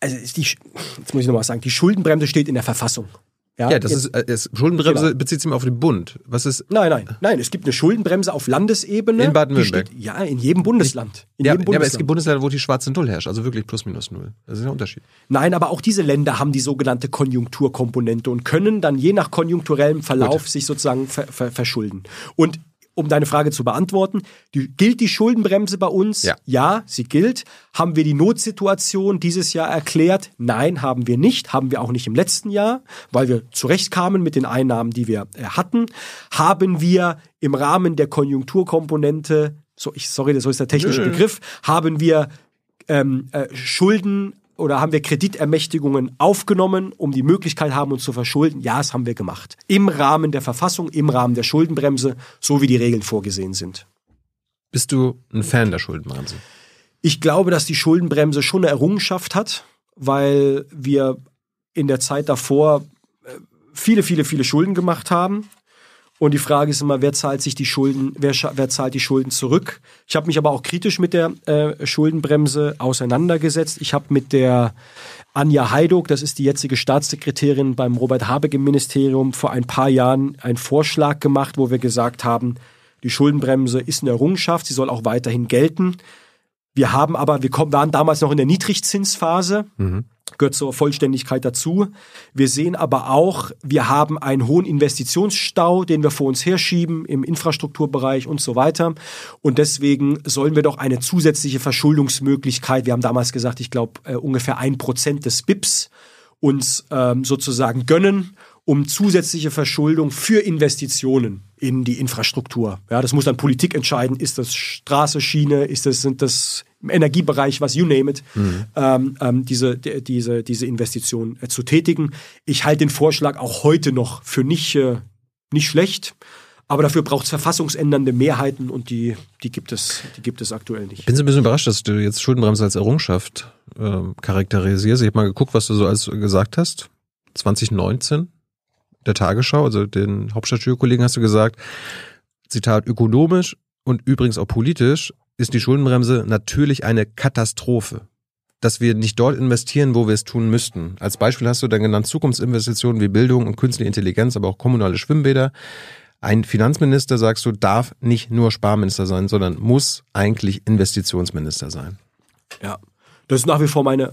B: Also ist die, jetzt muss ich nochmal sagen, die Schuldenbremse steht in der Verfassung.
A: Ja, das
B: jetzt-
A: ist, äh, es, Schuldenbremse
B: Genau.
A: bezieht sich immer auf den Bund. Was ist,
B: Nein, nein, nein. Es gibt eine Schuldenbremse auf Landesebene.
A: In Baden-Württemberg.
B: Ja, in jedem Bundesland. In
A: ja,
B: jedem
A: ja, aber es gibt Bundesländer, wo die schwarze Null herrscht, also wirklich plus minus null. Das ist ein Unterschied.
B: nein, aber auch diese Länder haben die sogenannte Konjunkturkomponente und können dann je nach konjunkturellem Verlauf sich sozusagen ver ver verschulden. Und um deine Frage zu beantworten, die, gilt die Schuldenbremse bei uns?
A: Ja.
B: ja, sie gilt. Haben wir die Notsituation dieses Jahr erklärt? Nein, haben wir nicht. Haben wir auch nicht im letzten Jahr, weil wir zurechtkamen mit den Einnahmen, die wir äh, hatten. Haben wir im Rahmen der Konjunkturkomponente, so ich sorry, das ist der technische. Begriff, haben wir ähm, äh, Schulden oder haben wir Kreditermächtigungen aufgenommen, um die Möglichkeit haben, uns zu verschulden? Ja, das haben wir gemacht. Im Rahmen der Verfassung, im Rahmen der Schuldenbremse, so wie die Regeln vorgesehen sind.
A: Bist du ein Fan der Schuldenbremse?
B: Ich glaube, dass die Schuldenbremse schon eine Errungenschaft hat, weil wir in der Zeit davor äh, viele, viele, viele Schulden gemacht haben. Und die Frage ist immer, wer zahlt sich die Schulden, wer, wer zahlt die Schulden zurück? Ich habe mich aber auch kritisch mit der äh, Schuldenbremse auseinandergesetzt. Ich habe mit der Anja Heiduk, das ist die jetzige Staatssekretärin beim Robert Habeck Ministerium, vor ein paar Jahren einen Vorschlag gemacht, wo wir gesagt haben, die Schuldenbremse ist eine Errungenschaft, sie soll auch weiterhin gelten. Wir haben aber, wir waren damals noch in der Niedrigzinsphase. Mhm gehört zur Vollständigkeit dazu. Wir sehen aber auch, wir haben einen hohen Investitionsstau, den wir vor uns herschieben im Infrastrukturbereich und so weiter. Und deswegen sollen wir doch eine zusätzliche Verschuldungsmöglichkeit, wir haben damals gesagt, ich glaube äh, ungefähr ein Prozent des BIPs uns ähm, sozusagen gönnen, um zusätzliche Verschuldung für Investitionen in die Infrastruktur. Ja, das muss dann Politik entscheiden. Ist das Straße, Schiene? Ist das, sind das im Energiebereich, was you name it, mhm. ähm, ähm, diese, die, diese, diese Investition äh, zu tätigen. Ich halte den Vorschlag auch heute noch für nicht, äh, nicht schlecht. Aber dafür braucht es verfassungsändernde Mehrheiten und die, die, gibt es, die gibt es aktuell nicht.
A: Ich bin so ein bisschen überrascht, dass du jetzt Schuldenbremse als Errungenschaft äh, charakterisierst. Ich habe mal geguckt, was du so alles gesagt hast. 2019 der Tagesschau, also den Hauptstadtstudiokollegen hast du gesagt, Zitat, ökonomisch und übrigens auch politisch ist die Schuldenbremse natürlich eine Katastrophe. Dass wir nicht dort investieren, wo wir es tun müssten. Als Beispiel hast du dann genannt Zukunftsinvestitionen wie Bildung und künstliche Intelligenz, aber auch kommunale Schwimmbäder. Ein Finanzminister, sagst du, darf nicht nur Sparminister sein, sondern muss eigentlich Investitionsminister sein.
B: Ja. Das ist nach wie vor meine,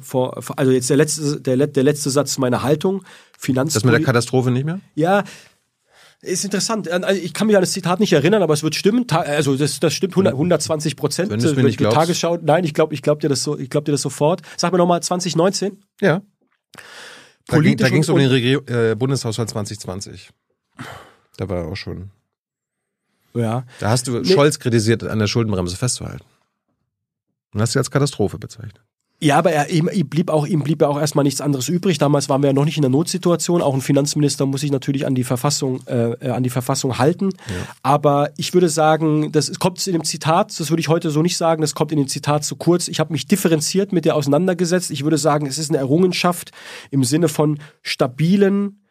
B: also jetzt der letzte, der, der letzte Satz meiner Haltung.
A: Finanz das mit der Katastrophe nicht mehr?
B: Ja, ist interessant. Also ich kann mich an das Zitat nicht erinnern, aber es wird stimmen. Also das, das stimmt 100, 120 Prozent.
A: Wenn es mir nicht glaubst.
B: Tagesschau. Nein, ich glaube, ich glaube dir das so. Ich glaube dir das sofort. Sag mir nochmal 2019.
A: Ja. Da ging es um den Regi äh, Bundeshaushalt 2020. Da war er auch schon.
B: Ja.
A: Da hast du Scholz kritisiert, an der Schuldenbremse festzuhalten. Und hast sie als Katastrophe bezeichnet.
B: Ja, aber er, ihm, ihm, blieb auch, ihm blieb ja auch erstmal nichts anderes übrig. Damals waren wir ja noch nicht in der Notsituation. Auch ein Finanzminister muss sich natürlich an die Verfassung, äh, äh, an die Verfassung halten. Ja. Aber ich würde sagen, das kommt in dem Zitat, das würde ich heute so nicht sagen, das kommt in dem Zitat zu kurz. Ich habe mich differenziert mit der auseinandergesetzt. Ich würde sagen, es ist eine Errungenschaft im Sinne von stabilen,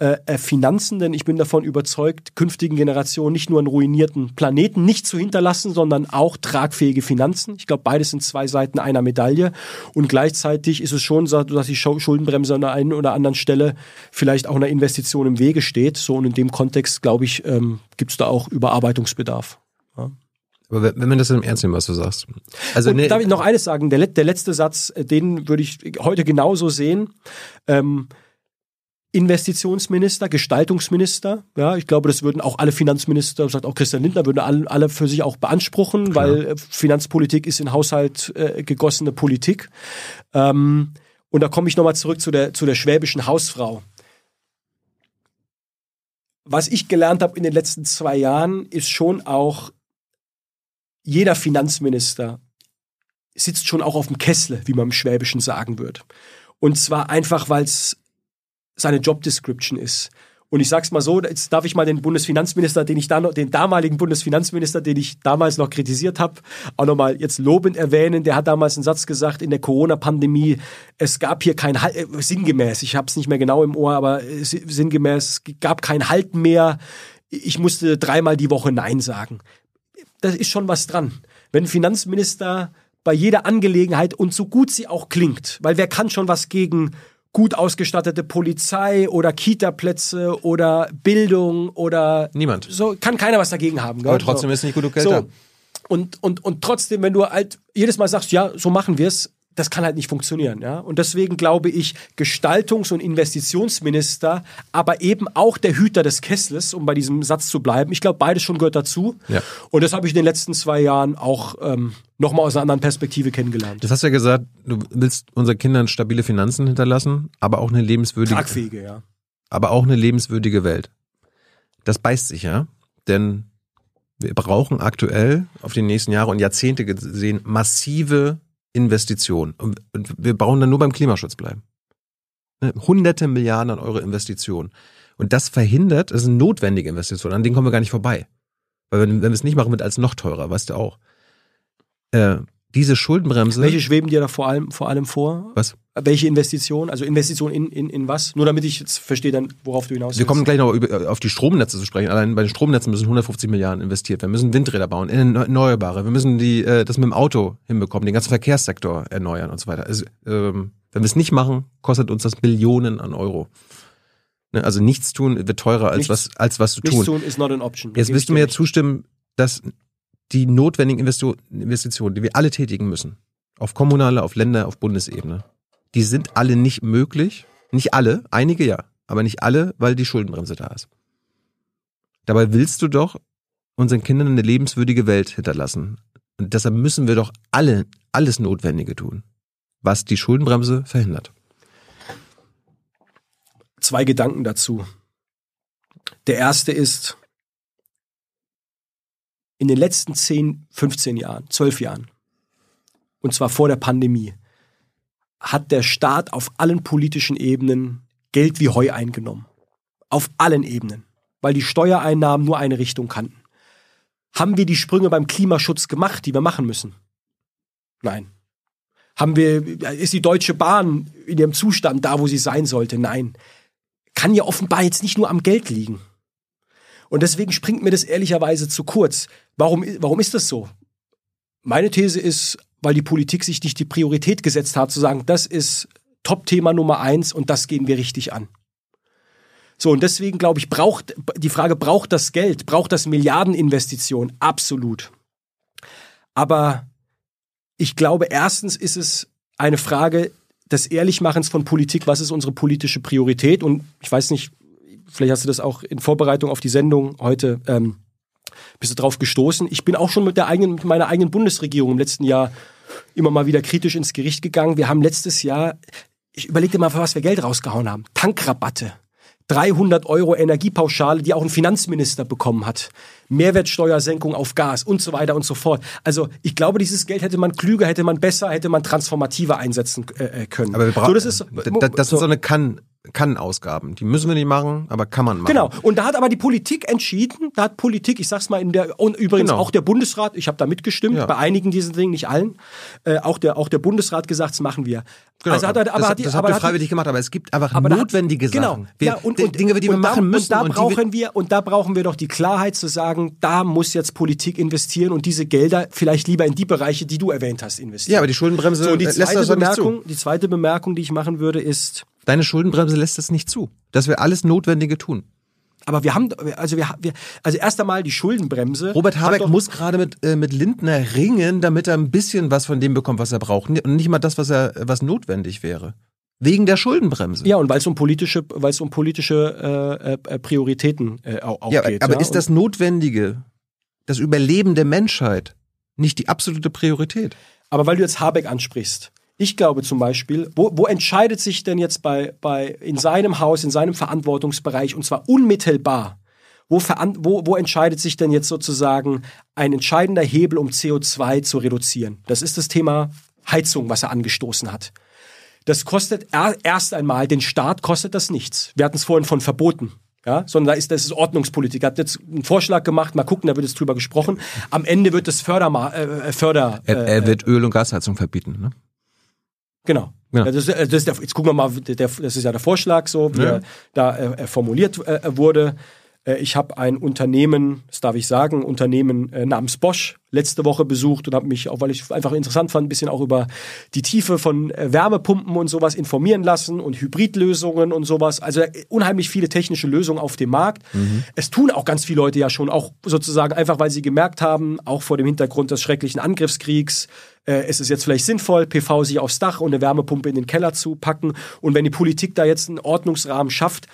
B: äh, äh, Finanzen, denn ich bin davon überzeugt, künftigen Generationen nicht nur einen ruinierten Planeten nicht zu hinterlassen, sondern auch tragfähige Finanzen. Ich glaube, beides sind zwei Seiten einer Medaille. Und gleichzeitig ist es schon so, dass die Schuldenbremse an der einen oder anderen Stelle vielleicht auch einer Investition im Wege steht. So und in dem Kontext, glaube ich, ähm, gibt es da auch Überarbeitungsbedarf. Ja.
A: Aber wenn man das im Ernst nimmt, was du sagst.
B: Also, nee, darf ich noch eines sagen? Der, der letzte Satz, äh, den würde ich heute genauso sehen. Ähm, Investitionsminister, Gestaltungsminister. Ja, ich glaube, das würden auch alle Finanzminister, sagt auch Christian Lindner, würden alle, alle für sich auch beanspruchen, Klar. weil äh, Finanzpolitik ist in Haushalt äh, gegossene Politik. Ähm, und da komme ich nochmal zurück zu der, zu der schwäbischen Hausfrau. Was ich gelernt habe in den letzten zwei Jahren, ist schon auch, jeder Finanzminister sitzt schon auch auf dem Kessel, wie man im Schwäbischen sagen würde. Und zwar einfach, weil es seine Job Description ist. Und ich sag's mal so, jetzt darf ich mal den Bundesfinanzminister, den ich da noch, den damaligen Bundesfinanzminister, den ich damals noch kritisiert habe, auch nochmal jetzt lobend erwähnen. Der hat damals einen Satz gesagt in der Corona-Pandemie, es gab hier kein Halt, äh, sinngemäß, ich habe es nicht mehr genau im Ohr, aber sinngemäß, es gab kein Halt mehr. Ich musste dreimal die Woche Nein sagen. Das ist schon was dran. Wenn Finanzminister bei jeder Angelegenheit und so gut sie auch klingt, weil wer kann schon was gegen gut ausgestattete Polizei oder Kita-Plätze oder Bildung oder
A: niemand.
B: So kann keiner was dagegen haben.
A: Gell? Aber trotzdem so. ist nicht gut Geld
B: so.
A: da.
B: Und, und, und trotzdem, wenn du halt jedes Mal sagst, ja, so machen wir es, das kann halt nicht funktionieren. Ja? Und deswegen glaube ich, Gestaltungs- und Investitionsminister, aber eben auch der Hüter des Kessels, um bei diesem Satz zu bleiben. Ich glaube, beides schon gehört dazu.
A: Ja.
B: Und das habe ich in den letzten zwei Jahren auch ähm, nochmal aus einer anderen Perspektive kennengelernt.
A: Das hast ja gesagt, du willst unseren Kindern stabile Finanzen hinterlassen, aber auch eine lebenswürdige.
B: Tragfähige, ja.
A: Aber auch eine lebenswürdige Welt. Das beißt sich ja, denn wir brauchen aktuell auf die nächsten Jahre und Jahrzehnte gesehen massive Investitionen. Und wir brauchen dann nur beim Klimaschutz bleiben. Ne, hunderte Milliarden an Euro Investitionen. Und das verhindert, das sind notwendige Investitionen, an denen kommen wir gar nicht vorbei. Weil wenn, wenn wir es nicht machen, wird alles noch teurer, weißt du auch. Äh, diese Schuldenbremse.
B: Welche schweben dir da vor allem, vor allem vor?
A: Was?
B: Welche Investitionen? Also Investitionen in, in, in was? Nur damit ich jetzt verstehe dann, worauf du hinaus willst.
A: Wir kommen gleich noch über, auf die Stromnetze zu sprechen. Allein bei den Stromnetzen müssen 150 Milliarden investiert werden. Wir müssen Windräder bauen, Erneuerbare. Wir müssen die, äh, das mit dem Auto hinbekommen, den ganzen Verkehrssektor erneuern und so weiter. Also, ähm, wenn wir es nicht machen, kostet uns das Millionen an Euro. Ne, also nichts tun wird teurer als
B: Nichts-
A: was, als was zu
B: Nichts
A: tun.
B: tun ist not an option.
A: Jetzt wirst du mir
B: recht.
A: zustimmen, dass die notwendigen Investitionen, die wir alle tätigen müssen, auf kommunaler, auf Länder, auf Bundesebene, die sind alle nicht möglich. Nicht alle, einige ja, aber nicht alle, weil die Schuldenbremse da ist. Dabei willst du doch unseren Kindern eine lebenswürdige Welt hinterlassen. Und deshalb müssen wir doch alle, alles Notwendige tun, was die Schuldenbremse verhindert.
B: Zwei Gedanken dazu. Der erste ist, in den letzten 10, 15 Jahren, 12 Jahren, und zwar vor der Pandemie, hat der Staat auf allen politischen Ebenen Geld wie Heu eingenommen. Auf allen Ebenen. Weil die Steuereinnahmen nur eine Richtung kannten. Haben wir die Sprünge beim Klimaschutz gemacht, die wir machen müssen? Nein. Haben wir, ist die Deutsche Bahn in ihrem Zustand da, wo sie sein sollte? Nein. Kann ja offenbar jetzt nicht nur am Geld liegen. Und deswegen springt mir das ehrlicherweise zu kurz. Warum, warum ist das so? Meine These ist, weil die Politik sich nicht die Priorität gesetzt hat, zu sagen, das ist Top-Thema Nummer eins und das gehen wir richtig an. So, und deswegen glaube ich, braucht die Frage, braucht das Geld, braucht das Milliardeninvestition? Absolut. Aber ich glaube, erstens ist es eine Frage des Ehrlichmachens von Politik. Was ist unsere politische Priorität? Und ich weiß nicht, vielleicht hast du das auch in Vorbereitung auf die Sendung heute, ähm, bist du drauf gestoßen. Ich bin auch schon mit der eigenen, mit meiner eigenen Bundesregierung im letzten Jahr immer mal wieder kritisch ins Gericht gegangen. Wir haben letztes Jahr, ich überleg dir mal, für was wir Geld rausgehauen haben. Tankrabatte. 300 Euro Energiepauschale, die auch ein Finanzminister bekommen hat. Mehrwertsteuersenkung auf Gas und so weiter und so fort. Also ich glaube, dieses Geld hätte man klüger, hätte man besser, hätte man transformativer einsetzen äh, äh, können.
A: Aber wir brauchen,
B: so, das ist,
A: das, das sind so eine kann, kann Ausgaben. Die müssen wir nicht machen, aber kann man machen.
B: Genau. Und da hat aber die Politik entschieden, da hat Politik, ich sag's mal in der, und übrigens
A: Genau.
B: auch der Bundesrat, ich habe da mitgestimmt,
A: Ja.
B: bei einigen diesen Dingen, nicht allen, äh, auch, der, auch der Bundesrat gesagt, das machen wir.
A: Genau,
B: Also hat er, aber
A: das,
B: hat die,
A: das
B: aber
A: habt ihr
B: hat
A: freiwillig gemacht, aber es gibt einfach
B: aber da hat-
A: notwendige
B: genau,
A: Sachen. Wir,
B: ja, und, und,
A: Dinge, die wir
B: und da,
A: machen müssen.
B: Und da
A: wir-
B: brauchen wir, und da brauchen wir doch die Klarheit zu sagen, da muss jetzt Politik investieren und diese Gelder vielleicht lieber in die Bereiche, die du erwähnt hast, investieren.
A: ja, aber die Schuldenbremse
B: so, die
A: lässt das nicht zu.
B: Die zweite Bemerkung, die ich machen würde, ist,
A: Deine Schuldenbremse lässt das nicht zu, dass wir alles Notwendige tun.
B: aber wir haben, also wir, wir also erst einmal die Schuldenbremse.
A: Robert Habeck
B: doch-
A: muss gerade mit, äh, mit Lindner ringen, damit er ein bisschen was von dem bekommt, was er braucht. Und nicht mal das, was er, was notwendig wäre. Wegen der Schuldenbremse.
B: Ja, und weil es um politische, weil es um politische äh, äh, Prioritäten äh, auch,
A: Ja, aber,
B: geht.
A: aber
B: ja?
A: ist das Notwendige, das Überleben der Menschheit, nicht die absolute Priorität?
B: Aber weil du jetzt Habeck ansprichst, ich glaube zum Beispiel, wo, wo entscheidet sich denn jetzt bei, bei in seinem Haus, in seinem Verantwortungsbereich und zwar unmittelbar, wo, wo, wo entscheidet sich denn jetzt sozusagen ein entscheidender Hebel, um CO2 zu reduzieren? Das ist das Thema Heizung, was er angestoßen hat. Das kostet er, erst einmal, den Staat kostet das nichts. Wir hatten es vorhin von Verboten. Ja, sondern da ist, das ist Ordnungspolitik. Er hat jetzt einen Vorschlag gemacht, mal gucken, da wird jetzt drüber gesprochen. Am Ende wird das Förderma äh, Förder,
A: Er, er wird Öl- und Gasheizung verbieten. Ne?
B: Genau.
A: Ja.
B: Das, ist, das der, jetzt gucken wir mal, der, das ist ja der Vorschlag so, wie
A: Ja.
B: er da äh, formuliert äh, wurde. Äh, ich habe ein Unternehmen, das darf ich sagen, Unternehmen äh, namens Bosch letzte Woche besucht und habe mich, auch weil ich es einfach interessant fand, ein bisschen auch über die Tiefe von äh, Wärmepumpen und sowas informieren lassen und Hybridlösungen und sowas. Also unheimlich viele technische Lösungen auf dem Markt. Es tun auch ganz viele Leute ja schon, auch sozusagen einfach, weil sie gemerkt haben, auch vor dem Hintergrund des schrecklichen Angriffskriegs, äh, es ist jetzt vielleicht sinnvoll, PV sich aufs Dach und eine Wärmepumpe in den Keller zu packen. Und wenn die Politik da jetzt einen Ordnungsrahmen schafft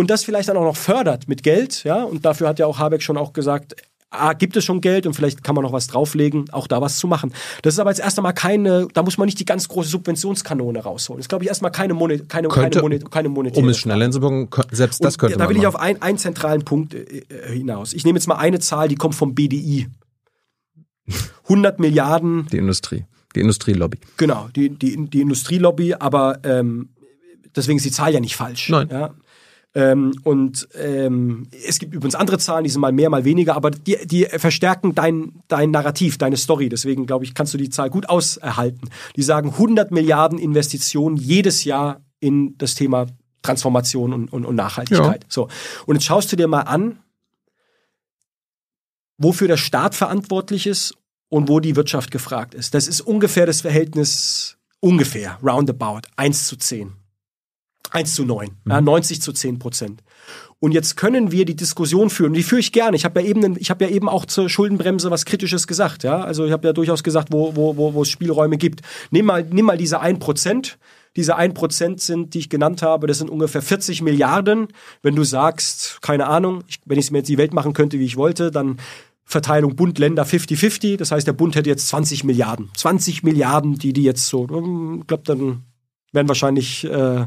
B: und das vielleicht dann auch noch fördert mit Geld, ja, und dafür hat ja auch Habeck schon auch gesagt, ah, gibt es schon Geld und vielleicht kann man noch was drauflegen, auch da was zu machen. Das ist aber jetzt erst einmal keine, da muss man nicht die ganz große Subventionskanone rausholen. Das ist, glaube ich, erstmal keine, Monet, keine,
A: Könnte,
B: keine, Monet, keine monetäre
A: um es schneller hinzubekommen, selbst das
B: Und
A: könnte
B: da
A: man
B: will ich auf ein, einen zentralen Punkt äh, äh, hinaus. Ich nehme jetzt mal eine Zahl, die kommt vom BDI. 100 [LAUGHS] Milliarden
A: Die Industrie. Die Industrielobby.
B: Genau, die, die, die Industrielobby, aber ähm, deswegen ist die Zahl ja nicht falsch.
A: Nein.
B: Ja? Ähm, und ähm, es gibt übrigens andere Zahlen, die sind mal mehr, mal weniger, aber die, die verstärken dein, dein Narrativ, deine Story. Deswegen, glaube ich, kannst du die Zahl gut aushalten. Die sagen 100 Milliarden Investitionen jedes Jahr in das Thema Transformation und, und, und Nachhaltigkeit.
A: Ja.
B: So. Und jetzt schaust du dir mal an, wofür der Staat verantwortlich ist und wo die Wirtschaft gefragt ist. Das ist ungefähr das Verhältnis, ungefähr, roundabout, 1 zu 10. 1 zu 9, ja, 90 zu 10 Prozent. Und jetzt können wir die Diskussion führen, und die führe ich gerne. Ich habe ja eben, ich habe ja eben auch zur Schuldenbremse was Kritisches gesagt, ja. Also ich habe ja durchaus gesagt, wo, wo, wo, wo es Spielräume gibt. Nimm mal, nimm mal diese 1 Prozent. Diese 1 Prozent sind, die ich genannt habe, das sind ungefähr 40 Milliarden. Wenn du sagst, keine Ahnung, ich, wenn ich mir jetzt die Welt machen könnte, wie ich wollte, dann Verteilung Bund, Länder 50-50. Das heißt, der Bund hätte jetzt 20 Milliarden. 20 Milliarden, die die jetzt so, ich glaube, dann werden wahrscheinlich äh,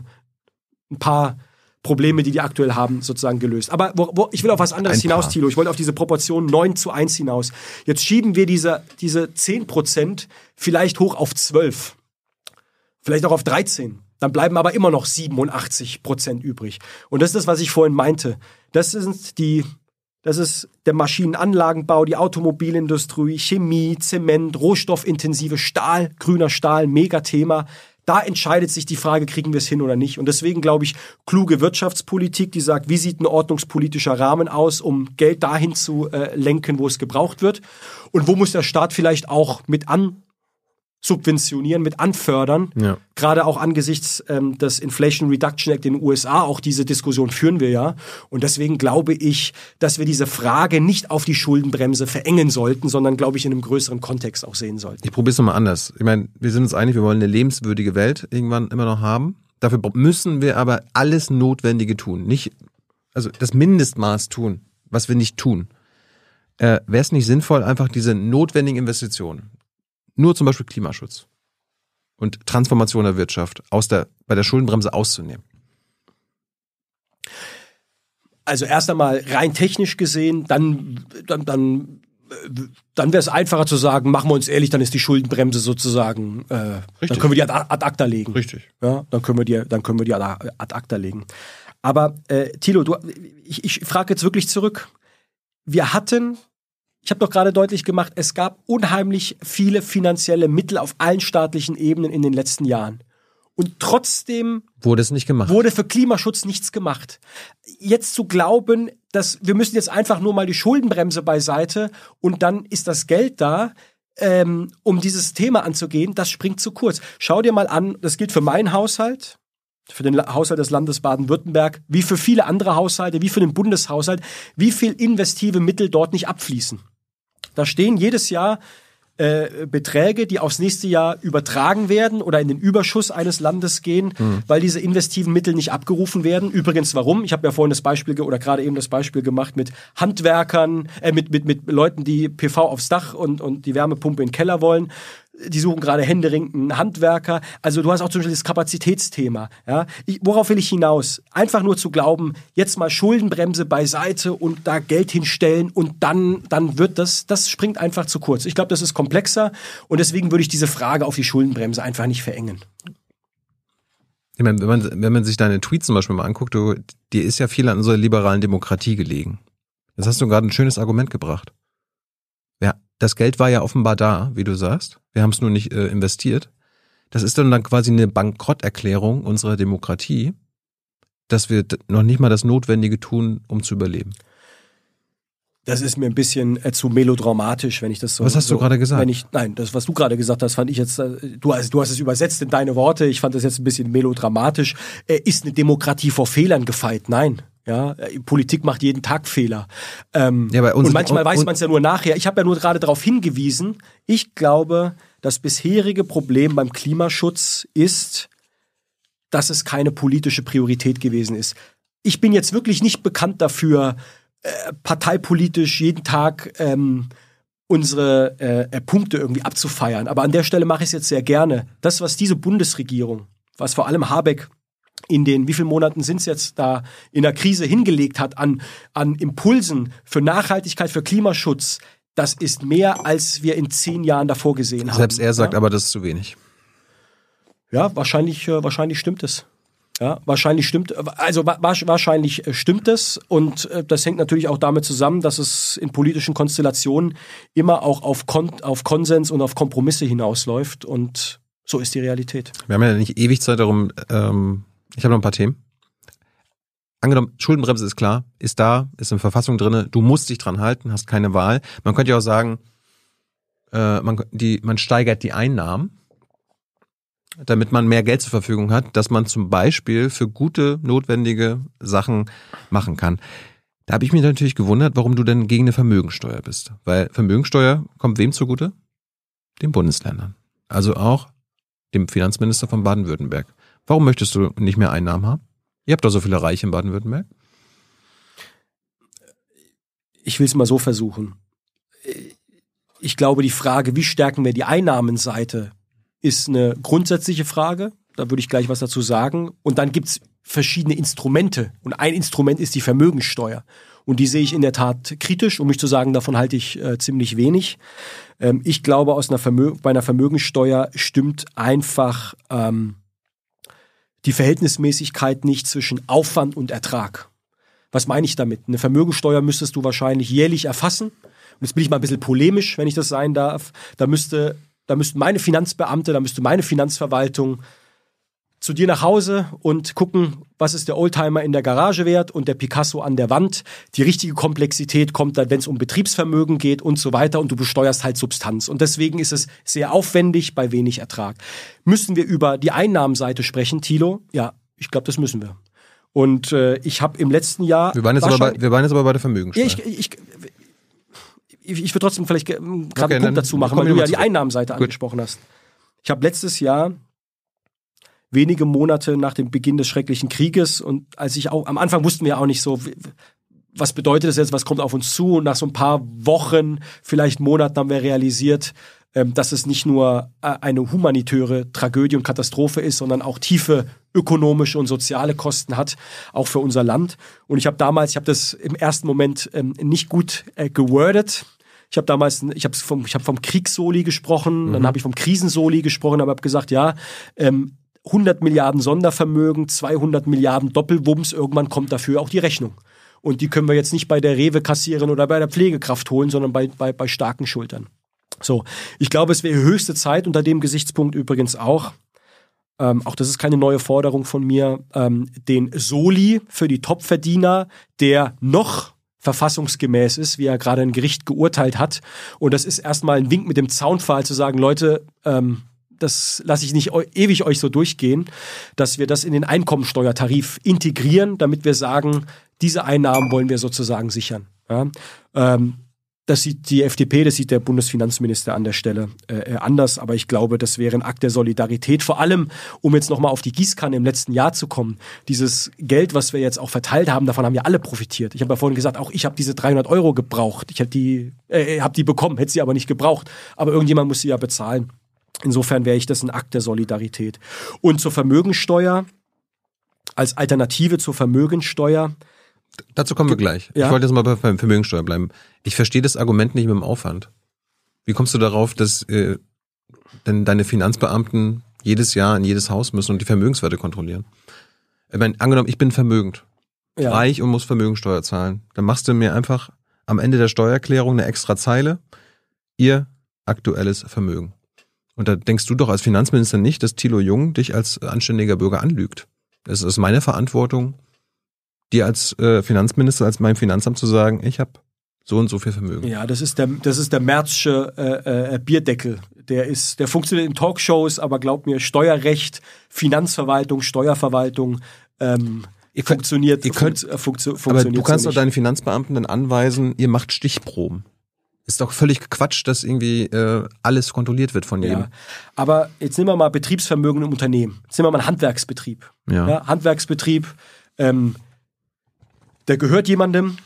B: ein paar Probleme, die die aktuell haben, sozusagen gelöst. Aber wo, wo, ich will auf was anderes
A: Ein
B: hinaus. Thilo. Ich wollte auf diese Proportion 9 zu 1 hinaus. Jetzt schieben wir diese, diese 10 Prozent vielleicht hoch auf 12. Vielleicht auch auf 13. Dann bleiben aber immer noch 87 Prozent übrig. Und das ist das, was ich vorhin meinte. Das sind die, das ist der Maschinenanlagenbau, die Automobilindustrie, Chemie, Zement, rohstoffintensive Stahl, grüner Stahl, Megathema. Da entscheidet sich die Frage, kriegen wir es hin oder nicht. Und deswegen glaube ich, kluge Wirtschaftspolitik, die sagt, wie sieht ein ordnungspolitischer Rahmen aus, um Geld dahin zu äh, lenken, wo es gebraucht wird. Und wo muss der Staat vielleicht auch mit an subventionieren, mit anfördern.
A: Ja.
B: Gerade auch angesichts ähm, des Inflation Reduction Act in den USA, auch diese Diskussion führen wir ja. Und deswegen glaube ich, dass wir diese Frage nicht auf die Schuldenbremse verengen sollten, sondern glaube ich in einem größeren Kontext auch sehen sollten.
A: Ich probiere es nochmal anders. Ich meine, wir sind uns einig, wir wollen eine lebenswürdige Welt irgendwann immer noch haben. Dafür müssen wir aber alles Notwendige tun. Nicht, also das Mindestmaß tun, was wir nicht tun. Äh, Wäre es nicht sinnvoll, einfach diese notwendigen Investitionen, nur zum Beispiel Klimaschutz und Transformation der Wirtschaft aus der, bei der Schuldenbremse auszunehmen?
B: Also erst einmal rein technisch gesehen, dann, dann, dann, äh, dann wäre es einfacher zu sagen, machen wir uns ehrlich, dann ist die Schuldenbremse sozusagen, äh, dann können wir die ad, ad acta legen.
A: Richtig.
B: Ja, dann können wir die, dann können wir die ad, ad acta legen. Aber äh, Thilo, du, ich, ich frage jetzt wirklich zurück. Wir hatten, ich habe doch gerade deutlich gemacht, es gab unheimlich viele finanzielle Mittel auf allen staatlichen Ebenen in den letzten Jahren. Und trotzdem
A: Wurde es nicht gemacht?
B: wurde für Klimaschutz nichts gemacht. Jetzt zu glauben, dass wir müssen jetzt einfach nur mal die Schuldenbremse beiseite und dann ist das Geld da, ähm, um dieses Thema anzugehen, das springt zu kurz. Schau dir mal an, das gilt für meinen Haushalt, für den Haushalt des Landes Baden-Württemberg, wie für viele andere Haushalte, wie für den Bundeshaushalt, wie viel investive Mittel dort nicht abfließen. Da stehen jedes Jahr äh, Beträge, die aufs nächste Jahr übertragen werden oder in den Überschuss eines Landes gehen, weil diese investiven Mittel nicht abgerufen werden. Übrigens, warum? Ich habe ja vorhin das Beispiel oder gerade eben das Beispiel gemacht mit Handwerkern, äh, mit, mit, mit Leuten, die PV aufs Dach und, und die Wärmepumpe in den Keller wollen. Die suchen gerade händeringend Handwerker. Also du hast auch zum Beispiel das Kapazitätsthema. Ja? Ich, worauf will ich hinaus? Einfach nur zu glauben, jetzt mal Schuldenbremse beiseite und da Geld hinstellen und dann, dann wird das, das springt einfach zu kurz. Ich glaube, das ist komplexer und deswegen würde ich diese Frage auf die Schuldenbremse einfach nicht verengen.
A: Ich meine, wenn man, wenn man sich deine Tweets zum Beispiel mal anguckt, du, dir ist ja viel an unserer liberalen Demokratie gelegen. Das hast du gerade ein schönes Argument gebracht. Das Geld war ja offenbar da, wie du sagst. Wir haben es nur nicht äh, investiert. Das ist dann, dann quasi eine Bankrotterklärung unserer Demokratie, dass wir noch nicht mal das Notwendige tun, um zu überleben.
B: Das ist mir ein bisschen äh, zu melodramatisch, wenn ich das so.
A: Was hast du
B: so,
A: gerade gesagt?
B: Ich, nein, das, was du gerade gesagt hast, fand ich jetzt. Äh, du, hast, du hast es übersetzt in deine Worte. Ich fand das jetzt ein bisschen melodramatisch. Äh, ist eine Demokratie vor Fehlern gefeit? Nein. Ja, äh, Politik macht jeden Tag Fehler. Ähm,
A: Ja,
B: und manchmal
A: und-
B: weiß man es ja nur nachher. Ich habe ja nur gerade darauf hingewiesen. Ich glaube, das bisherige Problem beim Klimaschutz ist, dass es keine politische Priorität gewesen ist. Ich bin jetzt wirklich nicht bekannt dafür, äh, parteipolitisch jeden Tag ähm, unsere äh, äh, Punkte irgendwie abzufeiern. Aber an der Stelle mache ich es jetzt sehr gerne. Das, was diese Bundesregierung, was vor allem Habeck in den, wie vielen Monaten sind es jetzt da in der Krise hingelegt hat an, an Impulsen für Nachhaltigkeit, für Klimaschutz, das ist mehr, als wir in zehn Jahren davor gesehen haben.
A: Selbst er sagt
B: ja?
A: aber, das ist zu wenig.
B: Ja, wahrscheinlich, äh, wahrscheinlich stimmt es. Ja, wahrscheinlich stimmt, also wa wahrscheinlich äh, stimmt es und äh, das hängt natürlich auch damit zusammen, dass es in politischen Konstellationen immer auch auf, Kon auf Konsens und auf Kompromisse hinausläuft und so ist die Realität.
A: Wir haben ja nicht ewig Zeit darum, ähm, ich habe noch ein paar Themen. Angenommen, Schuldenbremse ist klar, ist da, ist in Verfassung drinne. du musst dich dran halten, hast keine Wahl. Man könnte ja auch sagen, äh, man, die, man steigert die Einnahmen damit man mehr Geld zur Verfügung hat, dass man zum Beispiel für gute, notwendige Sachen machen kann. Da habe ich mich natürlich gewundert, warum du denn gegen eine Vermögensteuer bist. Weil Vermögensteuer kommt wem zugute? Den Bundesländern. Also auch dem Finanzminister von Baden-Württemberg. Warum möchtest du nicht mehr Einnahmen haben? Ihr habt doch so viele Reiche in Baden-Württemberg.
B: Ich will es mal so versuchen. Ich glaube, die Frage, wie stärken wir die Einnahmenseite ist eine grundsätzliche Frage. Da würde ich gleich was dazu sagen. Und dann gibt's verschiedene Instrumente. Und ein Instrument ist die Vermögenssteuer. Und die sehe ich in der Tat kritisch, um mich zu sagen, davon halte ich äh, ziemlich wenig. Ähm, ich glaube, aus einer Vermö bei einer Vermögenssteuer stimmt einfach ähm, die Verhältnismäßigkeit nicht zwischen Aufwand und Ertrag. Was meine ich damit? Eine Vermögensteuer müsstest du wahrscheinlich jährlich erfassen. Und jetzt bin ich mal ein bisschen polemisch, wenn ich das sein darf. Da müsste da müssten meine Finanzbeamte, da müsste meine Finanzverwaltung zu dir nach Hause und gucken, was ist der Oldtimer in der Garage wert und der Picasso an der Wand. Die richtige Komplexität kommt dann, wenn es um Betriebsvermögen geht und so weiter und du besteuerst halt Substanz. Und deswegen ist es sehr aufwendig bei wenig Ertrag. Müssen wir über die Einnahmenseite sprechen, Thilo? Ja, ich glaube, das müssen wir. Und äh, ich habe im letzten Jahr.
A: Wir waren jetzt, aber bei, wir waren jetzt aber bei der Vermögenssteuer.
B: Ich, ich, ich, ich würde trotzdem vielleicht gerade okay, einen Punkt dazu machen, weil du ja die Einnahmenseite Gut. angesprochen hast. Ich habe letztes Jahr wenige Monate nach dem Beginn des schrecklichen Krieges und als ich auch am Anfang wussten wir auch nicht so was bedeutet das jetzt, was kommt auf uns zu und nach so ein paar Wochen, vielleicht Monaten haben wir realisiert, ähm, dass es nicht nur äh, eine humanitäre Tragödie und Katastrophe ist, sondern auch tiefe ökonomische und soziale Kosten hat, auch für unser Land. Und ich habe damals, ich habe das im ersten Moment ähm, nicht gut äh, gewordet. Ich habe damals, ich habe vom, ich hab vom Kriegssoli gesprochen, mhm. dann habe ich vom Krisensoli gesprochen, aber habe gesagt, ja, ähm, 100 Milliarden Sondervermögen, 200 Milliarden Doppelwumms, irgendwann kommt dafür auch die Rechnung. Und die können wir jetzt nicht bei der Rewe kassieren oder bei der Pflegekraft holen, sondern bei, bei, bei starken Schultern. So, ich glaube, es wäre höchste Zeit, unter dem Gesichtspunkt übrigens auch, ähm, auch das ist keine neue Forderung von mir, ähm, den Soli für die Topverdiener, der noch verfassungsgemäß ist, wie er gerade ein Gericht geurteilt hat. Und das ist erstmal ein Wink mit dem Zaunpfahl zu sagen, Leute, ähm, das lasse ich nicht ewig euch so durchgehen, dass wir das in den Einkommensteuertarif integrieren, damit wir sagen, diese Einnahmen wollen wir sozusagen sichern. Ja? Ähm, das sieht die FDP, das sieht der Bundesfinanzminister an der Stelle äh, äh, anders, aber ich glaube, das wäre ein Akt der Solidarität. Vor allem, um jetzt nochmal auf die Gießkanne im letzten Jahr zu kommen. Dieses Geld, was wir jetzt auch verteilt haben, davon haben ja alle profitiert. Ich habe ja vorhin gesagt, auch ich habe diese 300 Euro gebraucht. Ich habe die, äh, hab die bekommen, hätte sie aber nicht gebraucht. Aber irgendjemand muss sie ja bezahlen. Insofern wäre ich das ein Akt der Solidarität. Und zur Vermögensteuer, als Alternative zur Vermögensteuer,
A: Dazu kommen wir gleich. Ja? Ich wollte jetzt mal bei Vermögensteuer bleiben. Ich verstehe das Argument nicht mit dem Aufwand. Wie kommst du darauf, dass äh, denn deine Finanzbeamten jedes Jahr in jedes Haus müssen und die Vermögenswerte kontrollieren? Ich meine, angenommen, ich bin vermögend, ja. reich und muss Vermögensteuer zahlen. Dann machst du mir einfach am Ende der Steuererklärung eine extra Zeile. Ihr aktuelles Vermögen. Und da denkst du doch als Finanzminister nicht, dass Thilo Jung dich als anständiger Bürger anlügt. Es ist meine Verantwortung, dir als äh, Finanzminister, als mein Finanzamt zu sagen, ich habe so und so viel Vermögen.
B: Ja, das ist der, das ist der Märzsche äh, äh, Bierdeckel. Der ist, der funktioniert in Talkshows, aber glaub mir, Steuerrecht, Finanzverwaltung, Steuerverwaltung, ähm, ihr könnt, funktioniert,
A: ihr könnt,
B: funkt, funktio,
A: funktioniert. Aber du kannst so doch deinen Finanzbeamten dann anweisen, ihr macht Stichproben. Ist doch völlig Quatsch, dass irgendwie äh, alles kontrolliert wird von jedem. Ja,
B: aber jetzt nehmen wir mal Betriebsvermögen im Unternehmen. Jetzt nehmen wir mal einen Handwerksbetrieb. Ja. ja Handwerksbetrieb, ähm, der gehört jemandem,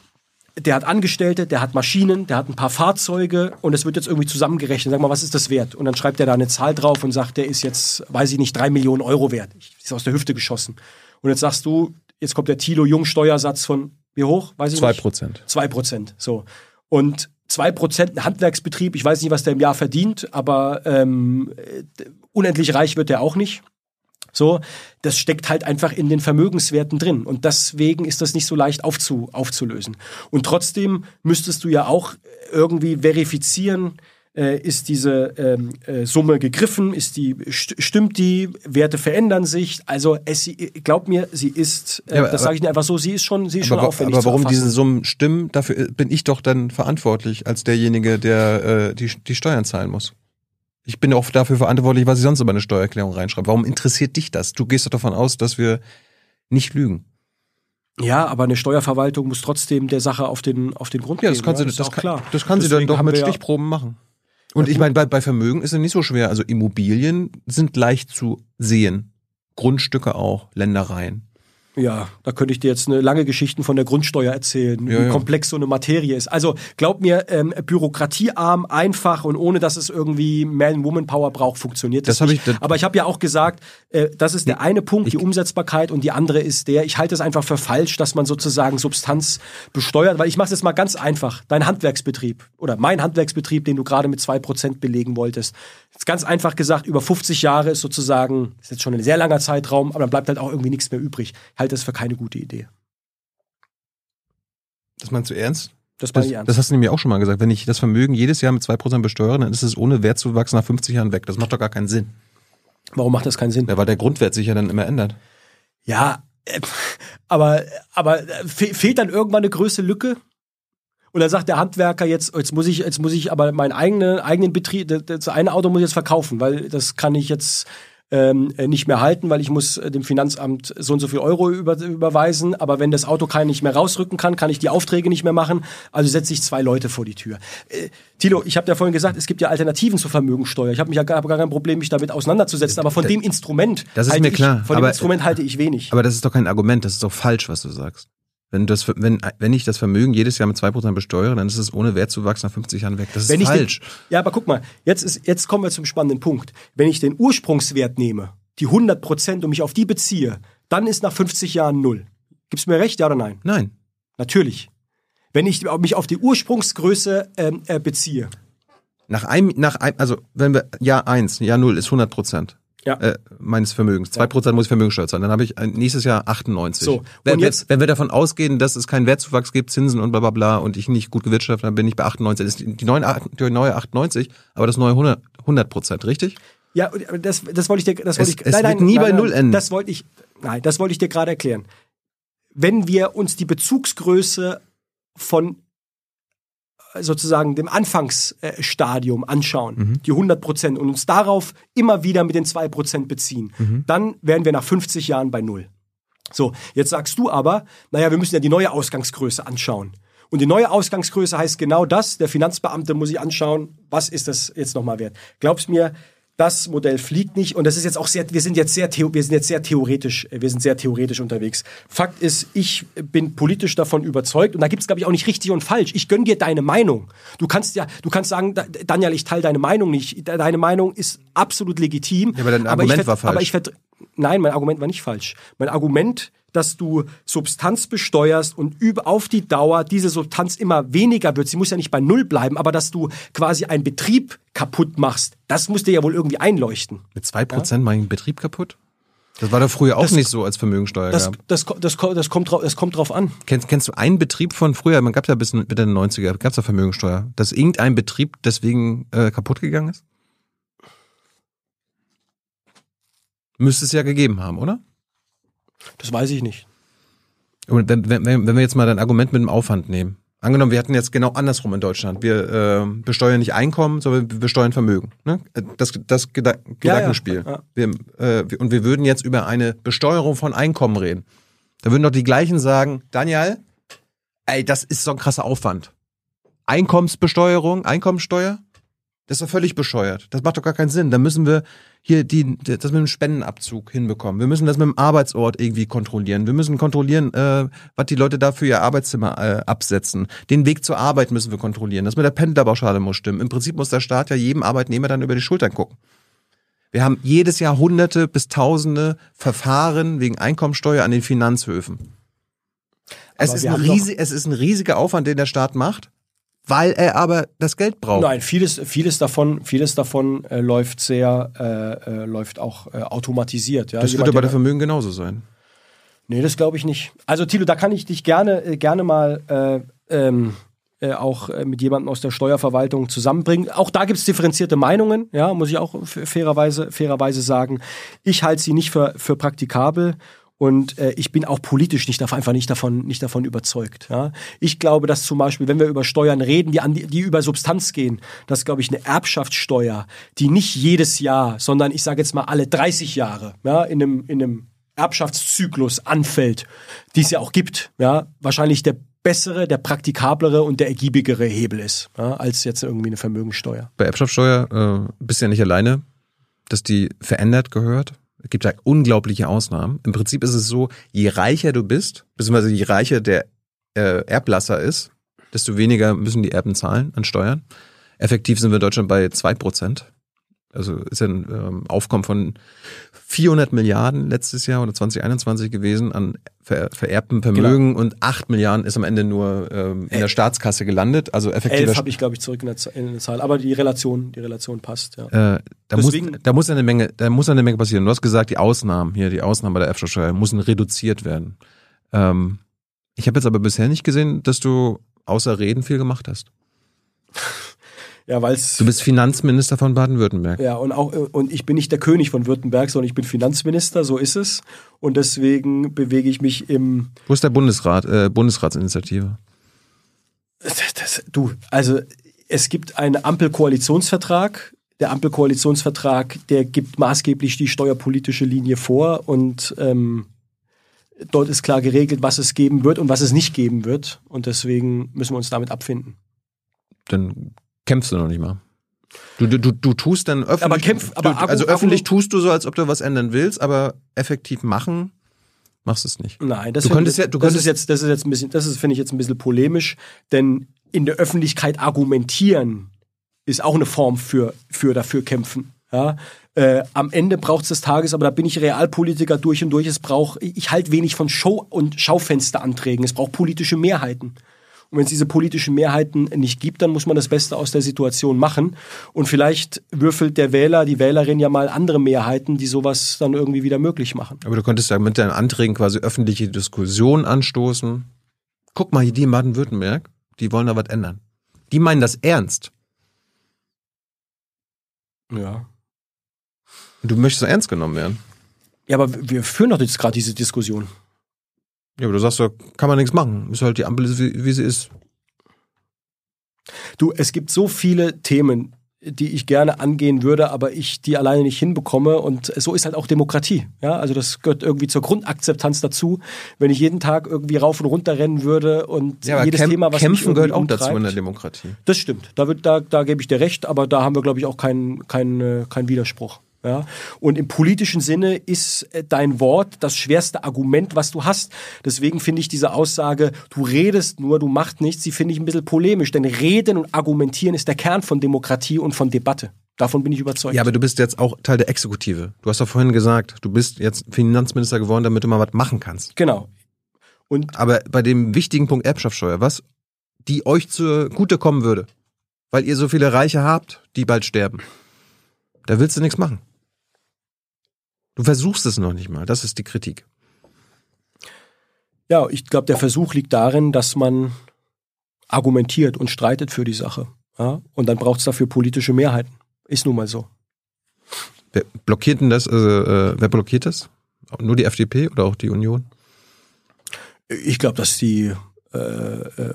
B: der hat Angestellte, der hat Maschinen, der hat ein paar Fahrzeuge und es wird jetzt irgendwie zusammengerechnet. Sag mal, was ist das wert? Und dann schreibt er da eine Zahl drauf und sagt, der ist jetzt, weiß ich nicht, drei Millionen Euro wert. Ist aus der Hüfte geschossen. Und jetzt sagst du, jetzt kommt der Tilo Jung Steuersatz von wie hoch?
A: Weiß ich Zwei Prozent.
B: Zwei Prozent. So. Und 2% ein Handwerksbetrieb, ich weiß nicht, was der im Jahr verdient, aber ähm, unendlich reich wird er auch nicht. So, das steckt halt einfach in den Vermögenswerten drin. Und deswegen ist das nicht so leicht aufzu, aufzulösen. Und trotzdem müsstest du ja auch irgendwie verifizieren, äh, ist diese ähm, äh, Summe gegriffen, ist die st stimmt die, Werte verändern sich. Also es, glaub mir, sie ist, äh, ja, das sage ich nicht einfach so, sie ist schon, sie ist schon aufwendig.
A: Aber warum diese Summen stimmen, dafür äh, bin ich doch dann verantwortlich als derjenige, der äh, die, die Steuern zahlen muss. Ich bin auch dafür verantwortlich, was ich sonst über eine Steuererklärung reinschreibe. Warum interessiert dich das? Du gehst doch davon aus, dass wir nicht lügen.
B: Ja, aber eine Steuerverwaltung muss trotzdem der Sache auf den, auf den Grund ja,
A: gehen. Das kann, ja, sie, das, das, kann, das kann sie dann doch mit Stichproben machen. Und ich meine, bei, bei Vermögen ist es nicht so schwer. Also Immobilien sind leicht zu sehen. Grundstücke auch, Ländereien.
B: Ja, da könnte ich dir jetzt eine lange Geschichten von der Grundsteuer erzählen, ja, wie ja. komplex so eine Materie ist. Also glaub mir, ähm, bürokratiearm, einfach und ohne dass es irgendwie Man-Woman-Power braucht, funktioniert das, das nicht. Ich, das Aber ich habe ja auch gesagt, äh, das ist der eine Punkt, die Umsetzbarkeit und die andere ist der, ich halte es einfach für falsch, dass man sozusagen Substanz besteuert, weil ich mache es jetzt mal ganz einfach. Dein Handwerksbetrieb oder mein Handwerksbetrieb, den du gerade mit zwei Prozent belegen wolltest, ganz einfach gesagt, über 50 Jahre ist sozusagen, ist jetzt schon ein sehr langer Zeitraum, aber dann bleibt halt auch irgendwie nichts mehr übrig. Halt halte das für keine gute Idee.
A: Das meinst du ernst?
B: Das, das,
A: das hast du nämlich auch schon mal gesagt. Wenn ich das Vermögen jedes Jahr mit 2% besteuere, dann ist es ohne Wertzuwachs nach 50 Jahren weg. Das macht doch gar keinen Sinn.
B: Warum macht das keinen Sinn?
A: Ja, weil der Grundwert sich ja dann immer ändert.
B: Ja, äh, [LAUGHS] aber, aber äh, fehlt dann irgendwann eine größere Lücke? Und dann sagt der Handwerker jetzt, jetzt muss ich, jetzt muss ich aber meinen eigenen, eigenen Betrieb, das eine Auto muss ich jetzt verkaufen, weil das kann ich jetzt ähm, äh, nicht mehr halten, weil ich muss dem Finanzamt so und so viel Euro über, überweisen. Aber wenn das Auto kein nicht mehr rausrücken kann, kann ich die Aufträge nicht mehr machen. Also setze ich zwei Leute vor die Tür. Äh, Tilo, ich habe ja vorhin gesagt, es gibt ja Alternativen zur Vermögensteuer. Ich habe mich ja gar, gar kein Problem, mich damit auseinanderzusetzen. Aber von dem Instrument,
A: das ist mir klar.
B: Ich, von aber, dem Instrument halte ich wenig.
A: Aber das ist doch kein Argument. Das ist doch falsch, was du sagst. Wenn, das, wenn, wenn ich das Vermögen jedes Jahr mit 2% besteuere, dann ist es ohne Wertzuwachs nach 50 Jahren weg. Das ist falsch.
B: Den, ja, aber guck mal, jetzt, ist, jetzt kommen wir zum spannenden Punkt. Wenn ich den Ursprungswert nehme, die 100% und mich auf die beziehe, dann ist nach 50 Jahren null. Gibst du mir recht, ja oder nein?
A: Nein.
B: Natürlich. Wenn ich mich auf die Ursprungsgröße ähm, äh, beziehe.
A: Nach einem, nach einem, also wenn wir Jahr 1, Jahr 0 ist 100 Prozent ja. äh, meines Vermögens. Zwei Prozent muss ich Vermögenssteuer zahlen. Dann habe ich nächstes Jahr 98. So, wenn, jetzt, wenn wir davon ausgehen, dass es keinen Wertzuwachs gibt, Zinsen und bla bla bla und ich nicht gut gewirtschaftet, dann bin ich bei 98. Das ist die, neue, die neue 98, aber das neue 100 Prozent, richtig?
B: Ja, das, das wollte ich dir, das wollte
A: ich, es nein, nein, nie nein, bei Null enden.
B: Das wollte ich, nein, das wollte ich dir gerade erklären. Wenn wir uns die Bezugsgröße von sozusagen dem Anfangsstadium anschauen, mhm. die 100 Prozent, und uns darauf immer wieder mit den 2 Prozent beziehen, mhm. dann wären wir nach 50 Jahren bei Null. So, jetzt sagst du aber, naja, wir müssen ja die neue Ausgangsgröße anschauen. Und die neue Ausgangsgröße heißt genau das, der Finanzbeamte muss sich anschauen, was ist das jetzt nochmal wert. Glaubst mir, das Modell fliegt nicht und das ist jetzt auch sehr, wir sind jetzt sehr, wir sind jetzt sehr theoretisch, wir sind sehr theoretisch unterwegs. Fakt ist, ich bin politisch davon überzeugt und da gibt es glaube ich auch nicht richtig und falsch. Ich gönn dir deine Meinung. Du kannst ja, du kannst sagen, Daniel, ich teile deine Meinung nicht. Deine Meinung ist absolut legitim.
A: Ja, aber dein Argument
B: aber
A: war falsch.
B: Aber ich Nein, mein Argument war nicht falsch. Mein Argument dass du Substanz besteuerst und über, auf die Dauer diese Substanz immer weniger wird. Sie muss ja nicht bei Null bleiben, aber dass du quasi einen Betrieb kaputt machst, das muss dir ja wohl irgendwie einleuchten.
A: Mit zwei Prozent ja? meinen Betrieb kaputt? Das war da früher auch das, nicht so, als Vermögensteuer
B: das,
A: gab.
B: Das, das, das, das, kommt drauf, das kommt drauf an.
A: Kennst, kennst du einen Betrieb von früher, man gab ja bis Mitte der 90er, gab es ja Vermögensteuer, dass irgendein Betrieb deswegen äh, kaputt gegangen ist? Müsste es ja gegeben haben, oder?
B: Das weiß ich nicht.
A: Und wenn, wenn, wenn wir jetzt mal dein Argument mit dem Aufwand nehmen. Angenommen, wir hatten jetzt genau andersrum in Deutschland. Wir äh, besteuern nicht Einkommen, sondern wir besteuern Vermögen. Ne? Das, das Geda Gedankenspiel. Ja, ja. Wir, äh, und wir würden jetzt über eine Besteuerung von Einkommen reden. Da würden doch die gleichen sagen, Daniel, ey, das ist so ein krasser Aufwand. Einkommensbesteuerung, Einkommensteuer, das ist doch völlig bescheuert. Das macht doch gar keinen Sinn. Da müssen wir hier die, das mit dem Spendenabzug hinbekommen. Wir müssen das mit dem Arbeitsort irgendwie kontrollieren. Wir müssen kontrollieren, äh, was die Leute da für ihr Arbeitszimmer äh, absetzen. Den Weg zur Arbeit müssen wir kontrollieren. Das mit der Pendlerpauschale muss stimmen. Im Prinzip muss der Staat ja jedem Arbeitnehmer dann über die Schultern gucken. Wir haben jedes Jahr hunderte bis tausende Verfahren wegen Einkommensteuer an den Finanzhöfen. Es ist, ein riesig, es ist ein riesiger Aufwand, den der Staat macht weil er aber das Geld braucht.
B: Nein, vieles, vieles davon, vieles davon äh, läuft sehr, äh, äh, läuft auch äh, automatisiert. Ja?
A: das
B: Jemand,
A: wird aber
B: der-
A: der Vermögen genauso sein.
B: Nee, das glaube ich nicht. Also Thilo, da kann ich dich gerne, äh, gerne mal äh, ähm, äh, auch äh, mit jemandem aus der Steuerverwaltung zusammenbringen. Auch da gibt es differenzierte Meinungen, ja, muss ich auch fairerweise, fairerweise sagen. Ich halte sie nicht für, für praktikabel. Und äh, ich bin auch politisch nicht davon, einfach nicht davon, nicht davon überzeugt. Ja? Ich glaube, dass zum Beispiel, wenn wir über Steuern reden, die, an die, die über Substanz gehen, dass, glaube ich, eine Erbschaftssteuer, die nicht jedes Jahr, sondern ich sage jetzt mal alle 30 Jahre ja, in einem, in einem Erbschaftszyklus anfällt, die es ja auch gibt, ja, wahrscheinlich der bessere, der praktikablere und der ergiebigere Hebel ist, ja, als jetzt irgendwie eine Vermögensteuer.
A: Bei Erbschaftssteuer äh, bist du ja nicht alleine, dass die verändert gehört. Es gibt da unglaubliche Ausnahmen. Im Prinzip ist es so, je reicher du bist, beziehungsweise je reicher der äh, Erblasser ist, desto weniger müssen die Erben zahlen an Steuern. Effektiv sind wir in Deutschland bei 2%. Also ist ein ähm, Aufkommen von 400 Milliarden letztes Jahr oder 2021 gewesen an ver vererbtem Vermögen und 8 Milliarden ist am Ende nur ähm, in der Staatskasse gelandet. Also effektiver
B: Elf habe ich, glaube ich, zurück in der, in der Zahl, aber die Relation, die Relation passt, ja.
A: Äh, da, muss, da muss eine Menge, da muss eine Menge passieren. Du hast gesagt, die Ausnahmen hier, die Ausnahmen bei der Erbschaftssteuer müssen reduziert werden. Ähm, ich habe jetzt aber bisher nicht gesehen, dass du außer Reden viel gemacht hast. [LAUGHS]
B: Ja, weil es
A: Du bist Finanzminister von Baden-Württemberg.
B: Ja, und auch, und ich bin nicht der König von Württemberg, sondern ich bin Finanzminister, so ist es. Und deswegen bewege ich mich im,
A: Wo ist der Bundesrat, äh, Bundesratsinitiative?
B: das, das, du, also es gibt einen Ampelkoalitionsvertrag. Der Ampelkoalitionsvertrag, der gibt maßgeblich die steuerpolitische Linie vor und ähm, dort ist klar geregelt, was es geben wird und was es nicht geben wird. Und deswegen müssen wir uns damit abfinden.
A: Dann kämpfst du noch nicht mal. Du, du, du, du tust dann öffentlich.
B: Aber kämpf- aber
A: du, also öffentlich tust du so, als ob du was ändern willst, aber effektiv machen machst du es nicht.
B: Nein, das,
A: Du könntest ja- du
B: das
A: könntest-
B: ist jetzt, das ist jetzt ein bisschen, das ist, finde ich jetzt ein bisschen polemisch, denn in der Öffentlichkeit argumentieren ist auch eine Form für, für dafür kämpfen. Ja? Äh, am Ende braucht es des Tages, aber da bin ich Realpolitiker durch und durch. Es braucht, ich halte wenig von Show- und Schaufensteranträgen. Es braucht politische Mehrheiten. Und wenn es diese politischen Mehrheiten nicht gibt, dann muss man das Beste aus der Situation machen. Und vielleicht würfelt der Wähler, die Wählerin ja mal andere Mehrheiten, die sowas dann irgendwie wieder möglich machen.
A: Aber du könntest ja mit deinen Anträgen quasi öffentliche Diskussion anstoßen. Guck mal, hier die in Baden-Württemberg, die wollen da was ändern. Die meinen das ernst.
B: Ja.
A: Und du möchtest ernst genommen werden.
B: Ja, aber wir führen doch jetzt gerade diese Diskussion.
A: Ja, aber du sagst ja, kann man nichts machen. Ist halt die Ampel, wie, wie sie ist.
B: Du, es gibt so viele Themen, die ich gerne angehen würde, aber ich die alleine nicht hinbekomme. Und so ist halt auch Demokratie. Ja, also das gehört irgendwie zur Grundakzeptanz dazu. Wenn ich jeden Tag irgendwie rauf und runter rennen würde und jedes
A: Kämp-
B: Thema, was
A: Kämpfen gehört auch dazu in der Demokratie.
B: Das stimmt. Da, wird, da, da gebe ich dir recht, aber da haben wir, glaube ich, auch keinen keinen äh, keinen Widerspruch. Ja? Und im politischen Sinne ist äh, dein Wort das schwerste Argument, was du hast. Deswegen finde ich diese Aussage, du redest nur, du machst nichts, die finde ich ein bisschen polemisch. Denn Reden und Argumentieren ist der Kern von Demokratie und von Debatte. Davon bin ich überzeugt.
A: Ja, aber du bist jetzt auch Teil der Exekutive. Du hast doch vorhin gesagt, du bist jetzt Finanzminister geworden, damit du mal was machen kannst.
B: genau. Und
A: Aber bei dem wichtigen Punkt Erbschaftssteuer, was die euch zugute kommen würde, weil ihr so viele Reiche habt, die bald sterben, da willst du nichts machen. Du versuchst es noch nicht mal. Das ist die Kritik.
B: ja, ich glaube, der Versuch liegt darin, dass man argumentiert und streitet für die Sache. Ja? Und dann braucht es dafür politische Mehrheiten. Ist nun mal so.
A: Wer blockiert denn das? Also, äh, wer blockiert das? Nur die FDP oder auch die Union?
B: Ich glaube, dass die äh, äh,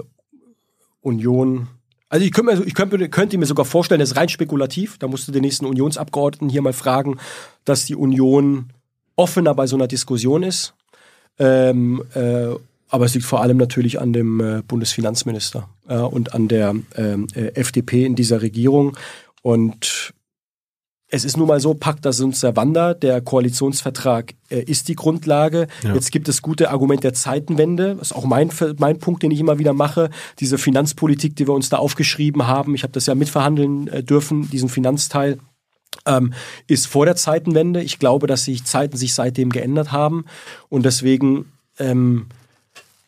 B: Union. Also ich könnte, mir, ich könnte, könnte mir sogar vorstellen, das ist rein spekulativ. Da musst du den nächsten Unionsabgeordneten hier mal fragen, dass die Union offener bei so einer Diskussion ist. Ähm, äh, aber es liegt vor allem natürlich an dem äh, Bundesfinanzminister äh, und an der ähm, äh, FDP in dieser Regierung. Und es ist nun mal so, Pacta sunt servanda, der Koalitionsvertrag äh, ist die Grundlage.
A: Ja.
B: Jetzt gibt es gute Argumente der Zeitenwende. Das ist auch mein, mein Punkt, den ich immer wieder mache. Diese Finanzpolitik, die wir uns da aufgeschrieben haben. Ich habe das ja mitverhandeln äh, dürfen, diesen Finanzteil. Ähm, ist vor der Zeitenwende. Ich glaube, dass sich Zeiten sich seitdem geändert haben. Und deswegen ähm,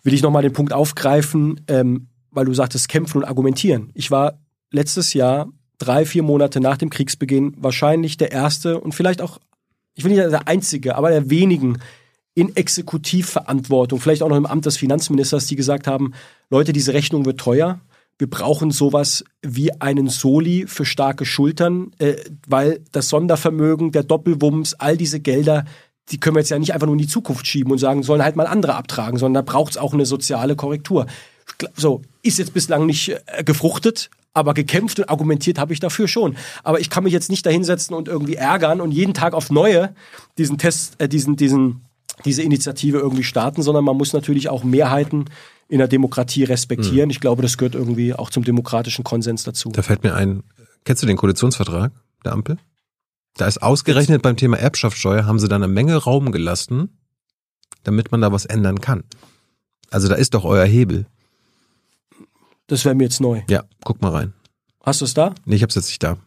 B: will ich nochmal den Punkt aufgreifen. Ähm, weil du sagtest, kämpfen und argumentieren. Ich war letztes Jahr, drei, vier Monate nach dem Kriegsbeginn, wahrscheinlich der erste und vielleicht auch, ich will nicht der einzige, aber der wenigen in Exekutivverantwortung, vielleicht auch noch im Amt des Finanzministers, die gesagt haben, Leute, diese Rechnung wird teuer. Wir brauchen sowas wie einen Soli für starke Schultern, äh, weil das Sondervermögen, der Doppelwumms, all diese Gelder, die können wir jetzt ja nicht einfach nur in die Zukunft schieben und sagen, sollen halt mal andere abtragen, sondern da braucht es auch eine soziale Korrektur. So, ist jetzt bislang nicht äh, gefruchtet, aber gekämpft und argumentiert habe ich dafür schon. Aber ich kann mich jetzt nicht dahinsetzen und irgendwie ärgern und jeden Tag auf neue diesen Test, äh, diesen, diesen diese Initiative irgendwie starten, sondern man muss natürlich auch Mehrheiten in der Demokratie respektieren. Mhm. Ich glaube, das gehört irgendwie auch zum demokratischen Konsens dazu.
A: Da fällt mir ein, kennst du den Koalitionsvertrag der Ampel? Da ist ausgerechnet beim Thema Erbschaftssteuer haben sie da eine Menge Raum gelassen, damit man da was ändern kann. Also da ist doch euer Hebel.
B: Das wäre mir jetzt neu.
A: Ja, guck mal rein.
B: Hast du es da?
A: Nee, ich hab's jetzt nicht da.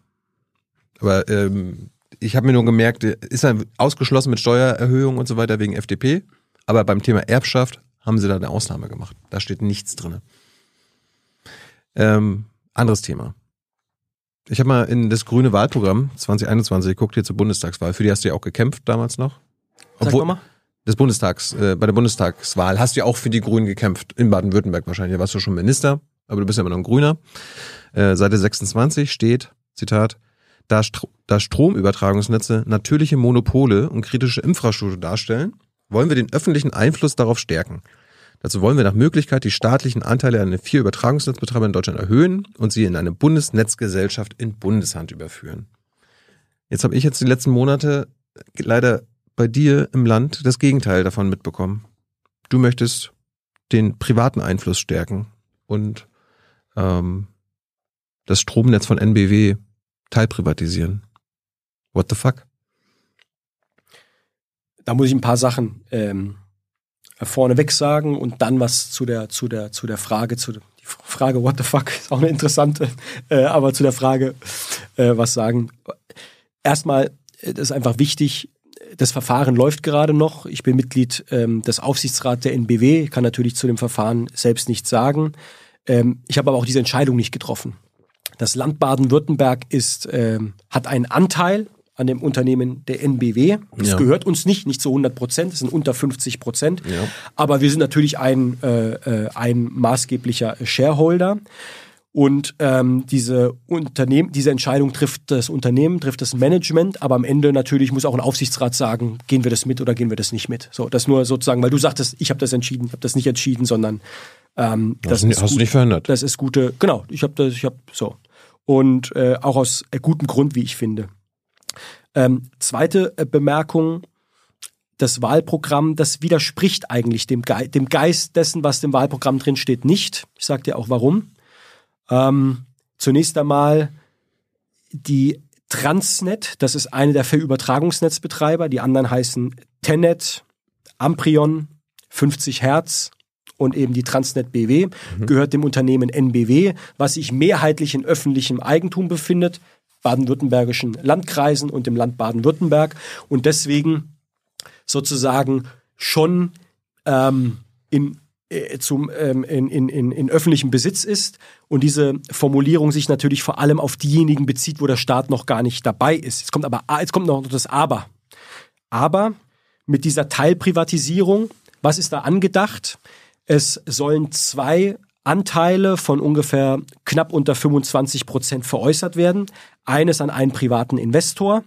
A: Aber ähm, ich habe mir nur gemerkt, ist er ausgeschlossen mit Steuererhöhung und so weiter wegen FDP. Aber beim Thema Erbschaft haben sie da eine Ausnahme gemacht. Da steht nichts drin. Ähm, anderes Thema. Ich habe mal in das grüne Wahlprogramm 2021 geguckt, hier zur Bundestagswahl. Für die hast du ja auch gekämpft damals noch.
B: Obwohl, Sag mal.
A: Des Bundestags, äh, bei der Bundestagswahl hast du ja auch für die Grünen gekämpft. In Baden-Württemberg wahrscheinlich. Da warst du schon Minister, aber du bist ja immer noch ein Grüner. Äh, Seite 26 steht, Zitat, da, Stro da Stromübertragungsnetze natürliche Monopole und kritische Infrastruktur darstellen, wollen wir den öffentlichen Einfluss darauf stärken. Dazu wollen wir nach Möglichkeit die staatlichen Anteile an den vier Übertragungsnetzbetreibern in Deutschland erhöhen und sie in eine Bundesnetzgesellschaft in Bundeshand überführen. Jetzt habe ich jetzt die letzten Monate leider bei dir im Land das Gegenteil davon mitbekommen. Du möchtest den privaten Einfluss stärken und ähm, das Stromnetz von NBW teilprivatisieren. What the fuck?
B: Da muss ich ein paar Sachen ähm, vorneweg sagen und dann was zu der, zu der, zu der Frage, zu der die Frage, what the fuck, ist auch eine interessante, äh, aber zu der Frage, äh, was sagen. Erstmal, äh, das ist einfach wichtig, das Verfahren läuft gerade noch. Ich bin Mitglied ähm, des Aufsichtsrats der NBW, kann natürlich zu dem Verfahren selbst nichts sagen. Ähm, ich habe aber auch diese Entscheidung nicht getroffen. Das Land Baden-Württemberg ist, ähm, hat einen Anteil an dem Unternehmen der NBW. Das ja. gehört uns nicht, nicht zu 100 Prozent, das sind unter 50 Prozent. Ja. Aber wir sind natürlich ein, äh, äh, ein maßgeblicher Shareholder. Und ähm, diese Unternehmen, diese Entscheidung trifft das Unternehmen, trifft das Management, aber am Ende natürlich muss auch ein Aufsichtsrat sagen, gehen wir das mit oder gehen wir das nicht mit. So, das nur sozusagen, weil du sagtest, ich habe das entschieden, ich habe das nicht entschieden, sondern ähm,
A: das, das hast du nicht verhindert.
B: Das ist gute, genau. Ich habe das, ich habe so und äh, auch aus äh, gutem Grund, wie ich finde. Ähm, zweite äh, Bemerkung, das Wahlprogramm, das widerspricht eigentlich dem, Ge dem Geist dessen, was im Wahlprogramm drin steht, nicht. Ich sage dir auch warum. Ähm, zunächst einmal die Transnet, das ist eine der vier Übertragungsnetzbetreiber, die anderen heißen Tenet, Amprion, 50 Hertz und eben die Transnet BW mhm. gehört dem Unternehmen NBW, was sich mehrheitlich in öffentlichem Eigentum befindet, baden-württembergischen Landkreisen und dem Land Baden-Württemberg und deswegen sozusagen schon ähm, in äh, zum, ähm, in, in, in, in öffentlichem Besitz ist und diese Formulierung sich natürlich vor allem auf diejenigen bezieht, wo der Staat noch gar nicht dabei ist. Jetzt kommt aber jetzt kommt noch das Aber. Aber mit dieser Teilprivatisierung, was ist da angedacht? Es sollen zwei Anteile von ungefähr knapp unter 25 Prozent veräußert werden. Eines an einen privaten Investor.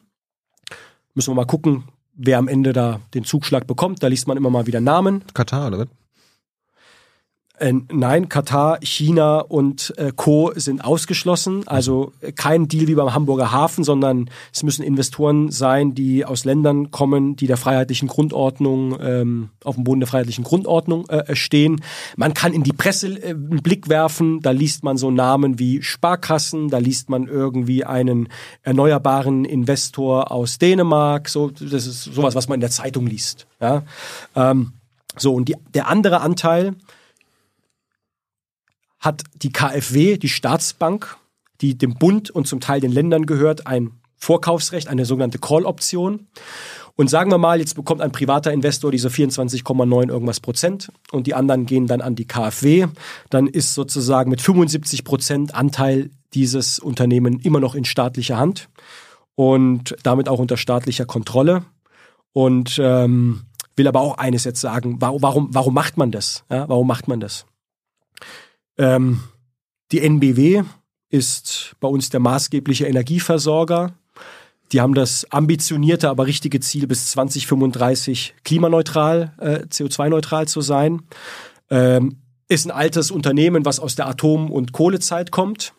B: Müssen wir mal gucken, wer am Ende da den Zugschlag bekommt. Da liest man immer mal wieder Namen.
A: Katar, oder
B: nein, Katar, China und äh, Co. sind ausgeschlossen. Also äh, kein Deal wie beim Hamburger Hafen, sondern es müssen Investoren sein, die aus Ländern kommen, die der freiheitlichen Grundordnung, ähm, auf dem Boden der freiheitlichen Grundordnung äh, stehen. Man kann in die Presse äh, einen Blick werfen, da liest man so Namen wie Sparkassen, da liest man irgendwie einen erneuerbaren Investor aus Dänemark. So, das ist sowas, was man in der Zeitung liest. Ja? Ähm, so, und die, der andere Anteil, hat die KfW, die Staatsbank, die dem Bund und zum Teil den Ländern gehört, ein Vorkaufsrecht, eine sogenannte Call-Option. Und sagen wir mal, jetzt bekommt ein privater Investor diese 24,9 irgendwas Prozent und die anderen gehen dann an die KfW. Dann ist sozusagen mit 75 Prozent Anteil dieses Unternehmen immer noch in staatlicher Hand und damit auch unter staatlicher Kontrolle. Und ähm, will aber auch eines jetzt sagen, warum, warum, macht man das? Ja, warum macht man das? Ähm, die NBW ist bei uns der maßgebliche Energieversorger. Die haben das ambitionierte, aber richtige Ziel, bis 2035 klimaneutral, äh, CO2-neutral zu sein. Ähm, ist ein altes Unternehmen, was aus der Atom- und Kohlezeit kommt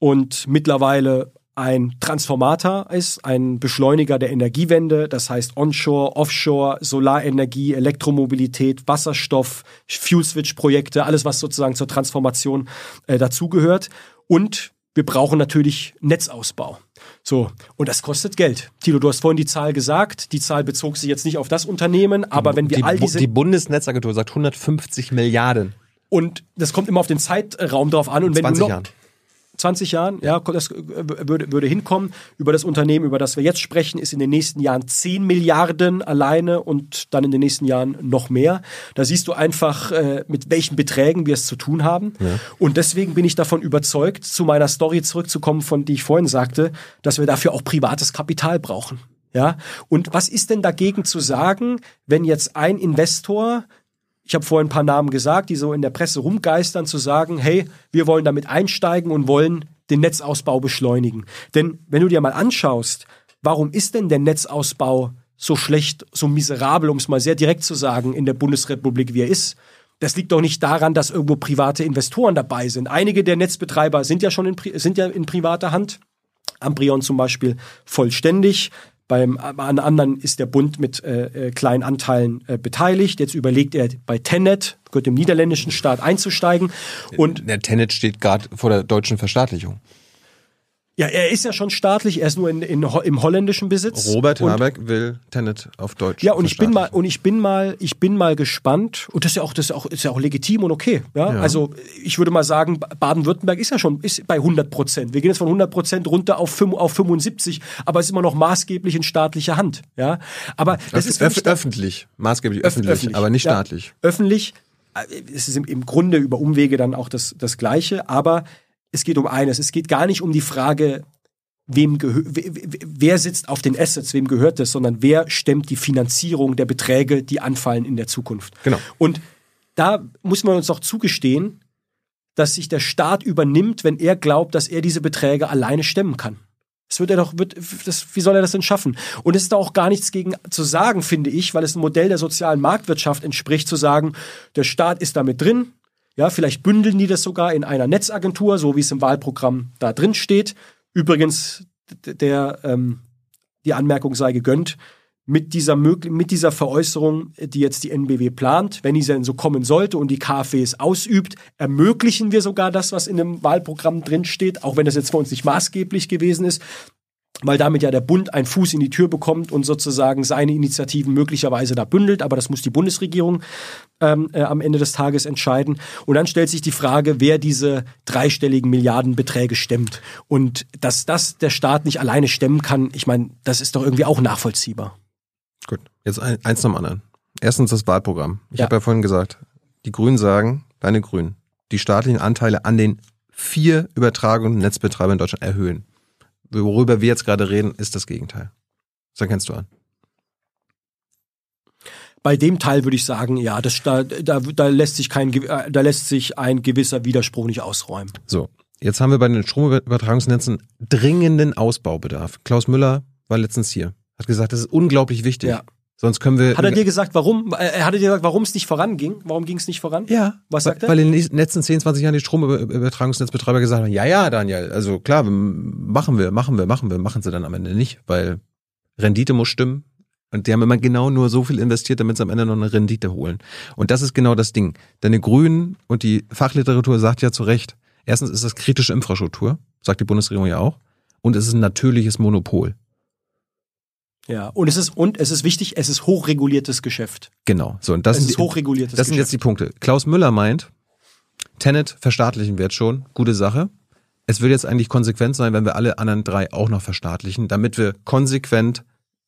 B: und mittlerweile ein Transformator ist, ein Beschleuniger der Energiewende, das heißt Onshore, Offshore, Solarenergie, Elektromobilität, Wasserstoff, Fuel-Switch-Projekte, alles, was sozusagen zur Transformation äh, dazugehört. Und wir brauchen natürlich Netzausbau. So, und das kostet Geld. Tilo, du hast vorhin die Zahl gesagt. Die Zahl bezog sich jetzt nicht auf das Unternehmen, aber wenn wir
A: die,
B: all diese.
A: Die Bundesnetzagentur sagt 150 Milliarden.
B: Und das kommt immer auf den Zeitraum drauf an. Und wenn
A: 20
B: du noch,
A: Jahren.
B: 20 Jahren, ja, das äh, würde, würde hinkommen. Über das Unternehmen, über das wir jetzt sprechen, ist in den nächsten Jahren 10 Milliarden alleine und dann in den nächsten Jahren noch mehr. Da siehst du einfach, äh, mit welchen Beträgen wir es zu tun haben. Und deswegen bin ich davon überzeugt, zu meiner Story zurückzukommen, von die ich vorhin sagte, dass wir dafür auch privates Kapital brauchen. Ja, und was ist denn dagegen zu sagen, wenn jetzt ein Investor ich habe vorhin ein paar Namen gesagt, die so in der Presse rumgeistern, zu sagen, hey, wir wollen damit einsteigen und wollen den Netzausbau beschleunigen. Denn wenn du dir mal anschaust, warum ist denn der Netzausbau so schlecht, so miserabel, um es mal sehr direkt zu sagen, in der Bundesrepublik, wie er ist? Das liegt doch nicht daran, dass irgendwo private Investoren dabei sind. Einige der Netzbetreiber sind ja schon in, sind ja in privater Hand. Amprion zum Beispiel vollständig. Beim an anderen ist der Bund mit äh, äh, kleinen Anteilen äh, beteiligt. Jetzt überlegt er bei Tenet, gehört dem niederländischen Staat, einzusteigen. Und
A: Der Tenet steht gerade vor der deutschen Verstaatlichung.
B: Ja, er ist ja schon staatlich, er ist nur in, in, im holländischen Besitz.
A: Robert
B: und,
A: Habeck will Tenet auf Deutsch.
B: Ja, und ich bin mal und ich bin mal ich bin mal gespannt und das ist ja auch das ist ja auch ist ja auch legitim und okay, ja?
A: Ja.
B: Also, ich würde mal sagen, Baden-Württemberg ist ja schon ist bei 100 Prozent. Wir gehen jetzt von 100 Prozent runter auf, fünf- auf 75, aber es ist immer noch maßgeblich in staatlicher Hand, ja? Aber das ist
A: Öff
B: wirklich
A: öffentlich, maßgeblich öffentlich,
B: öffentlich,
A: aber nicht
B: ja.
A: staatlich.
B: öffentlich. äh, Es ist im, im Grunde über Umwege dann auch das, das Gleiche, aber es geht um eines. Es geht gar nicht um die Frage, wem wer, sitzt auf den Assets, wem gehört das, sondern wer stemmt die Finanzierung der Beträge, die anfallen in der Zukunft.
A: Genau.
B: Und da muss man uns doch zugestehen, dass sich der Staat übernimmt, wenn er glaubt, dass er diese Beträge alleine stemmen kann. Das wird er doch, wird, das, wie soll er das denn schaffen? Und es ist da auch gar nichts gegen zu sagen, finde ich, weil es ein Modell der sozialen Marktwirtschaft entspricht, zu sagen, der Staat ist damit drin. Ja, vielleicht bündeln die das sogar in einer Netzagentur, so wie es im Wahlprogramm da drin steht. Übrigens, der, ähm, die Anmerkung sei gegönnt, mit dieser, mit dieser Veräußerung, die jetzt die NBW plant, wenn diese denn so kommen sollte und die KfW es ausübt, ermöglichen wir sogar das, was in dem Wahlprogramm drin steht, auch wenn das jetzt für uns nicht maßgeblich gewesen ist, weil damit ja der Bund einen Fuß in die Tür bekommt und sozusagen seine Initiativen möglicherweise da bündelt, aber das muss die Bundesregierung ähm, äh, am Ende des Tages entscheiden. Und dann stellt sich die Frage, wer diese dreistelligen Milliardenbeträge stemmt. Und dass das der Staat nicht alleine stemmen kann, ich meine, das ist doch irgendwie auch nachvollziehbar.
A: Gut, jetzt ein, eins zum anderen. Erstens das Wahlprogramm. Ich
B: Ja.
A: habe ja vorhin gesagt, die Grünen sagen, deine Grünen, die staatlichen Anteile an den vier übertragenden Netzbetreibern in Deutschland erhöhen. Worüber wir jetzt gerade reden, ist das Gegenteil. Das erkennst du an.
B: Bei dem Teil würde ich sagen, ja, das, da, da, da, lässt sich kein, äh, da lässt sich ein gewisser Widerspruch nicht ausräumen.
A: So, jetzt haben wir bei den Stromübertragungsnetzen dringenden Ausbaubedarf. Klaus Müller war letztens hier, hat gesagt, das ist unglaublich wichtig.
B: Ja.
A: Sonst können wir.
B: Hat er dir gesagt, warum? Äh, Er hatte dir gesagt, warum es nicht voranging? Warum ging es nicht voran?
A: Ja.
B: Was sagt er?
A: Weil in den letzten 10, 20 Jahren die Stromübertragungsnetzbetreiber gesagt haben, ja, ja, Daniel, also klar, machen wir, machen wir, machen wir, machen sie dann am Ende nicht, weil Rendite muss stimmen. Und die haben immer genau nur so viel investiert, damit sie am Ende noch eine Rendite holen. Und das ist genau das Ding. Deine Grünen und die Fachliteratur sagt ja zu Recht, erstens ist das kritische Infrastruktur, sagt die Bundesregierung ja auch, und es ist ein natürliches Monopol.
B: Ja. Und es ist, und es ist wichtig, es ist hochreguliertes Geschäft.
A: Genau. So, und das
B: Es
A: sind
B: ist hochreguliertes
A: Das sind jetzt
B: Geschäft.
A: die Punkte. Klaus Müller meint, Tenet verstaatlichen wir jetzt schon, gute Sache. Es wird jetzt eigentlich konsequent sein, wenn wir alle anderen drei auch noch verstaatlichen, damit wir konsequent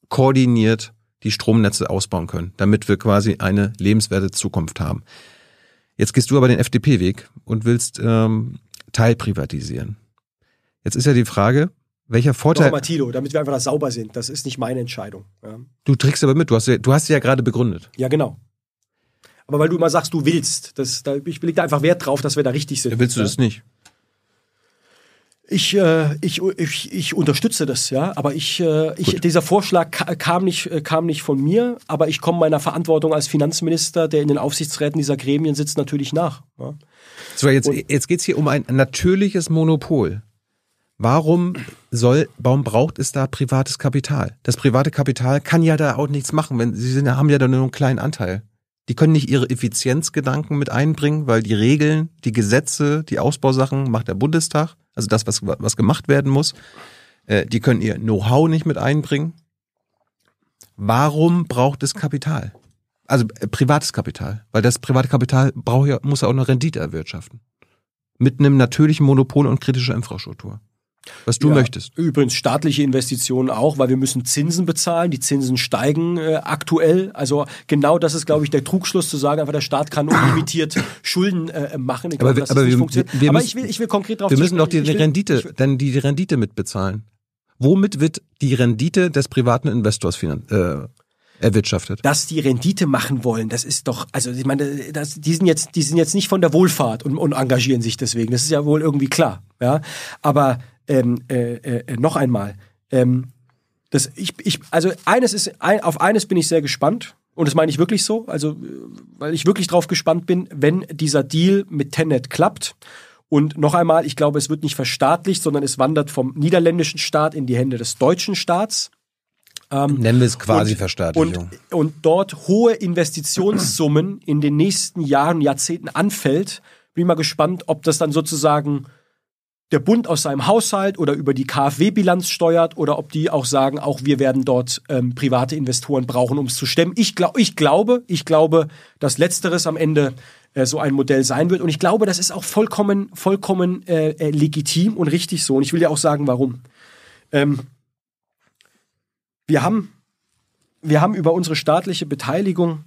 A: koordiniert die Stromnetze ausbauen können, damit wir quasi eine lebenswerte Zukunft haben. Jetzt gehst du aber den FDP-Weg und willst ähm, teilprivatisieren. Jetzt ist ja die Frage, welcher Vorteil.
B: Nochmal, Tilo, damit wir einfach da sauber sind. Das ist nicht meine Entscheidung. Ja.
A: Du trickst aber mit, du hast, du hast sie ja gerade begründet.
B: Ja, genau. Aber weil du immer sagst, du willst, das, da, ich leg da einfach Wert drauf, dass wir da richtig sind.
A: Ja, willst du
B: ja?
A: das nicht?
B: Ich, äh, ich, ich, ich unterstütze das, ja, aber ich, äh, ich dieser Vorschlag ka kam nicht, äh, kam nicht von mir, aber ich komme meiner Verantwortung als Finanzminister, der in den Aufsichtsräten dieser Gremien sitzt, natürlich nach. Ja.
A: So, jetzt, jetzt geht's hier um ein natürliches Monopol. Warum soll, warum braucht es da privates Kapital? Das private Kapital kann ja da auch nichts machen, wenn sie sind, haben ja da nur einen kleinen Anteil. Die können nicht ihre Effizienzgedanken mit einbringen, weil die Regeln, die Gesetze, die Ausbausachen macht der Bundestag, also das, was, was gemacht werden muss. Äh, die können ihr Know-how nicht mit einbringen. Warum braucht es Kapital? Also äh, privates Kapital, weil das private Kapital braucht ja, muss ja auch eine Rendite erwirtschaften. Mit einem natürlichen Monopol und kritischer Infrastruktur. Was du
B: Ja,
A: möchtest.
B: Übrigens staatliche Investitionen auch, weil wir müssen Zinsen bezahlen. Die Zinsen steigen äh, aktuell. Also genau das ist, glaube ich, der Trugschluss zu sagen, einfach der Staat kann unlimitiert [CLEARS THROAT] Schulden äh, machen. Ich
A: Aber
B: glaube,
A: wir- aber wir-
B: funktioniert.
A: wir
B: aber
A: müssen-
B: ich will, ich will konkret drauf
A: Wir müssen doch die,
B: will-
A: Rendite,
B: will-
A: dann die Rendite mitbezahlen. Womit wird die Rendite des privaten Investors finan äh, erwirtschaftet?
B: dass die Rendite machen wollen, das ist doch, also ich meine, das, die sind jetzt, die sind jetzt nicht von der Wohlfahrt und, und engagieren sich deswegen. Das ist ja wohl irgendwie klar, ja. Aber ähm, äh, äh, noch einmal, ähm, das, ich, ich, also eines ist, ein, auf eines bin ich sehr gespannt. Und das meine ich wirklich so, also äh, weil ich wirklich drauf gespannt bin, wenn dieser Deal mit Tenet klappt. Und noch einmal, ich glaube, es wird nicht verstaatlicht, sondern es wandert vom niederländischen Staat in die Hände des deutschen Staats.
A: Nennen wir es quasi
B: Und-
A: Verstaatlichung.
B: Und, und dort hohe Investitionssummen in den nächsten Jahren, Jahrzehnten anfällt. Bin ich mal gespannt, ob das dann sozusagen der Bund aus seinem Haushalt oder über die KfW-Bilanz steuert oder ob die auch sagen, auch wir werden dort ähm, private Investoren brauchen, um es zu stemmen. Ich, glaub, ich glaube, ich glaube, dass letzteres am Ende äh, so ein Modell sein wird. Und ich glaube, das ist auch vollkommen, vollkommen äh, äh, legitim und richtig so. Und ich will ja auch sagen, warum. Ähm, wir haben, wir haben über unsere staatliche Beteiligung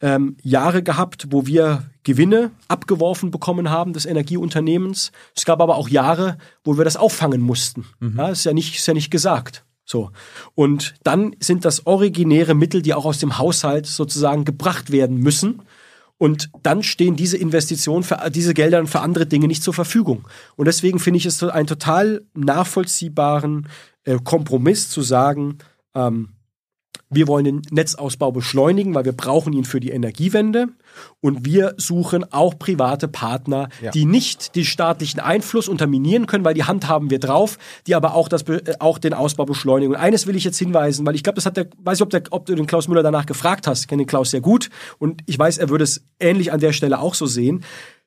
B: ähm, Jahre gehabt, wo wir Gewinne abgeworfen bekommen haben des Energieunternehmens. Es gab aber auch Jahre, wo wir das auffangen mussten. Ja, ist ja nicht, ist ja nicht gesagt. So. Und dann sind das originäre Mittel, die auch aus dem Haushalt sozusagen gebracht werden müssen. Und dann stehen diese Investitionen, für, diese Gelder dann für andere Dinge nicht zur Verfügung. Und deswegen finde ich es einen total nachvollziehbaren äh, Kompromiss zu sagen, ähm, wir wollen den Netzausbau beschleunigen, weil wir brauchen ihn für die Energiewende. Und wir suchen auch private Partner,
A: Ja.
B: die nicht den staatlichen Einfluss unterminieren können, weil die Hand haben wir drauf, die aber auch, das, äh, auch den Ausbau beschleunigen. Und eines will ich jetzt hinweisen, weil ich glaube, das hat der, weiß ich, ob, der, ob du den Klaus Müller danach gefragt hast. Ich kenne den Klaus sehr gut und ich weiß, er würde es ähnlich an der Stelle auch so sehen.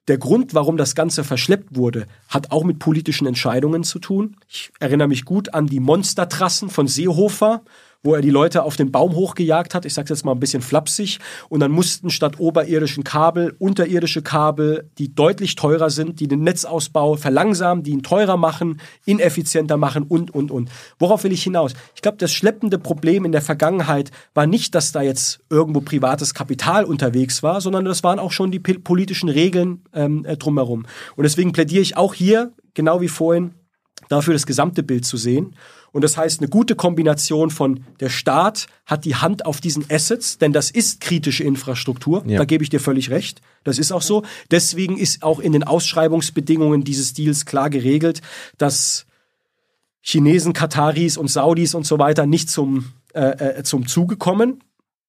B: Der Grund, warum das Ganze verschleppt wurde, hat auch mit politischen Entscheidungen zu tun. Ich erinnere mich gut an die Monstertrassen von Seehofer, wo er die Leute auf den Baum hochgejagt hat. Ich sage jetzt mal ein bisschen flapsig. Und dann mussten statt oberirdischen Kabel unterirdische Kabel, die deutlich teurer sind, die den Netzausbau verlangsamen, die ihn teurer machen, ineffizienter machen und, und, und. Worauf will ich hinaus? Ich glaube, das schleppende Problem in der Vergangenheit war nicht, dass da jetzt irgendwo privates Kapital unterwegs war, sondern das waren auch schon die politischen Regeln ähm, äh, drumherum. Und deswegen plädiere ich auch hier, genau wie vorhin, dafür das gesamte Bild zu sehen. Und das heißt, eine gute Kombination von der Staat hat die Hand auf diesen Assets, denn das ist kritische Infrastruktur.
A: Ja.
B: Da gebe ich dir völlig recht. Das ist auch so. Deswegen ist auch in den Ausschreibungsbedingungen dieses Deals klar geregelt, dass Chinesen, Kataris und Saudis und so weiter nicht zum, äh, äh, zum Zuge kommen.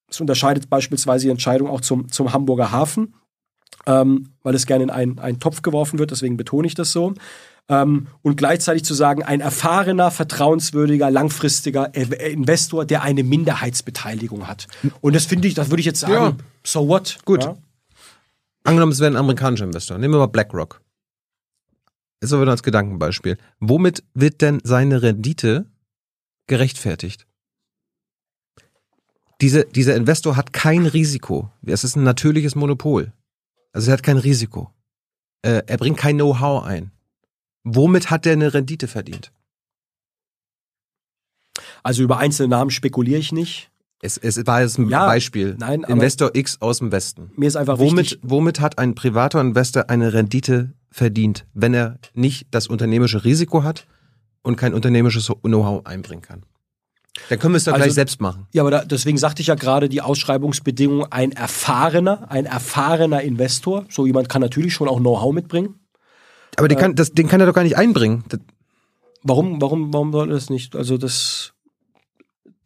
B: Das unterscheidet beispielsweise die Entscheidung auch zum, zum Hamburger Hafen, ähm, weil es gerne in einen, einen Topf geworfen wird, deswegen betone ich das so. Ähm, und gleichzeitig zu sagen, ein erfahrener, vertrauenswürdiger, langfristiger äh, Investor, der eine Minderheitsbeteiligung hat. Und das finde ich, das würde ich jetzt sagen,
A: Ja.
B: so what?
A: Gut.
B: Ja?
A: Angenommen, es wäre ein amerikanischer Investor. Nehmen wir mal BlackRock. Ist aber nur als Gedankenbeispiel. Womit wird denn seine Rendite gerechtfertigt? Diese, dieser Investor hat kein Risiko. Es ist ein natürliches Monopol. Also er hat kein Risiko. Äh, er bringt kein Know-how ein. Womit hat er eine Rendite verdient?
B: Also über einzelne Namen spekuliere ich nicht.
A: Es, es war jetzt ein
B: Ja,
A: Beispiel.
B: nein,
A: Investor X aus dem Westen.
B: Mir ist einfach
A: Womit,
B: wichtig,
A: womit hat ein privater Investor eine Rendite verdient, wenn er nicht das unternehmerische Risiko hat und kein unternehmerisches Know-how einbringen kann? Dann können wir es doch
B: Also-
A: gleich selbst machen.
B: Ja, aber da, deswegen sagte ich ja gerade die Ausschreibungsbedingungen, ein erfahrener, ein erfahrener Investor, so jemand kann natürlich schon auch Know-how mitbringen.
A: Aber den kann, das, den kann er doch gar nicht einbringen.
B: Warum, warum, warum soll das nicht? Also das,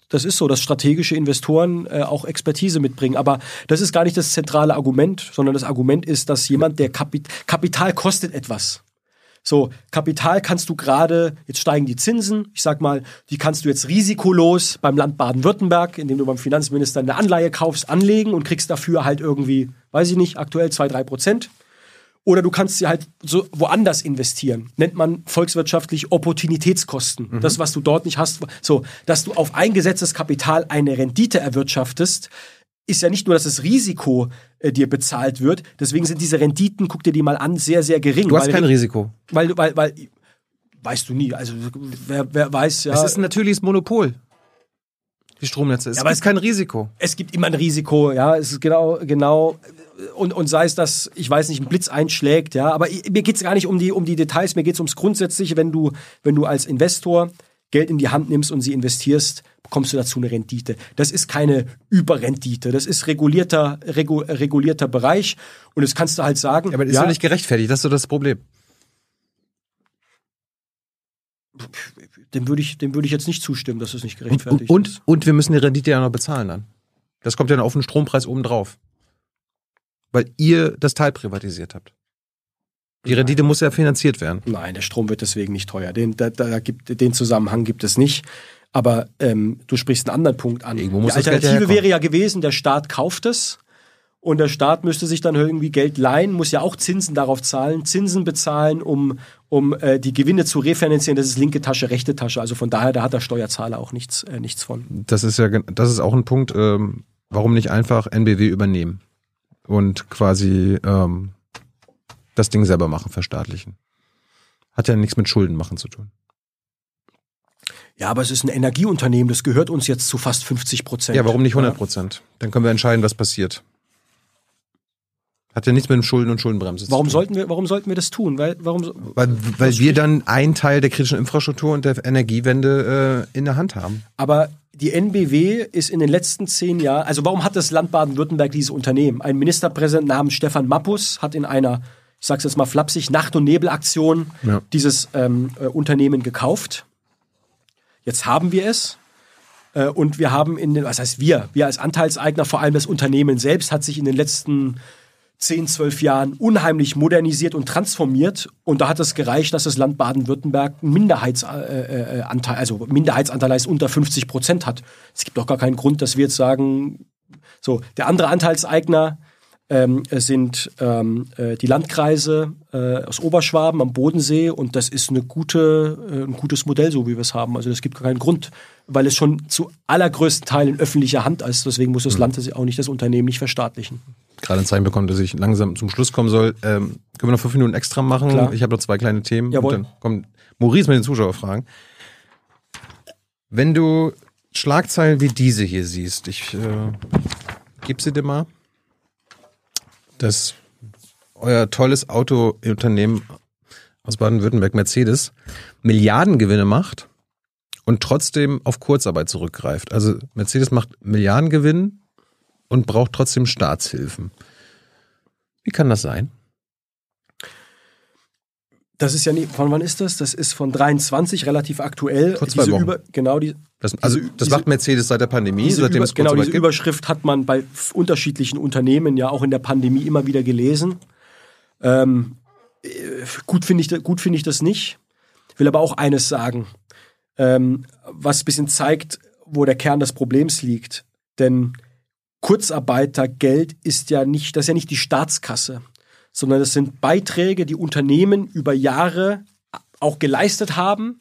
B: das ist so, dass strategische Investoren äh, auch Expertise mitbringen. Aber das ist gar nicht das zentrale Argument, sondern das Argument ist, dass jemand, der Kapit Kapital kostet etwas. So, Kapital kannst du gerade, jetzt steigen die Zinsen, ich sag mal, die kannst du jetzt risikolos beim Land Baden-Württemberg, indem du beim Finanzminister eine Anleihe kaufst, anlegen und kriegst dafür halt irgendwie, weiß ich nicht, aktuell zwei drei Prozent. Oder du kannst sie halt so woanders investieren. Nennt man volkswirtschaftlich Opportunitätskosten. Das, was du dort nicht hast. So, dass du auf eingesetztes Kapital eine Rendite erwirtschaftest, ist ja nicht nur, dass das Risiko äh, dir bezahlt wird. Deswegen sind diese Renditen, guck dir die mal an, sehr, sehr gering.
A: du hast
B: weil,
A: kein Risiko.
B: weil, weil, weil, weißt du nie. Also, wer, wer weiß, ja.
A: Es ist ein natürliches Monopol. Die Stromnetze. Es
B: Ja, aber
A: ist
B: es-
A: kein Risiko.
B: es gibt immer ein Risiko, ja, es ist genau, genau, und, und sei es, dass, ich weiß nicht, ein Blitz einschlägt, ja, aber mir geht's gar nicht um die, um die Details, mir geht's ums Grundsätzliche, wenn du, wenn du als Investor Geld in die Hand nimmst und sie investierst, bekommst du dazu eine Rendite. Das ist keine Überrendite, das ist regulierter, regu, regulierter Bereich und das kannst du halt sagen.
A: Aber das ist doch nicht gerechtfertigt. Das ist so das Problem.
B: Dem würde ich, dem würde ich jetzt nicht zustimmen, dass es nicht
A: Und,
B: gerechtfertigt
A: und,
B: ist.
A: und wir müssen die Rendite ja noch bezahlen dann. Das kommt ja noch auf den Strompreis oben drauf. Weil ihr das Teil privatisiert habt. Die Rendite muss ja finanziert werden.
B: Nein, der Strom wird deswegen nicht teuer. Den, da, da gibt, den Zusammenhang gibt es nicht. Aber ähm, du sprichst einen anderen Punkt an.
A: Irgendwo muss
B: die Alternative wäre ja gewesen, der Staat kauft es und der Staat müsste sich dann irgendwie Geld leihen, muss ja auch Zinsen darauf zahlen, Zinsen bezahlen, um, um äh, die Gewinne zu refinanzieren. Das ist linke Tasche, rechte Tasche. Also von daher, da hat der Steuerzahler auch nichts, äh, nichts von.
A: Das ist ja, das ist auch ein Punkt, ähm, warum nicht einfach NBW übernehmen und quasi ähm, das Ding selber machen, verstaatlichen. Hat ja nichts mit Schulden machen zu tun.
B: Ja, aber es ist ein Energieunternehmen, das gehört uns jetzt zu fast 50 Prozent.
A: Ja, warum nicht 100 Prozent? Dann können wir entscheiden, was passiert. Hat ja nichts mit dem Schulden und Schuldenbremse
B: Warum
A: zu tun.
B: sollten wir, warum sollten wir das tun? Weil, warum,
A: Weil, weil wir dann einen Teil der kritischen Infrastruktur und der Energiewende äh, in der Hand haben.
B: Aber die NBW ist in den letzten zehn Jahren, also warum hat das Land Baden-Württemberg dieses Unternehmen? Ein Ministerpräsident namens Stefan Mappus hat in einer, ich sag's jetzt mal flapsig, Nacht- und Nebelaktion
A: Ja.
B: dieses ähm, äh, Unternehmen gekauft. Jetzt haben wir es. Äh, und wir haben in den, was heißt wir? Wir als Anteilseigner, vor allem das Unternehmen selbst, hat sich in den letzten 10, 12 Jahren unheimlich modernisiert und transformiert. Und da hat es gereicht, dass das Land Baden-Württemberg einen Minderheitsanteil, äh, äh, also Minderheitsanteil heißt unter 50 Prozent hat. Es gibt doch gar keinen Grund, dass wir jetzt sagen, so, der andere Anteilseigner ähm, sind ähm, äh, die Landkreise äh, aus Oberschwaben am Bodensee und das ist eine gute, äh, ein gutes Modell, so wie wir es haben. Also es gibt gar keinen Grund, weil es schon zu allergrößten Teilen in öffentlicher Hand ist. Deswegen muss das Land das auch nicht das Unternehmen nicht verstaatlichen.
A: Gerade ein Zeichen bekommen, dass ich langsam zum Schluss kommen soll. Ähm, können wir noch fünf Minuten extra machen?
B: Klar.
A: Ich habe noch zwei kleine Themen.
B: Jawohl.
A: Und dann kommt Maurice mit den Zuschauerfragen. Wenn du Schlagzeilen wie diese hier siehst, ich äh, gib sie dir mal, dass euer tolles Autounternehmen aus Baden-Württemberg, Mercedes, Milliardengewinne macht und trotzdem auf Kurzarbeit zurückgreift. Also Mercedes macht Milliardengewinn und braucht trotzdem Staatshilfen. Wie kann das sein?
B: Das ist ja nie, von wann ist das? Das ist von 23, relativ aktuell.
A: Vor zwei
B: Diese
A: Wochen.
B: Über, genau, die,
A: Das, also
B: Diese-
A: das macht Mercedes seit der Pandemie, seitdem
B: über,
A: es
B: genau, diese
A: gibt.
B: Überschrift hat man bei unterschiedlichen Unternehmen ja auch in der Pandemie immer wieder gelesen. Ähm, äh, gut finde ich, gut finde ich das nicht. Will aber auch eines sagen, ähm, was ein bisschen zeigt, wo der Kern des Problems liegt. Denn Kurzarbeitergeld ist ja nicht, das ist ja nicht die Staatskasse, sondern das sind Beiträge, die Unternehmen über Jahre auch geleistet haben,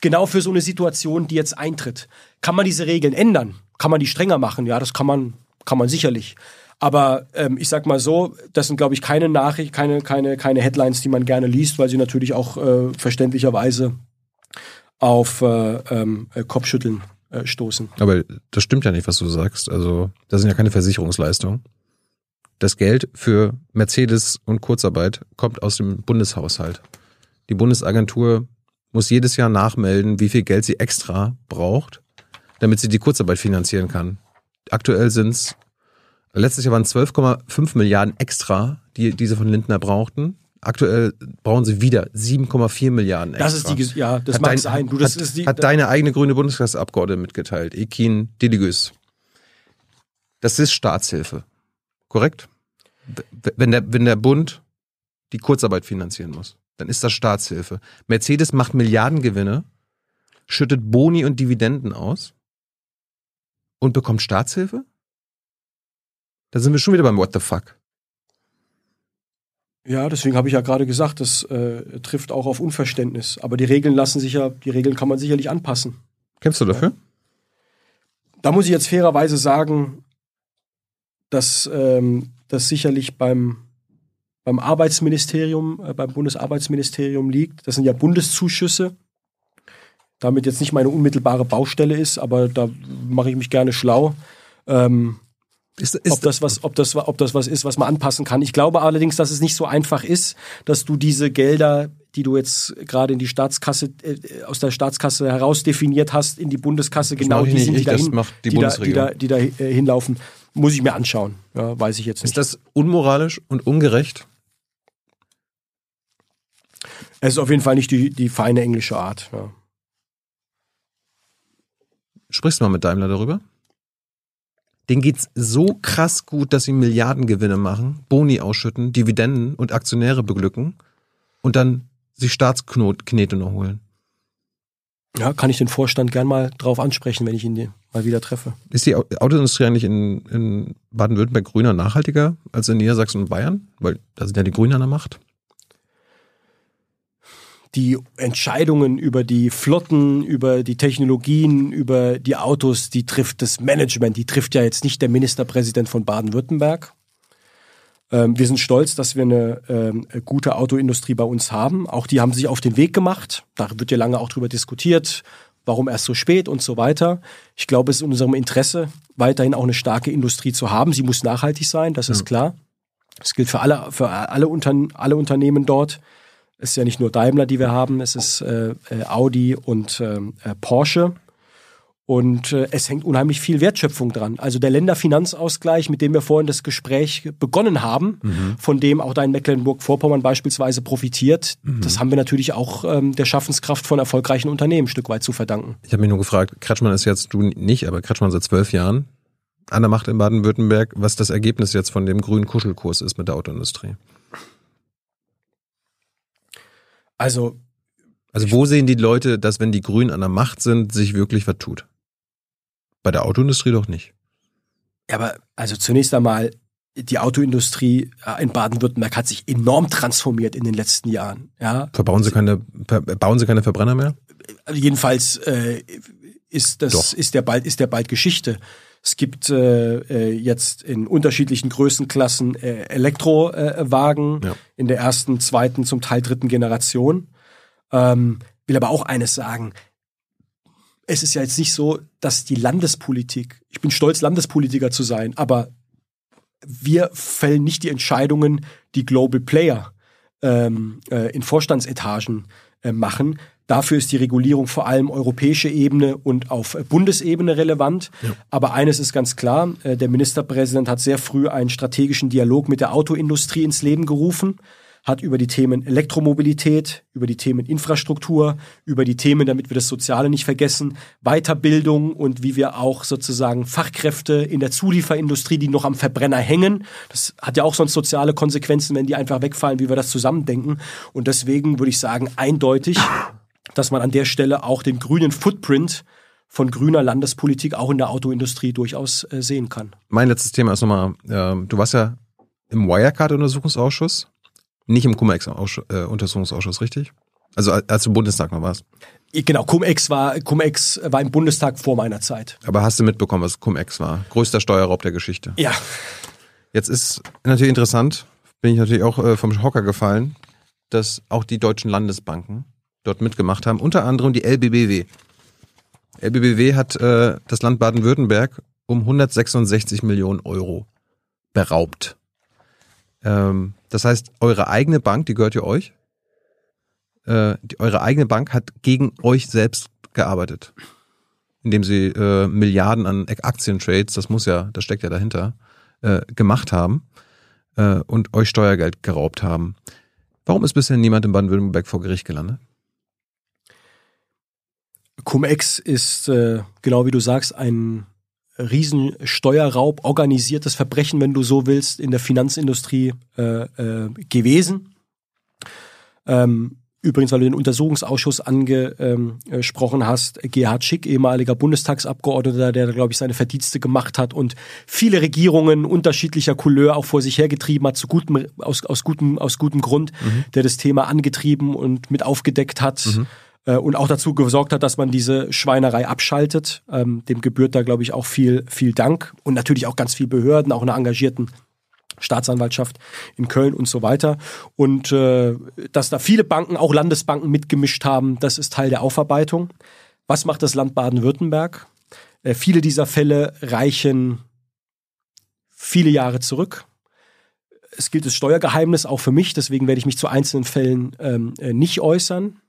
B: genau für so eine Situation, die jetzt eintritt. Kann man diese Regeln ändern? Kann man die strenger machen? Ja, das kann man, kann man sicherlich. Aber ähm, ich sag mal so, das sind, glaube ich, keine Nachricht, keine, keine, keine Headlines, die man gerne liest, weil sie natürlich auch äh, verständlicherweise auf äh, ähm, äh, Kopfschütteln äh, stoßen.
A: Aber das stimmt ja nicht, was du sagst. Also, das sind ja keine Versicherungsleistungen. Das Geld für Mercedes und Kurzarbeit kommt aus dem Bundeshaushalt. Die Bundesagentur muss jedes Jahr nachmelden, wie viel Geld sie extra braucht, damit sie die Kurzarbeit finanzieren kann. Aktuell sind es, letztes Jahr waren 12,5 Milliarden extra, die diese von Lindner brauchten. Aktuell brauchen sie wieder 7,4 Milliarden extra.
B: Das ist die, ja, das
A: hat
B: mag
A: dein,
B: sein. Du, das
A: hat,
B: ist die,
A: hat deine eigene grüne Bundestagsabgeordnete mitgeteilt, Ekin Diligus. Das ist Staatshilfe. Korrekt? Wenn der, wenn der Bund die Kurzarbeit finanzieren muss, dann ist das Staatshilfe. Mercedes macht Milliardengewinne, schüttet Boni und Dividenden aus und bekommt Staatshilfe? Da sind wir schon wieder beim What the fuck.
B: Ja, deswegen habe ich ja gerade gesagt, das äh, trifft auch auf Unverständnis. Aber die Regeln lassen sich ja, die Regeln kann man sicherlich anpassen.
A: Kämpfst du dafür?
B: Da muss ich jetzt fairerweise sagen, dass ähm, das sicherlich beim, beim Arbeitsministerium, äh, beim Bundesarbeitsministerium liegt. Das sind ja Bundeszuschüsse. Damit jetzt nicht meine unmittelbare Baustelle ist, aber da mache ich mich gerne schlau. Ähm,
A: Ist,
B: ob das was, ob das, ob das was ist, was man anpassen kann. Ich glaube allerdings, dass es nicht so einfach ist, dass du diese Gelder, die du jetzt gerade in die Staatskasse, äh, aus der Staatskasse heraus definiert hast, in die Bundeskasse, genau
A: mache ich
B: die sind,
A: ich, das
B: dahin,
A: macht die
B: die, da, die,
A: Bundesregierung.
B: da, die da äh, hinlaufen, muss ich mir anschauen. Ja, weiß ich jetzt nicht.
A: Ist das unmoralisch und ungerecht?
B: es ist auf jeden Fall nicht die, die feine englische Art. Ja.
A: Sprichst du mal mit Daimler darüber? Denen geht's so krass gut, dass sie Milliardengewinne machen, Boni ausschütten, Dividenden und Aktionäre beglücken und dann sich Staatsknete noch holen.
B: ja, kann ich den Vorstand gern mal drauf ansprechen, wenn ich ihn die- mal wieder treffe.
A: Ist die Au- Autoindustrie eigentlich in, in Baden-Württemberg grüner nachhaltiger als in Niedersachsen und Bayern? Weil da sind ja die Grünen an der Macht.
B: die Entscheidungen über die Flotten, über die Technologien, über die Autos, die trifft das Management, die trifft ja jetzt nicht der Ministerpräsident von Baden-Württemberg. Ähm, wir sind stolz, dass wir eine ähm, gute Autoindustrie bei uns haben. Auch die haben sich auf den Weg gemacht. Da wird ja lange auch drüber diskutiert, warum erst so spät und so weiter. Ich glaube, es ist in unserem Interesse, weiterhin auch eine starke Industrie zu haben. Sie muss nachhaltig sein, das ist klar. Das gilt für alle, für alle, Untern alle Unternehmen dort. Es ist ja nicht nur Daimler, die wir haben, es ist äh, äh, Audi und ähm, äh, Porsche. Und äh, es hängt unheimlich viel Wertschöpfung dran. Also der Länderfinanzausgleich, mit dem wir vorhin das Gespräch begonnen haben, von dem auch da in Mecklenburg-Vorpommern beispielsweise profitiert, das haben wir natürlich auch ähm, der Schaffenskraft von erfolgreichen Unternehmen ein Stück weit zu verdanken.
A: Ich habe mich nur gefragt, Kretschmann ist jetzt, du nicht, aber Kretschmann seit zwölf Jahren an der Macht in Baden-Württemberg, was das Ergebnis jetzt von dem grünen Kuschelkurs ist mit der Autoindustrie.
B: Also
A: Also wo sehen die Leute, dass wenn die Grünen an der Macht sind, sich wirklich was tut? Bei der Autoindustrie doch nicht.
B: Ja, aber also zunächst einmal, die Autoindustrie äh, in Baden-Württemberg hat sich enorm transformiert in den letzten Jahren. Ja,
A: Verbauen sie keine, bauen sie keine Verbrenner mehr?
B: also jedenfalls äh, ist das
A: Doch.
B: ist der bald ist der bald Geschichte. Es gibt äh, äh, jetzt in unterschiedlichen Größenklassen äh, Elektrowagen
A: Ja.
B: in der ersten, zweiten, zum Teil dritten Generation. Ähm, will aber auch eines sagen. Es ist ja jetzt nicht so, dass die Landespolitik, ich bin stolz, Landespolitiker zu sein, aber wir fällen nicht die Entscheidungen, die Global Player ähm, äh, in Vorstandsetagen äh, machen. Dafür ist die Regulierung vor allem europäische Ebene und auf Bundesebene relevant. Aber eines ist ganz klar, äh, der Ministerpräsident hat sehr früh einen strategischen Dialog mit der Autoindustrie ins Leben gerufen, hat über die Themen Elektromobilität, über die Themen Infrastruktur, über die Themen, damit wir das Soziale nicht vergessen, Weiterbildung und wie wir auch sozusagen Fachkräfte in der Zulieferindustrie, die noch am Verbrenner hängen, das hat ja auch sonst soziale Konsequenzen, wenn die einfach wegfallen, wie wir das zusammendenken. Und deswegen würde ich sagen, eindeutig, dass man an der Stelle auch den grünen Footprint von grüner Landespolitik auch in der Autoindustrie durchaus äh, sehen kann.
A: Mein letztes Thema ist nochmal, ähm, du warst ja im Wirecard-Untersuchungsausschuss, nicht im Cum-Ex-Untersuchungsausschuss, richtig? Also als du im Bundestag noch warst.
B: Genau, Cum-Ex war, Cum-Ex war im Bundestag vor meiner Zeit.
A: Aber hast du mitbekommen, was Cum-Ex war? Größter Steuerraub der Geschichte.
B: Ja,
A: Jetzt ist natürlich interessant, bin ich natürlich auch äh, vom Hocker gefallen, dass auch die deutschen Landesbanken dort mitgemacht haben, unter anderem die LBBW. LBBW hat äh, das Land Baden-Württemberg um 166 Millionen Euro beraubt. Ähm, das heißt, eure eigene Bank, die gehört ja euch, äh, die, eure eigene Bank hat gegen euch selbst gearbeitet, indem sie äh, Milliarden an Aktientrades, das muss ja, das steckt ja dahinter, äh, gemacht haben äh, und euch Steuergeld geraubt haben. Warum ist bisher niemand in Baden-Württemberg vor Gericht gelandet?
B: Cum-Ex ist, äh, genau wie du sagst, ein Riesensteuerraub, organisiertes Verbrechen, wenn du so willst, in der Finanzindustrie äh, äh, gewesen. Ähm, übrigens, weil du den Untersuchungsausschuss angesprochen hast, Gerhard Schick, ehemaliger Bundestagsabgeordneter, der, glaube ich, seine Verdienste gemacht hat und viele Regierungen unterschiedlicher Couleur auch vor sich hergetrieben hat, zu gutem, aus, aus, gutem, aus gutem Grund, mhm. der das Thema angetrieben und mit aufgedeckt hat. Mhm äh, und auch dazu gesorgt hat, dass man diese Schweinerei abschaltet. Ähm, dem gebührt da, glaube ich, auch viel, viel Dank und natürlich auch ganz viel Behörden, auch einer engagierten Staatsanwaltschaft in Köln und so weiter. Und äh, dass da viele Banken, auch Landesbanken mitgemischt haben, das ist Teil der Aufarbeitung. Was macht das Land Baden-Württemberg? Äh, viele dieser Fälle reichen viele Jahre zurück. Es gilt das Steuergeheimnis auch für mich, deswegen werde ich mich zu einzelnen Fällen ähm, äh, nicht äußern.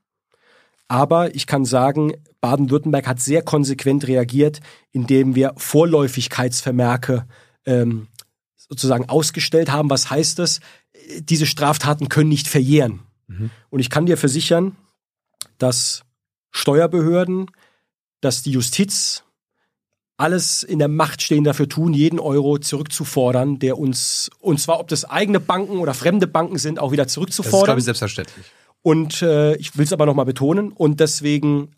B: Aber ich kann sagen, Baden-Württemberg hat sehr konsequent reagiert, indem wir Vorläufigkeitsvermerke ähm, sozusagen ausgestellt haben. Was heißt das? Diese Straftaten können nicht verjähren. Mhm. Und ich kann dir versichern, dass Steuerbehörden, dass die Justiz alles in der Macht stehen dafür tun, jeden Euro zurückzufordern, der uns, und zwar ob das eigene Banken oder fremde Banken sind, auch wieder zurückzufordern. Das ist, glaube
A: ich, selbstverständlich.
B: Und äh, ich will es aber nochmal betonen. Und deswegen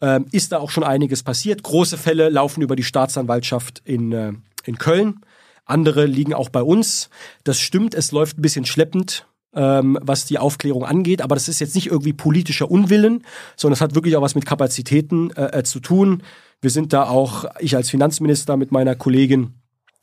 B: ähm, ist da auch schon einiges passiert. Große Fälle laufen über die Staatsanwaltschaft in, äh, in Köln. Andere liegen auch bei uns. Das stimmt, es läuft ein bisschen schleppend, ähm, was die Aufklärung angeht. Aber das ist jetzt nicht irgendwie politischer Unwillen, sondern es hat wirklich auch was mit Kapazitäten äh, äh zu tun. Wir sind da auch, ich als Finanzminister mit meiner Kollegin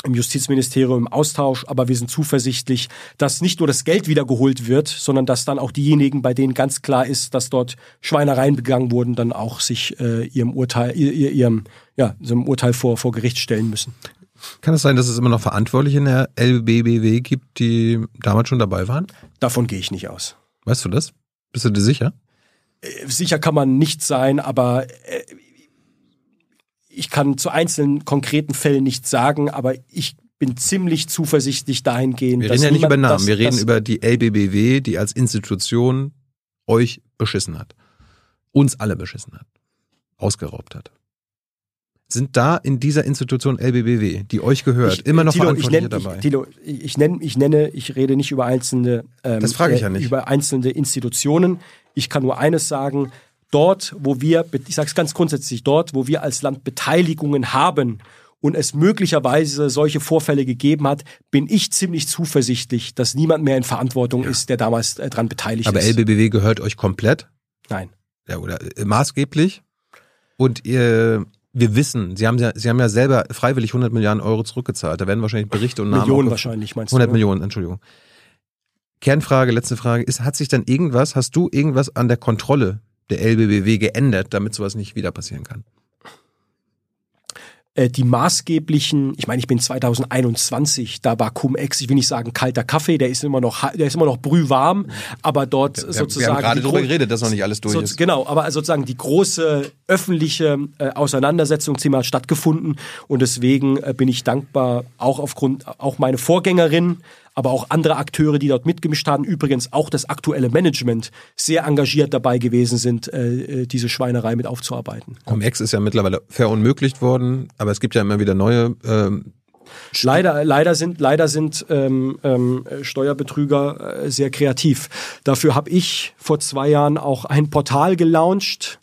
B: im Justizministerium im Austausch, aber wir sind zuversichtlich, dass nicht nur das Geld wiedergeholt wird, sondern dass dann auch diejenigen, bei denen ganz klar ist, dass dort Schweinereien begangen wurden, dann auch sich äh, ihrem Urteil, ihr, ihrem, ja, so einem Urteil vor, vor Gericht stellen müssen.
A: Kann es sein, dass es immer noch Verantwortliche in der LBBW gibt, die damals schon dabei waren?
B: Davon gehe ich nicht aus.
A: Weißt du das? Bist du dir sicher?
B: Äh, sicher kann man nicht sein, aber äh, ich kann zu einzelnen konkreten Fällen nichts sagen, aber ich bin ziemlich zuversichtlich dahingehend.
A: Wir reden ja nicht über Namen, das, wir reden über die LBBW, die als Institution euch beschissen hat. Uns alle beschissen hat. Ausgeraubt hat. Sind da in dieser Institution LBBW, die euch gehört, ich, immer noch Thilo, Verantwortliche
B: ich nenn,
A: dabei?
B: Ich, Thilo, ich, nenne, ich nenne, ich rede nicht über einzelne,
A: ähm, das frage ich ja nicht.
B: über einzelne Institutionen. Ich kann nur eines sagen, dort, wo wir, ich sage es ganz grundsätzlich, dort, wo wir als Land Beteiligungen haben und es möglicherweise solche Vorfälle gegeben hat, bin ich ziemlich zuversichtlich, dass niemand mehr in Verantwortung ja. ist, der damals äh, dran beteiligt
A: Aber
B: ist.
A: Aber LBBW gehört euch komplett?
B: Nein.
A: Ja, oder äh, maßgeblich? Und ihr, wir wissen, Sie haben ja, Sie haben ja selber freiwillig 100 Milliarden Euro zurückgezahlt. Da werden wahrscheinlich Berichte und Namen.
B: Millionen wahrscheinlich, meinst
A: 100 du? 100 Millionen, Entschuldigung. Kernfrage, letzte Frage ist, hat sich dann irgendwas, hast du irgendwas an der Kontrolle der LBBW geändert, damit sowas nicht wieder passieren kann?
B: Äh, die maßgeblichen, ich meine, ich bin 2021, da war Cum-Ex, ich will nicht sagen kalter Kaffee, der ist immer noch, der ist immer noch brühwarm, aber dort wir, sozusagen. Wir
A: haben gerade darüber geredet, dass noch nicht alles durch so, ist.
B: Genau, aber sozusagen die große öffentliche äh, Auseinandersetzung hat stattgefunden und deswegen äh, bin ich dankbar, auch aufgrund, auch meine Vorgängerin, aber auch andere Akteure, die dort mitgemischt haben, übrigens auch das aktuelle Management, sehr engagiert dabei gewesen sind, äh, äh diese Schweinerei mit aufzuarbeiten.
A: Cum-Ex ist ja mittlerweile verunmöglicht worden, aber es gibt ja immer wieder neue ähm
B: Leider, leider sind, leider sind ähm, ähm, Steuerbetrüger äh, sehr kreativ. Dafür habe ich vor zwei Jahren auch ein Portal gelauncht,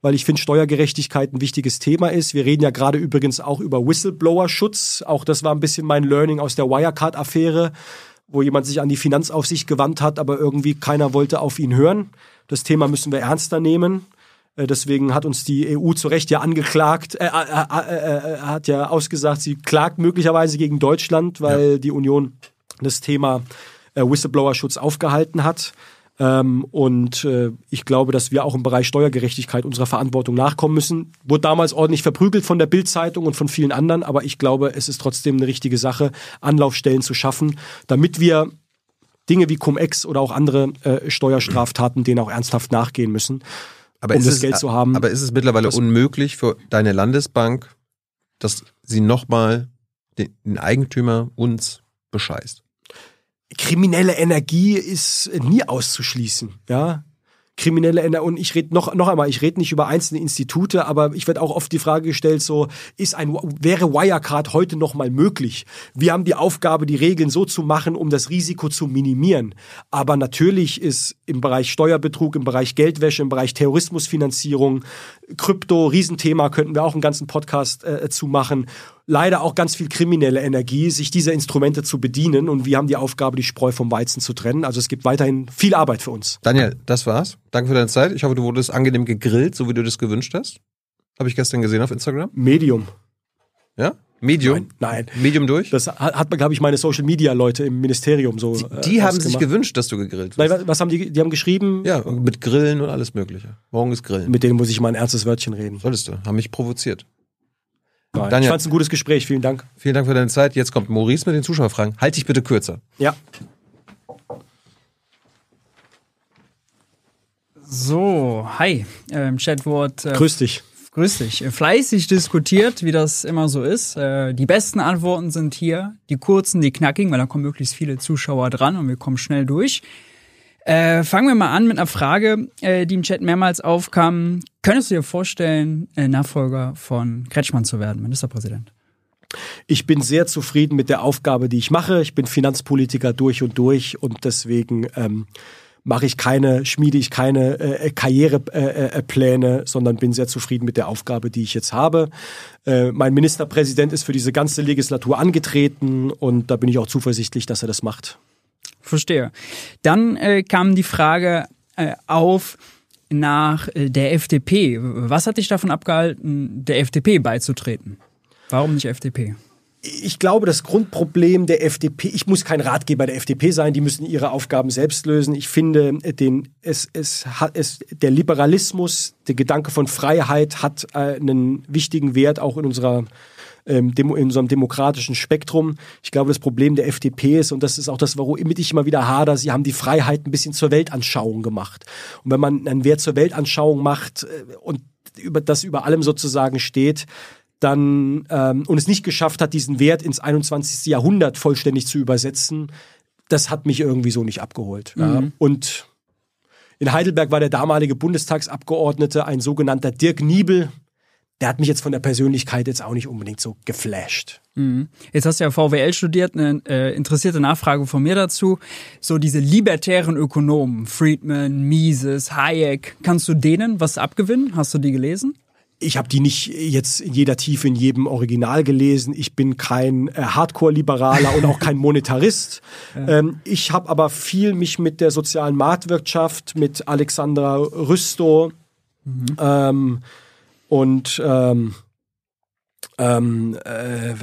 B: weil ich finde, Steuergerechtigkeit ein wichtiges Thema ist. Wir reden ja gerade übrigens auch über Whistleblower-Schutz. Auch das war ein bisschen mein Learning aus der Wirecard-Affäre, wo jemand sich an die Finanzaufsicht gewandt hat, aber irgendwie keiner wollte auf ihn hören. Das Thema müssen wir ernster nehmen. Äh, deswegen hat uns die EU zu Recht ja angeklagt, äh, äh, äh, äh, hat ja ausgesagt, sie klagt möglicherweise gegen Deutschland, weil ja. die Union das Thema Whistleblower-Schutz aufgehalten hat. Ähm, und äh, ich glaube, dass wir auch im Bereich Steuergerechtigkeit unserer Verantwortung nachkommen müssen. Wurde damals ordentlich verprügelt von der Bild-Zeitung und von vielen anderen, aber ich glaube, es ist trotzdem eine richtige Sache, Anlaufstellen zu schaffen, damit wir Dinge wie Cum-Ex oder auch andere äh, Steuerstraftaten denen auch ernsthaft nachgehen müssen,
A: Aber
B: um das
A: es,
B: Geld zu haben.
A: Aber ist es mittlerweile unmöglich für deine Landesbank, dass sie nochmal den Eigentümer uns bescheißt?
B: Kriminelle Energie ist nie auszuschließen, ja. Kriminelle Energie, und ich rede noch, noch einmal, ich rede nicht über einzelne Institute, aber ich werde auch oft die Frage gestellt, so, ist ein, wäre Wirecard heute noch mal möglich? Wir haben die Aufgabe, die Regeln so zu machen, um das Risiko zu minimieren. Aber natürlich ist im Bereich Steuerbetrug, im Bereich Geldwäsche, im Bereich Terrorismusfinanzierung, Krypto, Riesenthema, könnten wir auch einen ganzen Podcast äh, zu machen. Leider auch ganz viel kriminelle Energie, sich dieser Instrumente zu bedienen. Und wir haben die Aufgabe, die Spreu vom Weizen zu trennen. Also es gibt weiterhin viel Arbeit für uns.
A: Daniel, das war's. Danke für deine Zeit. Ich hoffe, du wurdest angenehm gegrillt, so wie du das gewünscht hast. Habe ich gestern gesehen auf Instagram.
B: Medium.
A: Ja? Medium?
B: Nein, nein.
A: Medium durch?
B: Das hat, glaube ich, meine Social Media Leute im Ministerium so. äh,
A: die haben sich gewünscht, dass du gegrillt
B: Nein,
A: wirst.
B: was, was haben die? Die haben geschrieben.
A: Ja, mit Grillen und alles Mögliche. Morgen ist Grillen.
B: Mit denen muss ich mal ein ernstes Wörtchen reden.
A: Solltest du. Haben mich provoziert.
B: Nein.
A: Daniel.
B: Ich fand es ein gutes Gespräch. Vielen Dank.
A: Vielen Dank für deine Zeit. Jetzt kommt Maurice mit den Zuschauerfragen. Halt dich bitte kürzer.
B: Ja.
D: So, hi. Äh, Im Chatwort äh,
B: Grüß dich.
D: Grüß dich. Fleißig diskutiert, wie das immer so ist. Äh, die besten Antworten sind hier, die kurzen, die knackigen, weil da kommen möglichst viele Zuschauer dran und wir kommen schnell durch. Äh, fangen wir mal an mit einer Frage, äh, die im Chat mehrmals aufkam. Könntest du dir vorstellen, äh, Nachfolger von Kretschmann zu werden, Ministerpräsident?
B: Ich bin sehr zufrieden mit der Aufgabe, die ich mache. Ich bin Finanzpolitiker durch und durch und deswegen ähm, mache ich keine, schmiede ich keine äh, Karrierepläne, äh, äh, Pläne, sondern bin sehr zufrieden mit der Aufgabe, die ich jetzt habe. Äh, mein Ministerpräsident ist für diese ganze Legislatur angetreten und da bin ich auch zuversichtlich, dass er das macht.
D: Verstehe. Dann äh, kam die Frage äh, auf nach äh, der FDP. Was hat dich davon abgehalten, der FDP beizutreten? Warum nicht FDP?
B: Ich glaube, das Grundproblem der FDP, ich muss kein Ratgeber der FDP sein, die müssen ihre Aufgaben selbst lösen. Ich finde, den, es, es es, der Liberalismus, der Gedanke von Freiheit hat äh, einen wichtigen Wert auch in unserer ähm, in unserem demokratischen Spektrum. Ich glaube, das Problem der FDP ist, und das ist auch das, womit ich immer wieder hader, sie haben die Freiheit ein bisschen zur Weltanschauung gemacht. Und wenn man einen Wert zur Weltanschauung macht äh, und über das über allem sozusagen steht, dann ähm, und es nicht geschafft hat, diesen Wert ins 21. Jahrhundert vollständig zu übersetzen, das hat mich irgendwie so nicht abgeholt. Ja. Und in Heidelberg war der damalige Bundestagsabgeordnete ein sogenannter Dirk Niebel. Der hat mich jetzt von der Persönlichkeit jetzt auch nicht unbedingt so geflasht.
D: Jetzt hast du ja VWL studiert, eine äh, interessierte Nachfrage von mir dazu. So diese libertären Ökonomen, Friedman, Mises, Hayek, kannst du denen was abgewinnen? Hast du die gelesen?
B: Ich habe die nicht jetzt in jeder Tiefe in jedem Original gelesen. Ich bin kein äh, Hardcore-Liberaler und auch kein [LAUGHS] Monetarist. Ähm, ich habe aber viel mich mit der sozialen Marktwirtschaft, mit Alexandra Rüstow ähm, und ähm, ähm, äh,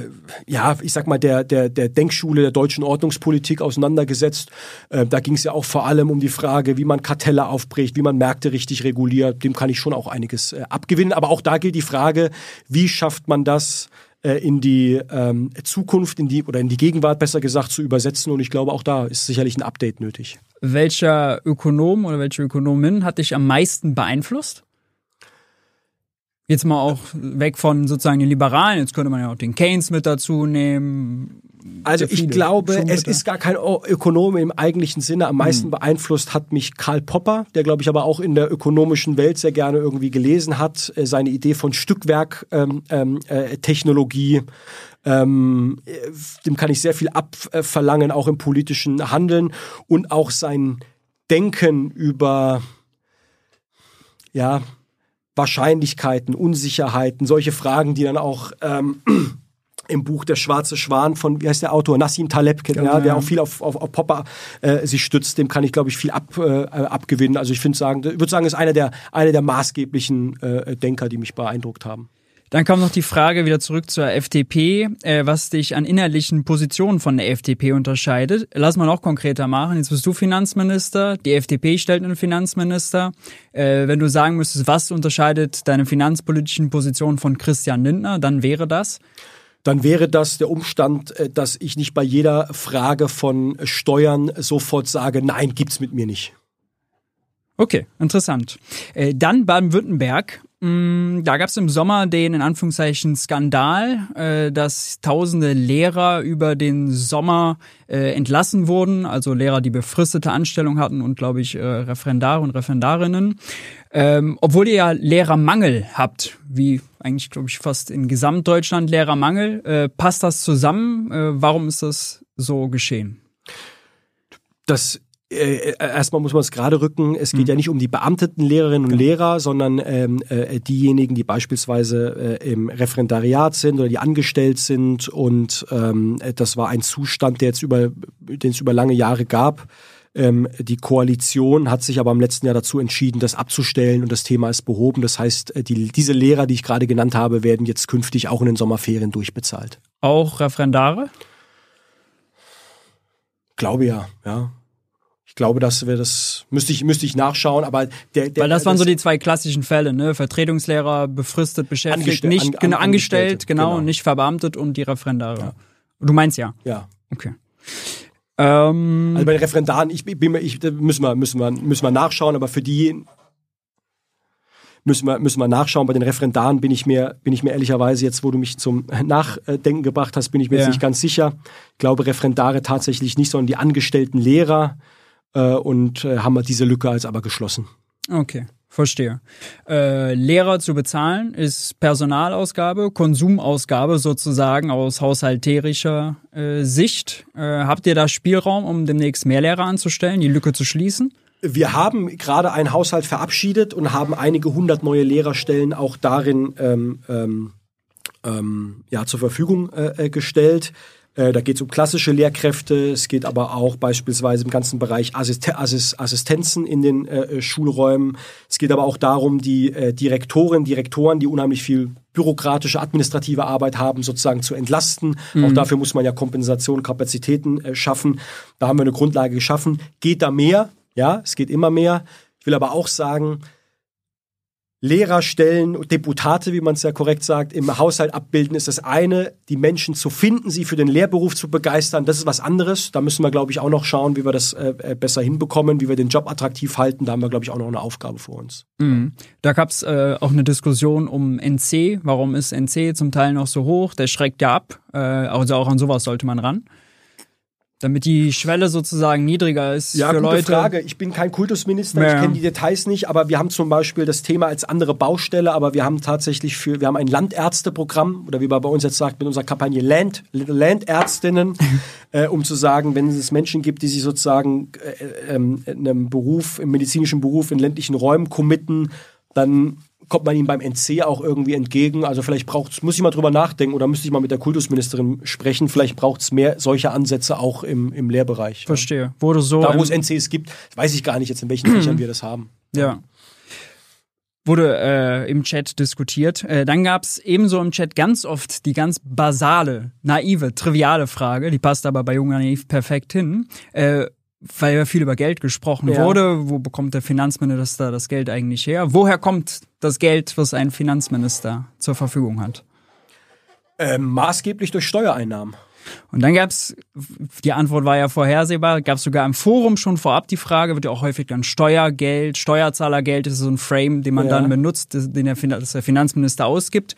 B: ja, ich sag mal, der, der, der Denkschule der deutschen Ordnungspolitik auseinandergesetzt. Äh, da ging es ja auch vor allem um die Frage, wie man Kartelle aufbricht, wie man Märkte richtig reguliert. Dem kann ich schon auch einiges äh, abgewinnen. Aber auch da gilt die Frage, wie schafft man das äh, in die ähm, Zukunft, in die oder in die Gegenwart besser gesagt zu übersetzen? Und ich glaube, auch da ist sicherlich ein Update nötig.
D: Welcher Ökonom oder welche Ökonomin hat dich am meisten beeinflusst? Jetzt mal auch weg von sozusagen den Liberalen, jetzt könnte man ja auch den Keynes mit dazu nehmen.
B: Also ich glaube, es ist gar kein Ökonom im eigentlichen Sinne. Am
D: Hm.
B: meisten beeinflusst hat mich Karl Popper, der glaube ich aber auch in der ökonomischen Welt sehr gerne irgendwie gelesen hat. Äh, Seine Idee von Stückwerk ähm, ähm, äh, Technologie. Ähm, äh, dem kann ich sehr viel abverlangen, auch im politischen Handeln und auch sein Denken über ja Wahrscheinlichkeiten, Unsicherheiten, solche Fragen, die dann auch ähm, [CLEARS THROAT] im Buch Der schwarze Schwan von, wie heißt der Autor, Nassim Taleb, kennt,
D: Genau,
B: ja, der auch viel auf, auf, auf Popper äh, sich stützt, dem kann ich, glaube ich, viel ab, äh, abgewinnen. Also ich finde sagen, ich würde sagen, ist einer der, einer der maßgeblichen äh, Denker, die mich beeindruckt haben.
D: Dann kam noch die Frage wieder zurück zur FDP, äh, was dich an innerlichen Positionen von der FDP unterscheidet. Lass mal noch konkreter machen. Jetzt bist du Finanzminister, die FDP stellt einen Finanzminister. Äh, wenn du sagen müsstest, was unterscheidet deine finanzpolitischen Positionen von Christian Lindner, dann wäre das?
B: dann wäre das der Umstand, äh, dass ich nicht bei jeder Frage von Steuern sofort sage, nein, gibt's mit mir nicht.
D: Okay, interessant. Äh, dann Baden-Württemberg. Mm, da gab es im Sommer den in Anführungszeichen Skandal, äh, dass tausende Lehrer über den Sommer äh, entlassen wurden, also Lehrer, die befristete Anstellung hatten und glaube ich Referendare und Referendarinnen. Ähm, obwohl ihr ja Lehrermangel habt, wie eigentlich glaube ich fast in Gesamtdeutschland Lehrermangel, passt das zusammen? warum ist das so geschehen?
B: Das äh, äh, erstmal muss man es gerade rücken, es geht mhm. ja nicht um die beamteten Lehrerinnen und genau. Lehrer, sondern ähm, äh, diejenigen, die beispielsweise äh, im Referendariat sind oder die angestellt sind. Und ähm, das war ein Zustand, der jetzt über, den es über lange Jahre gab. Ähm, die Koalition hat sich aber im letzten Jahr dazu entschieden, das abzustellen und das Thema ist behoben. Das heißt, äh, die, diese Lehrer, die ich gerade genannt habe, werden jetzt künftig auch in den Sommerferien durchbezahlt.
D: Auch Referendare?
B: Glaube ja, ja glaube, dass wir das müsste ich müsste ich nachschauen, aber der, der
D: weil das waren so die zwei klassischen Fälle, ne? Vertretungslehrer befristet beschäftigt, angestell, nicht an, genau angestellt, genau, genau, nicht verbeamtet und die Referendare. Ja. Du meinst ja?
B: Ja.
D: Okay.
B: Ähm, also bei den Referendaren, ich bin ich müssen wir müssen wir müssen wir nachschauen, aber für die müssen wir, müssen wir nachschauen. Bei den Referendaren bin ich mir, bin ich mir ehrlicherweise jetzt, wo du mich zum Nachdenken gebracht hast, bin ich mir ja. jetzt nicht ganz sicher. Ich glaube, Referendare tatsächlich nicht, sondern die angestellten Lehrer, und äh, haben wir diese Lücke als aber geschlossen.
D: Okay. Verstehe. Äh, Lehrer zu bezahlen ist Personalausgabe, Konsumausgabe sozusagen aus haushalterischer äh, Sicht. Äh, habt ihr da Spielraum, um demnächst mehr Lehrer anzustellen, die Lücke zu schließen?
B: Wir haben gerade einen Haushalt verabschiedet und haben einige hundert neue Lehrerstellen auch darin ähm, ähm, ähm ja, zur Verfügung äh, äh gestellt. Äh, da geht es um klassische Lehrkräfte, es geht aber auch beispielsweise im ganzen Bereich Assist Assist Assistenzen in den äh, Schulräumen. Es geht aber auch darum, die äh, Direktoren, Direktoren, die unheimlich viel bürokratische, administrative Arbeit haben, sozusagen zu entlasten. Mhm. Auch dafür muss man ja Kompensation, Kapazitäten äh, schaffen. Da haben wir eine Grundlage geschaffen. Geht da mehr? Ja, es geht immer mehr. Ich will aber auch sagen, Lehrerstellen, Deputate, wie man es ja korrekt sagt, im Haushalt abbilden, ist das eine. Die Menschen zu finden, sie für den Lehrberuf zu begeistern, das ist was anderes. Da müssen wir, glaube ich, auch noch schauen, wie wir das äh, äh, besser hinbekommen, wie wir den Job attraktiv halten. Da haben wir, glaube ich, auch noch eine Aufgabe vor uns.
D: Mhm. Da gab es äh, auch eine Diskussion um NC. Warum ist NC zum Teil noch so hoch? Der schreckt ja ab. Äh, also auch an sowas sollte man ran. Damit die Schwelle sozusagen niedriger ist
B: ja,
D: für
B: gute Leute. Frage. Ich bin kein Kultusminister, ja. ich kenne die Details nicht, aber wir haben zum Beispiel das Thema als andere Baustelle, aber wir haben tatsächlich für, wir haben ein Landärzteprogramm oder wie man bei uns jetzt sagt, mit unserer Kampagne Land, Landärztinnen, [LAUGHS] äh, um zu sagen, wenn es Menschen gibt, die sich sozusagen äh, äh, in einem Beruf, im medizinischen Beruf in ländlichen Räumen committen, dann kommt man ihm beim NC auch irgendwie entgegen. Also vielleicht braucht es, muss ich mal drüber nachdenken oder müsste ich mal mit der Kultusministerin sprechen, vielleicht braucht es mehr solcher Ansätze auch im, im Lehrbereich.
D: Verstehe. Ja. Wurde so.
B: Da, wo es NCs gibt, weiß ich gar nicht jetzt, in welchen Fächern wir das haben. [CLEARS THROAT]
D: Ja. Wurde äh, im Chat diskutiert. Äh, dann gab es ebenso im Chat ganz oft die ganz basale, naive, triviale Frage, die passt aber bei Junger Naiv perfekt hin. Äh, weil ja viel über Geld gesprochen ja. wurde. Wo bekommt der Finanzminister das Geld eigentlich her? Woher kommt das Geld, was ein Finanzminister zur Verfügung hat?
B: Ähm, maßgeblich durch Steuereinnahmen.
D: Und dann gab es, die Antwort war ja vorhersehbar, gab es sogar im Forum schon vorab die Frage, wird ja auch häufig dann Steuergeld, Steuerzahlergeld, das ist so ein Frame, den man ja. dann benutzt, den der, der Finanzminister ausgibt.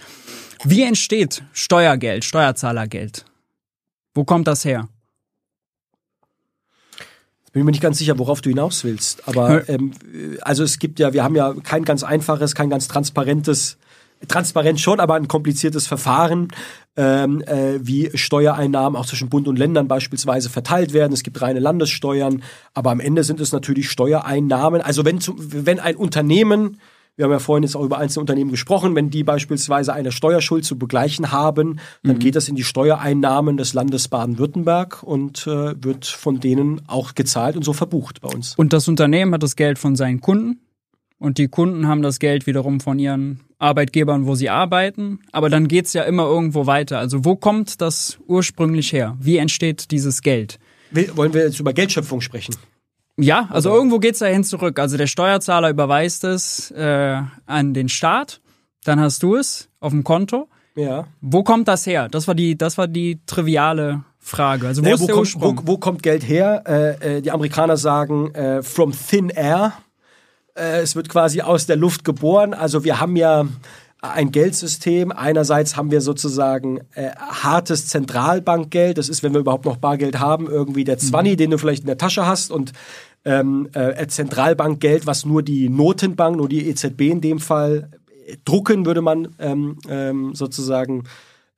D: Wie entsteht Steuergeld, Steuerzahlergeld? Wo kommt das her?
B: Bin mir nicht ganz sicher, worauf du hinaus willst. Aber ähm, also es gibt ja, wir haben ja kein ganz einfaches, kein ganz transparentes, transparent schon, aber ein kompliziertes Verfahren, ähm, äh, wie Steuereinnahmen auch zwischen Bund und Ländern beispielsweise verteilt werden. Es gibt reine Landessteuern, aber am Ende sind es natürlich Steuereinnahmen. Also wenn, zu, wenn ein Unternehmen wir haben ja vorhin jetzt auch über einzelne Unternehmen gesprochen. Wenn die beispielsweise eine Steuerschuld zu begleichen haben, dann mhm. geht das in die Steuereinnahmen des Landes Baden-Württemberg und äh, wird von denen auch gezahlt und so verbucht bei uns.
D: Und das Unternehmen hat das Geld von seinen Kunden und die Kunden haben das Geld wiederum von ihren Arbeitgebern, wo sie arbeiten, aber dann geht's ja immer irgendwo weiter. Also wo kommt das ursprünglich her? Wie entsteht dieses Geld?
B: Wollen wir jetzt über Geldschöpfung sprechen?
D: Ja, also irgendwo geht's dahin zurück. Also der Steuerzahler überweist es äh, an den Staat, dann hast du es auf dem Konto.
B: Ja.
D: Wo kommt das her? Das war die, das war die triviale Frage. Also wo
B: Naja, wo, kommt, wo, wo kommt Geld her? Äh, äh, die Amerikaner sagen äh, from thin air. Äh, es wird quasi aus der Luft geboren. Also wir haben ja ein Geldsystem. Einerseits haben wir sozusagen äh, hartes Zentralbankgeld. Das ist, wenn wir überhaupt noch Bargeld haben, irgendwie der Zwanni, den du vielleicht in der Tasche hast und ähm, äh, Zentralbankgeld, was nur die Notenbank, nur die EZB in dem Fall äh, drucken, würde man ähm, ähm, sozusagen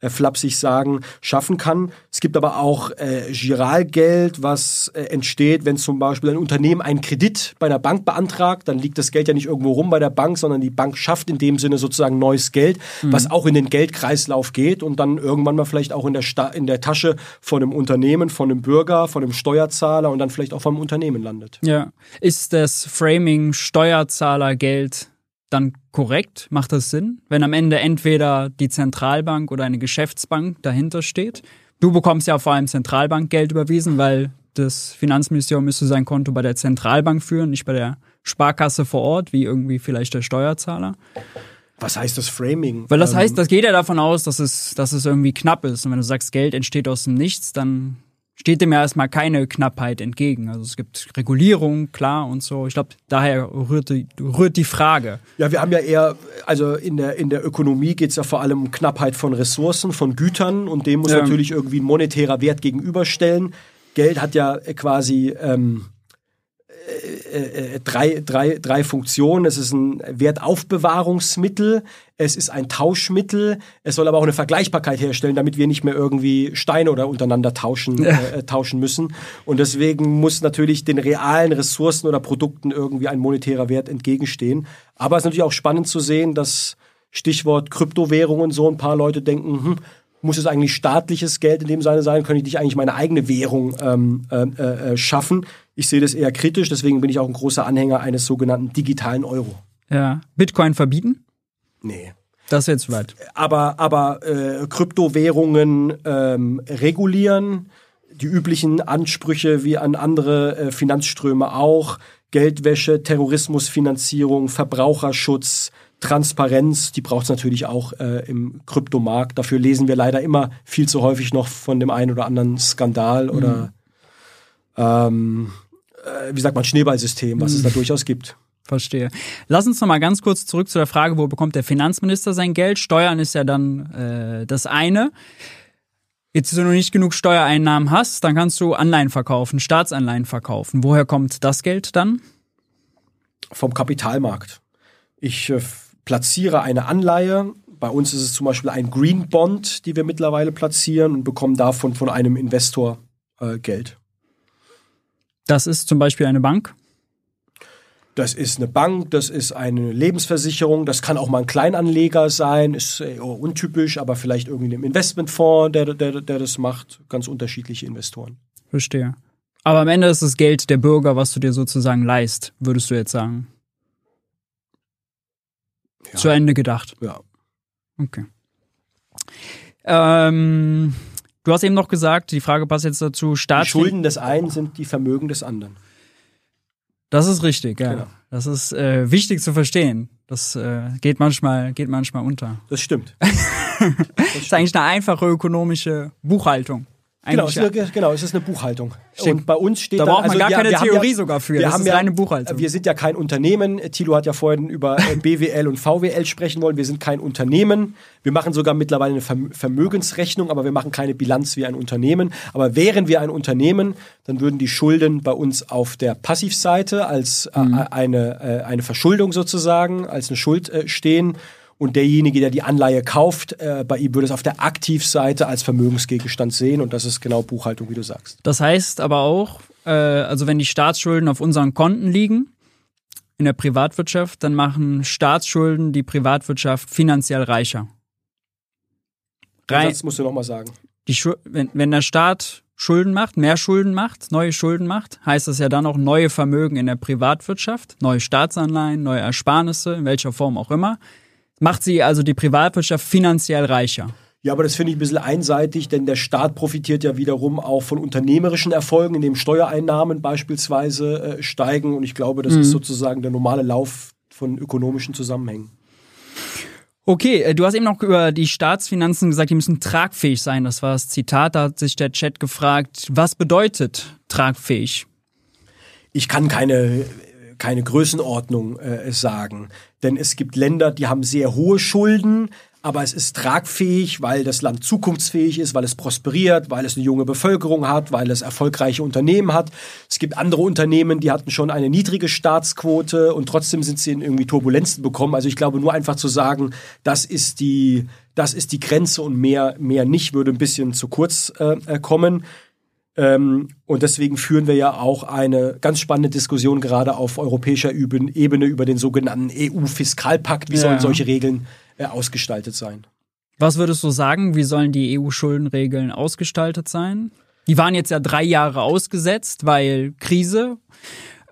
B: äh, flapsig sagen, schaffen kann. Es gibt aber auch äh, Giralgeld, was äh, entsteht, wenn zum Beispiel ein Unternehmen einen Kredit bei einer Bank beantragt, dann liegt das Geld ja nicht irgendwo rum bei der Bank, sondern die Bank schafft in dem Sinne sozusagen neues Geld, was auch in den Geldkreislauf geht und dann irgendwann mal vielleicht auch in der, Sta in der Tasche von einem Unternehmen, von einem Bürger, von einem Steuerzahler und dann vielleicht auch vom Unternehmen landet.
D: Ja. Ist das Framing Steuerzahlergeld dann korrekt? Macht das Sinn? Wenn am Ende entweder die Zentralbank oder eine Geschäftsbank dahinter steht? Du bekommst ja vor allem Zentralbankgeld überwiesen, weil das Finanzministerium müsste sein Konto bei der Zentralbank führen, nicht bei der Sparkasse vor Ort, wie irgendwie vielleicht der Steuerzahler.
B: Was heißt das Framing?
D: Weil das
B: Ähm,
D: heißt, das geht ja davon aus, dass es, dass es irgendwie knapp ist. Und wenn du sagst, Geld entsteht aus dem Nichts, dann steht dem ja erstmal keine Knappheit entgegen. Also es gibt Regulierung, klar und so. Ich glaube, daher rührt die, rührt die Frage.
B: Ja, wir haben ja eher, also in der, in der Ökonomie geht es ja vor allem um Knappheit von Ressourcen, von Gütern und dem muss
D: Ja.
B: natürlich irgendwie ein monetärer Wert gegenüberstellen. Geld hat ja quasi ähm, äh, äh, drei, drei, drei Funktionen. Es ist ein Wertaufbewahrungsmittel, es ist ein Tauschmittel, es soll aber auch eine Vergleichbarkeit herstellen, damit wir nicht mehr irgendwie Steine oder untereinander tauschen, äh, äh, tauschen müssen. Und deswegen muss natürlich den realen Ressourcen oder Produkten irgendwie ein monetärer Wert entgegenstehen. Aber es ist natürlich auch spannend zu sehen, dass Stichwort Kryptowährungen so ein paar Leute denken, hm, muss es eigentlich staatliches Geld in dem Sinne sein? Könnte ich nicht eigentlich meine eigene Währung ähm, äh, äh, schaffen? Ich sehe das eher kritisch, deswegen bin ich auch ein großer Anhänger eines sogenannten digitalen Euro.
D: Ja. Bitcoin verbieten?
B: Nee.
D: Das ist jetzt weit.
B: Aber, aber äh, Kryptowährungen ähm, regulieren, die üblichen Ansprüche wie an andere äh, Finanzströme auch, Geldwäsche, Terrorismusfinanzierung, Verbraucherschutz, Transparenz, die braucht es natürlich auch äh, im Kryptomarkt. Dafür lesen wir leider immer viel zu häufig noch von dem einen oder anderen Skandal oder ähm, äh, wie sagt man, Schneeballsystem, was es da durchaus gibt.
D: Verstehe. Lass uns noch mal ganz kurz zurück zu der Frage, wo bekommt der Finanzminister sein Geld? Steuern ist ja dann äh, das eine. Jetzt, wenn du nicht genug Steuereinnahmen hast, dann kannst du Anleihen verkaufen, Staatsanleihen verkaufen. Woher kommt das Geld dann?
B: vom Kapitalmarkt. Ich äh, platziere eine Anleihe. Bei uns ist es zum Beispiel ein Green Bond, die wir mittlerweile platzieren und bekommen davon von einem Investor äh, Geld.
D: Das ist zum Beispiel eine Bank.
B: Das ist eine Bank, das ist eine Lebensversicherung, das kann auch mal ein Kleinanleger sein, ist äh, untypisch, aber vielleicht irgendwie ein Investmentfonds, der, der, der das macht. Ganz unterschiedliche Investoren.
D: Verstehe. Aber am Ende ist es Geld der Bürger, was du dir sozusagen leist, würdest du jetzt sagen.
B: Ja.
D: Zu Ende gedacht.
B: Ja.
D: Okay. Ähm, du hast eben noch gesagt, die Frage passt jetzt dazu,
B: Die
D: Staats
B: Schulden des einen sind die Vermögen des anderen.
D: Das ist richtig, ja.
B: Genau.
D: Das ist äh, wichtig zu verstehen. Das äh, geht manchmal geht manchmal unter.
B: Das stimmt. [LAUGHS]
D: Das ist eigentlich eine einfache ökonomische Buchhaltung.
B: Genau ist, genau, es ist eine Buchhaltung.
D: Stimmt.
B: Und bei uns steht
D: Da
B: dann,
D: braucht man
B: also
D: gar
B: wir,
D: keine Theorie
B: ja,
D: sogar für.
B: Wir
D: Das
B: haben ja,
D: reine Buchhaltung.
B: Wir sind ja kein Unternehmen. Thilo hat ja vorhin über äh, BWL und VWL sprechen wollen. Wir sind kein Unternehmen. Wir machen sogar mittlerweile eine Verm- Vermögensrechnung, aber wir machen keine Bilanz wie ein Unternehmen. Aber wären wir ein Unternehmen, dann würden die Schulden bei uns auf der Passivseite als äh, eine, äh, eine Verschuldung sozusagen, als eine Schuld äh, stehen. Und derjenige, der die Anleihe kauft, äh, bei ihm würde es auf der Aktivseite als Vermögensgegenstand sehen. Und das ist genau Buchhaltung, wie du sagst.
D: Das heißt aber auch, äh, also wenn die Staatsschulden auf unseren Konten liegen, in der Privatwirtschaft, dann machen Staatsschulden die Privatwirtschaft finanziell reicher.
B: Den
D: Rein,
B: Satz musst du nochmal sagen.
D: wenn, wenn der Staat Schulden macht, mehr Schulden macht, neue Schulden macht, heißt das ja dann auch neue Vermögen in der Privatwirtschaft, neue Staatsanleihen, neue Ersparnisse, in welcher Form auch immer. Macht sie also die Privatwirtschaft finanziell reicher?
B: Ja, aber das finde ich ein bisschen einseitig, denn der Staat profitiert ja wiederum auch von unternehmerischen Erfolgen, indem Steuereinnahmen beispielsweise äh, steigen. Und ich glaube, das mhm. ist sozusagen der normale Lauf von ökonomischen Zusammenhängen.
D: Okay, äh, du hast eben noch über die Staatsfinanzen gesagt, die müssen tragfähig sein. Das war das Zitat. Da hat sich der Chat gefragt, was bedeutet tragfähig?
B: Ich kann keine keine Größenordnung äh, sagen. Denn es gibt Länder, die haben sehr hohe Schulden, aber es ist tragfähig, weil das Land zukunftsfähig ist, weil es prosperiert, weil es eine junge Bevölkerung hat, weil es erfolgreiche Unternehmen hat. Es gibt andere Unternehmen, die hatten schon eine niedrige Staatsquote und trotzdem sind sie in irgendwie Turbulenzen bekommen. Also ich glaube, nur einfach zu sagen, das ist die, das ist die Grenze und mehr, mehr nicht, würde ein bisschen zu kurz äh, äh kommen. Ähm, und deswegen führen wir ja auch eine ganz spannende Diskussion gerade auf europäischer Ebene über den sogenannten EU-Fiskalpakt. Wie ja. sollen solche Regeln äh, ausgestaltet sein?
D: Was würdest du sagen, wie sollen die EU-Schuldenregeln ausgestaltet sein? Die waren jetzt ja drei Jahre ausgesetzt, weil Krise.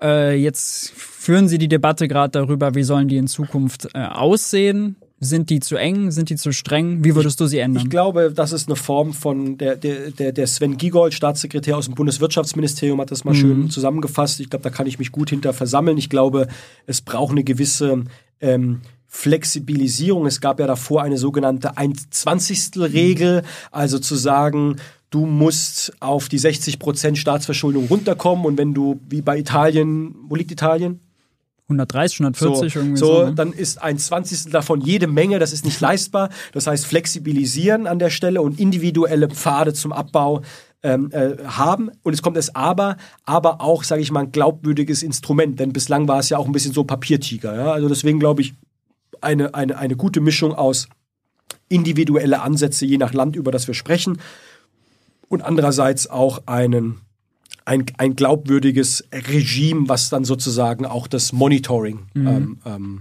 D: Äh, jetzt führen Sie die Debatte gerade darüber, wie sollen die in Zukunft äh, aussehen. Sind die zu eng? Sind die zu streng? Wie würdest du sie ändern?
B: Ich glaube, das ist eine Form von der, der, der Sven Giegold, Staatssekretär aus dem Bundeswirtschaftsministerium, hat das mal mhm. schön zusammengefasst. Ich glaube, da kann ich mich gut hinter versammeln. Ich glaube, es braucht eine gewisse ähm, Flexibilisierung. Es gab ja davor eine sogenannte 1 regel also zu sagen, du musst auf die 60% Staatsverschuldung runterkommen und wenn du, wie bei Italien, wo liegt Italien?
D: 130, 140
B: so,
D: irgendwie
B: so, so ne? dann ist ein Zwanzigstel davon jede Menge, das ist nicht leistbar. Das heißt, flexibilisieren an der Stelle und individuelle Pfade zum Abbau ähm, äh, haben. Und es kommt es aber, aber auch, sage ich mal, ein glaubwürdiges Instrument, denn bislang war es ja auch ein bisschen so Papiertiger. Ja? Also deswegen glaube ich, eine, eine, eine gute Mischung aus individuelle Ansätze, je nach Land, über das wir sprechen, und andererseits auch einen ein, ein glaubwürdiges Regime, was dann sozusagen auch das Monitoring mhm. ähm, ähm,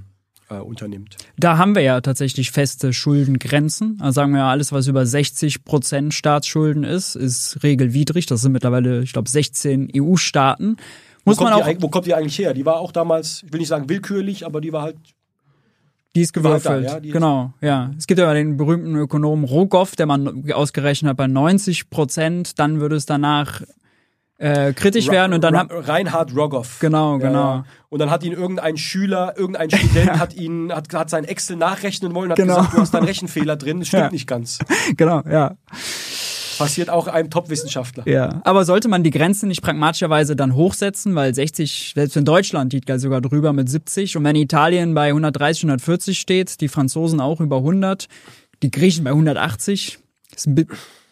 B: äh, unternimmt.
D: Da haben wir ja tatsächlich feste Schuldengrenzen. Also sagen wir ja, alles, was über 60 Prozent Staatsschulden ist, ist regelwidrig. Das sind mittlerweile, ich glaube, 16 EU-Staaten.
B: Muss wo, man auch, die, wo kommt die eigentlich her? Die war auch damals, ich will nicht sagen willkürlich, aber die war halt
D: die ist gewürfelt. Ja, die genau, ja. Es gibt ja den berühmten Ökonomen Rogoff, der man ausgerechnet hat bei 90 Prozent. Dann würde es danach äh, kritisch werden und dann
B: Ra Reinhard Rogoff.
D: Genau, genau. Ja.
B: Und dann hat ihn irgendein Schüler, irgendein Student [LAUGHS] hat ihn hat, hat sein Excel nachrechnen wollen, hat genau. gesagt, du hast einen Rechenfehler drin, das stimmt ja. nicht ganz. [LAUGHS]
D: Genau, ja.
B: Passiert auch einem Top-Wissenschaftler.
D: Ja, aber sollte man die Grenze nicht pragmatischerweise dann hochsetzen, weil 60, selbst in Deutschland liegt ja sogar drüber mit 70 und wenn Italien bei 130, 140 steht, die Franzosen auch über 100, die Griechen bei 180, ist ein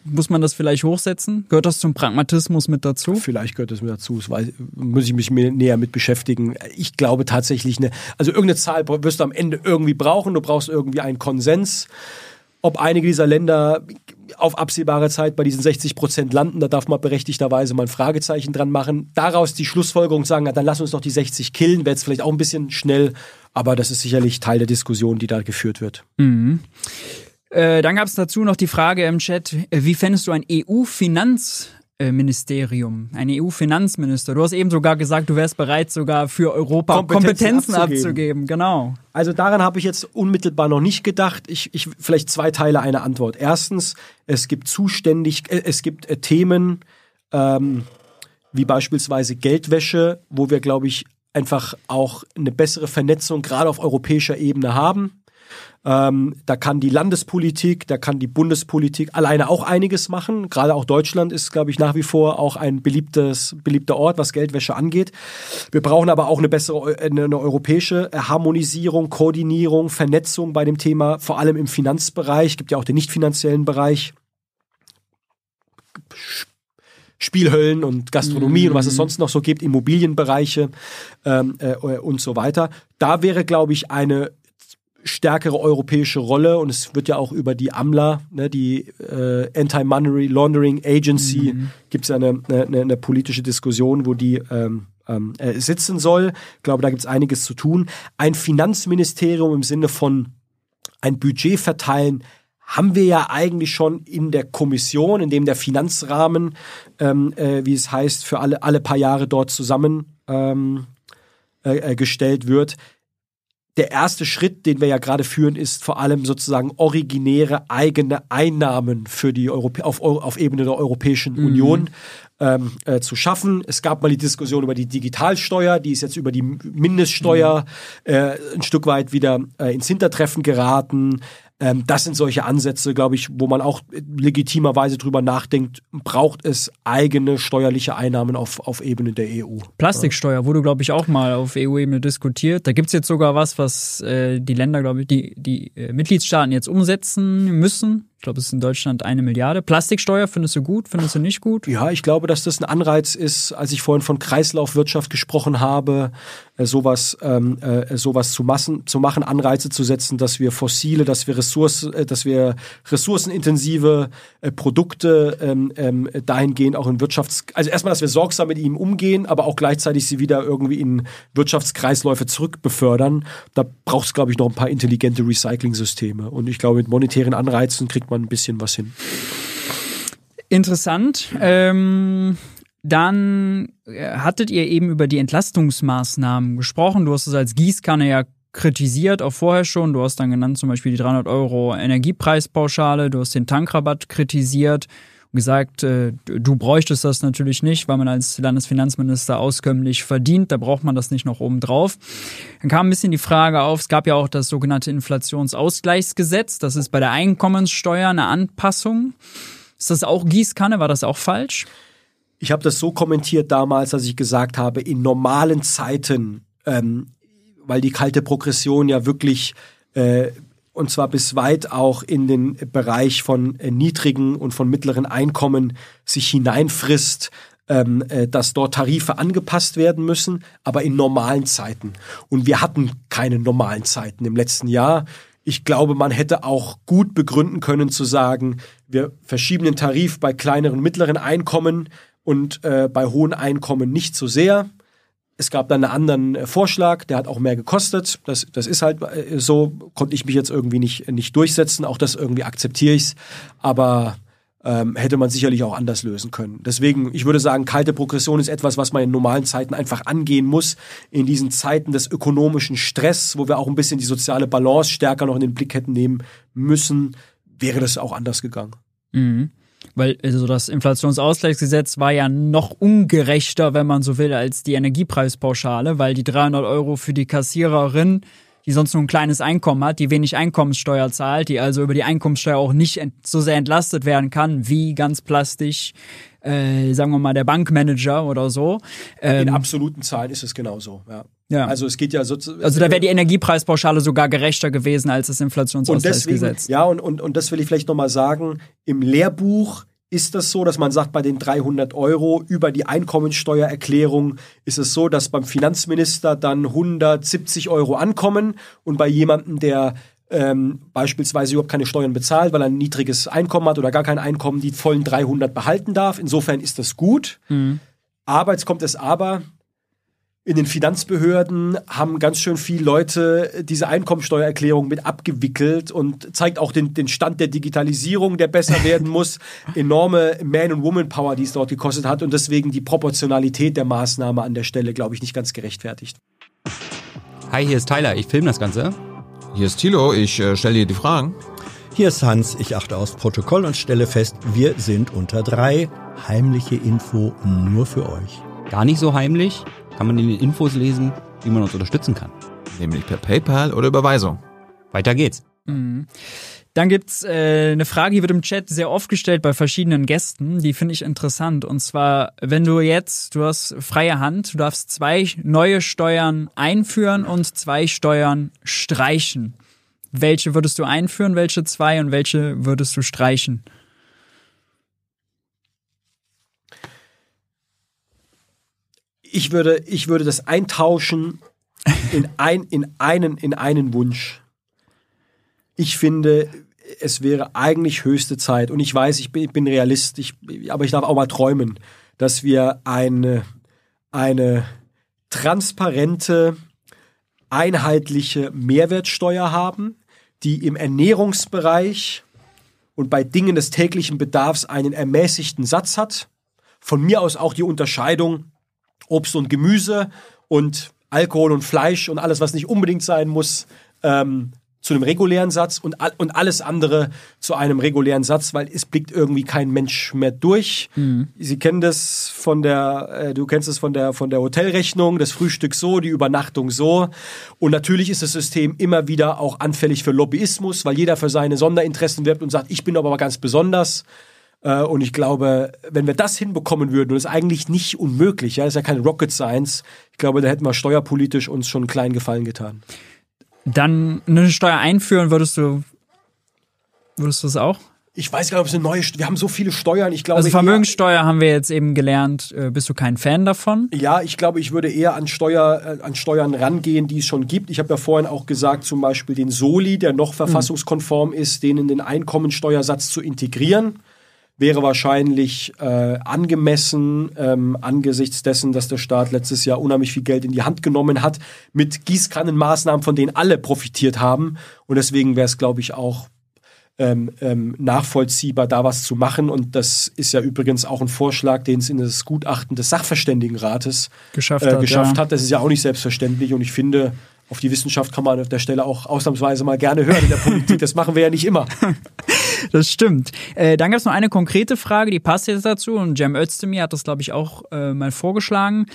D: muss man das vielleicht hochsetzen? Gehört das zum Pragmatismus mit dazu?
B: Vielleicht gehört das mit dazu. Das weiß, muss ich mich näher mit beschäftigen. Ich glaube tatsächlich, eine, also irgendeine Zahl wirst du am Ende irgendwie brauchen. Du brauchst irgendwie einen Konsens. Ob einige dieser Länder auf absehbare Zeit bei diesen 60 Prozent landen, da darf man berechtigterweise mal ein Fragezeichen dran machen. Daraus die Schlussfolgerung sagen, dann lass uns doch die 60 killen, wäre jetzt vielleicht auch ein bisschen schnell, aber das ist sicherlich Teil der Diskussion, die da geführt wird.
D: Mhm. Äh, dann gab es dazu noch die Frage im Chat, äh, wie fändest du ein EU-Finanzministerium, ein EU-Finanzminister? Du hast eben sogar gesagt, du wärst bereit, sogar für Europa Kompetenzen, Kompetenzen abzugeben. abzugeben. Genau.
B: Also daran habe ich jetzt unmittelbar noch nicht gedacht. Ich, ich vielleicht zwei Teile einer Antwort. Erstens, es gibt zuständig, äh, es gibt Themen ähm, wie beispielsweise Geldwäsche, wo wir, glaube ich, einfach auch eine bessere Vernetzung gerade auf europäischer Ebene haben. Ähm, da kann die Landespolitik, da kann die Bundespolitik alleine auch einiges machen. Gerade auch Deutschland ist, glaube ich, nach wie vor auch ein beliebtes, beliebter Ort, was Geldwäsche angeht. Wir brauchen aber auch eine bessere, eine, eine europäische Harmonisierung, Koordinierung, Vernetzung bei dem Thema, vor allem im Finanzbereich. Es gibt ja auch den nicht finanziellen Bereich. Spielhöllen und Gastronomie mhm. und was es mhm. sonst noch so gibt, Immobilienbereiche ähm, äh, und so weiter. Da wäre, glaube ich, eine stärkere europäische Rolle und es wird ja auch über die AMLA, ne, die äh, Anti-Money Laundering Agency, mhm. gibt es ja eine, eine, eine, politische Diskussion, wo die ähm, ähm, äh, sitzen soll. Ich glaube, da gibt es einiges zu tun. Ein Finanzministerium im Sinne von ein Budget verteilen, haben wir ja eigentlich schon in der Kommission, in dem der Finanzrahmen, ähm, äh, wie es heißt, für alle, alle paar Jahre dort zusammengestellt ähm, äh, äh, wird der erste Schritt, den wir ja gerade führen, ist vor allem sozusagen originäre eigene Einnahmen für die Europä auf, auf Ebene der Europäischen mhm. Union ähm, äh, zu schaffen. Es gab mal die Diskussion über die Digitalsteuer, die ist jetzt über die Mindeststeuer mhm. äh, ein Stück weit wieder äh, ins Hintertreffen geraten. Ähm, das sind solche Ansätze, glaube ich, wo man auch legitimerweise drüber nachdenkt, braucht es eigene steuerliche Einnahmen auf, auf Ebene der EU.
D: Plastiksteuer wurde, glaube ich, auch mal auf EU-Ebene diskutiert. Da gibt es jetzt sogar was, was äh, die Länder, glaube ich, die, die äh, Mitgliedstaaten jetzt umsetzen müssen. Ich glaube, es ist in Deutschland eine Milliarde. Plastiksteuer findest du gut, findest du nicht gut?
B: Ja, ich glaube, dass das ein Anreiz ist, als ich vorhin von Kreislaufwirtschaft gesprochen habe, äh, sowas, ähm, äh, sowas zu, massen, zu machen, Anreize zu setzen, dass wir fossile, dass wir, Ressource, äh, dass wir ressourcenintensive äh, Produkte ähm, ähm, dahingehend auch in Wirtschafts... Also erstmal, dass wir sorgsam mit ihnen umgehen, aber auch gleichzeitig sie wieder irgendwie in Wirtschaftskreisläufe zurückbefördern. Da braucht es, glaube ich, noch ein paar intelligente Recycling-Systeme. Und ich glaube, mit monetären Anreizen kriegt man ein bisschen was hin.
D: Interessant. Ähm, dann äh, hattet ihr eben über die Entlastungsmaßnahmen gesprochen. Du hast es als Gießkanne ja kritisiert, auch vorher schon. Du hast dann genannt zum Beispiel die 300 Euro Energiepreispauschale, du hast den Tankrabatt kritisiert gesagt, äh, du bräuchtest das natürlich nicht, weil man als Landesfinanzminister auskömmlich verdient. Da braucht man das nicht noch oben drauf. Dann kam ein bisschen die Frage auf, es gab ja auch das sogenannte Inflationsausgleichsgesetz. Das ist bei der Einkommenssteuer eine Anpassung. Ist das auch Gießkanne? War das auch falsch?
B: Ich habe das so kommentiert damals, dass ich gesagt habe, in normalen Zeiten, ähm, weil die kalte Progression ja wirklich äh, und zwar bis weit auch in den Bereich von äh, niedrigen und von mittleren Einkommen sich hineinfrisst, ähm, äh, dass dort Tarife angepasst werden müssen, aber in normalen Zeiten. Und wir hatten keine normalen Zeiten im letzten Jahr. Ich glaube, man hätte auch gut begründen können zu sagen, wir verschieben den Tarif bei kleineren, mittleren Einkommen und äh, bei hohen Einkommen nicht so sehr. Es gab dann einen anderen äh, Vorschlag, der hat auch mehr gekostet. Das, das ist halt äh, so, konnte ich mich jetzt irgendwie nicht, nicht durchsetzen. Auch das irgendwie akzeptiere ich Aber ähm, hätte man sicherlich auch anders lösen können. Deswegen, ich würde sagen, kalte Progression ist etwas, was man in normalen Zeiten einfach angehen muss. In diesen Zeiten des ökonomischen Stress, wo wir auch ein bisschen die soziale Balance stärker noch in den Blick hätten nehmen müssen, wäre das auch anders gegangen.
D: Mhm. Weil also das Inflationsausgleichsgesetz war ja noch ungerechter, wenn man so will, als die Energiepreispauschale, weil die 300 Euro für die Kassiererin, die sonst nur ein kleines Einkommen hat, die wenig Einkommenssteuer zahlt, die also über die Einkommenssteuer auch nicht so sehr entlastet werden kann, wie ganz plastisch, äh, sagen wir mal, der Bankmanager oder so.
B: Ähm, In absoluten Zahlen ist es genauso, ja. Ja. Also es geht ja so
D: Also da wäre die Energiepreispauschale sogar gerechter gewesen als das Inflationsausgleichsgesetz.
B: Ja, und, und, und das will ich vielleicht nochmal sagen. Im Lehrbuch ist das so, dass man sagt, bei den 300 Euro über die Einkommensteuererklärung ist es so, dass beim Finanzminister dann 170 Euro ankommen und bei jemandem, der ähm, beispielsweise überhaupt keine Steuern bezahlt, weil er ein niedriges Einkommen hat oder gar kein Einkommen, die vollen 300 behalten darf. Insofern ist das gut. Mhm. Aber jetzt kommt es aber, in den Finanzbehörden haben ganz schön viele Leute diese Einkommensteuererklärung mit abgewickelt und zeigt auch den, den Stand der Digitalisierung, der besser werden muss. [LAUGHS] Enorme Man- und Woman-Power, die es dort gekostet hat und deswegen die Proportionalität der Maßnahme an der Stelle, glaube ich, nicht ganz gerechtfertigt.
C: Hi, hier ist Tyler, ich filme das Ganze.
A: Hier ist Thilo, ich äh, stelle dir die Fragen.
E: Hier ist Hans, ich achte aufs Protokoll und stelle fest, wir sind unter drei. Heimliche Info nur für euch.
C: Gar nicht so heimlich, kann man in den Infos lesen, wie man uns unterstützen kann.
A: Nämlich per PayPal oder Überweisung.
C: Weiter geht's.
D: Mhm. Dann gibt's äh, eine Frage, die wird im Chat sehr oft gestellt bei verschiedenen Gästen. Die finde ich interessant. Und zwar, wenn du jetzt, du hast freie Hand, du darfst zwei neue Steuern einführen und zwei Steuern streichen. Welche würdest du einführen, welche zwei und welche würdest du streichen?
B: Ich würde, ich würde das eintauschen in, ein, in, einen, in einen Wunsch. Ich finde, es wäre eigentlich höchste Zeit, und ich weiß, ich bin, ich bin Realist, ich, aber ich darf auch mal träumen, dass wir eine, eine transparente, einheitliche Mehrwertsteuer haben, die im Ernährungsbereich und bei Dingen des täglichen Bedarfs einen ermäßigten Satz hat. Von mir aus auch die Unterscheidung Obst und Gemüse und Alkohol und Fleisch und alles, was nicht unbedingt sein muss, ähm, zu einem regulären Satz und, und alles andere zu einem regulären Satz, weil es blickt irgendwie kein Mensch mehr durch. Sie kennen das von der, äh, du kennst es von der, von der Hotelrechnung, das Frühstück so, die Übernachtung so. Und natürlich ist das System immer wieder auch anfällig für Lobbyismus, weil jeder für seine Sonderinteressen wirbt und sagt, ich bin aber ganz besonders. Äh, Und ich glaube, wenn wir das hinbekommen würden, und das ist eigentlich nicht unmöglich, ja, das ist ja keine Rocket Science, ich glaube, da hätten wir steuerpolitisch uns schon einen kleinen Gefallen getan.
D: Dann eine Steuer einführen, würdest du, würdest du es auch?
B: Ich weiß gar nicht, ob es eine neue, wir haben so viele Steuern, ich glaube.
D: Also Vermögenssteuer haben wir jetzt eben gelernt, äh, bist du kein Fan davon?
B: Ja, ich glaube, ich würde eher an, Steuer, äh, an Steuern rangehen, die es schon gibt. Ich habe ja vorhin auch gesagt, zum Beispiel den Soli, der noch verfassungskonform ist, den in den Einkommensteuersatz zu integrieren, wäre wahrscheinlich äh, angemessen ähm, angesichts dessen, dass der Staat letztes Jahr unheimlich viel Geld in die Hand genommen hat mit Gießkannenmaßnahmen, von denen alle profitiert haben. Und deswegen wäre es, glaube ich, auch ähm, ähm, nachvollziehbar, da was zu machen. Und das ist ja übrigens auch ein Vorschlag, den es in das Gutachten des Sachverständigenrates
D: Geschafft
B: äh,
D: hat,
B: geschafft
D: ja.
B: hat. Das ist ja auch nicht selbstverständlich. Und ich finde, auf die Wissenschaft kann man auf der Stelle auch ausnahmsweise mal gerne hören in der Politik. Das machen wir ja nicht immer. [LAUGHS]
D: Das stimmt. Äh, dann gab es noch eine konkrete Frage, die passt jetzt dazu und Cem Özdemir hat das, glaube ich, auch äh, mal vorgeschlagen.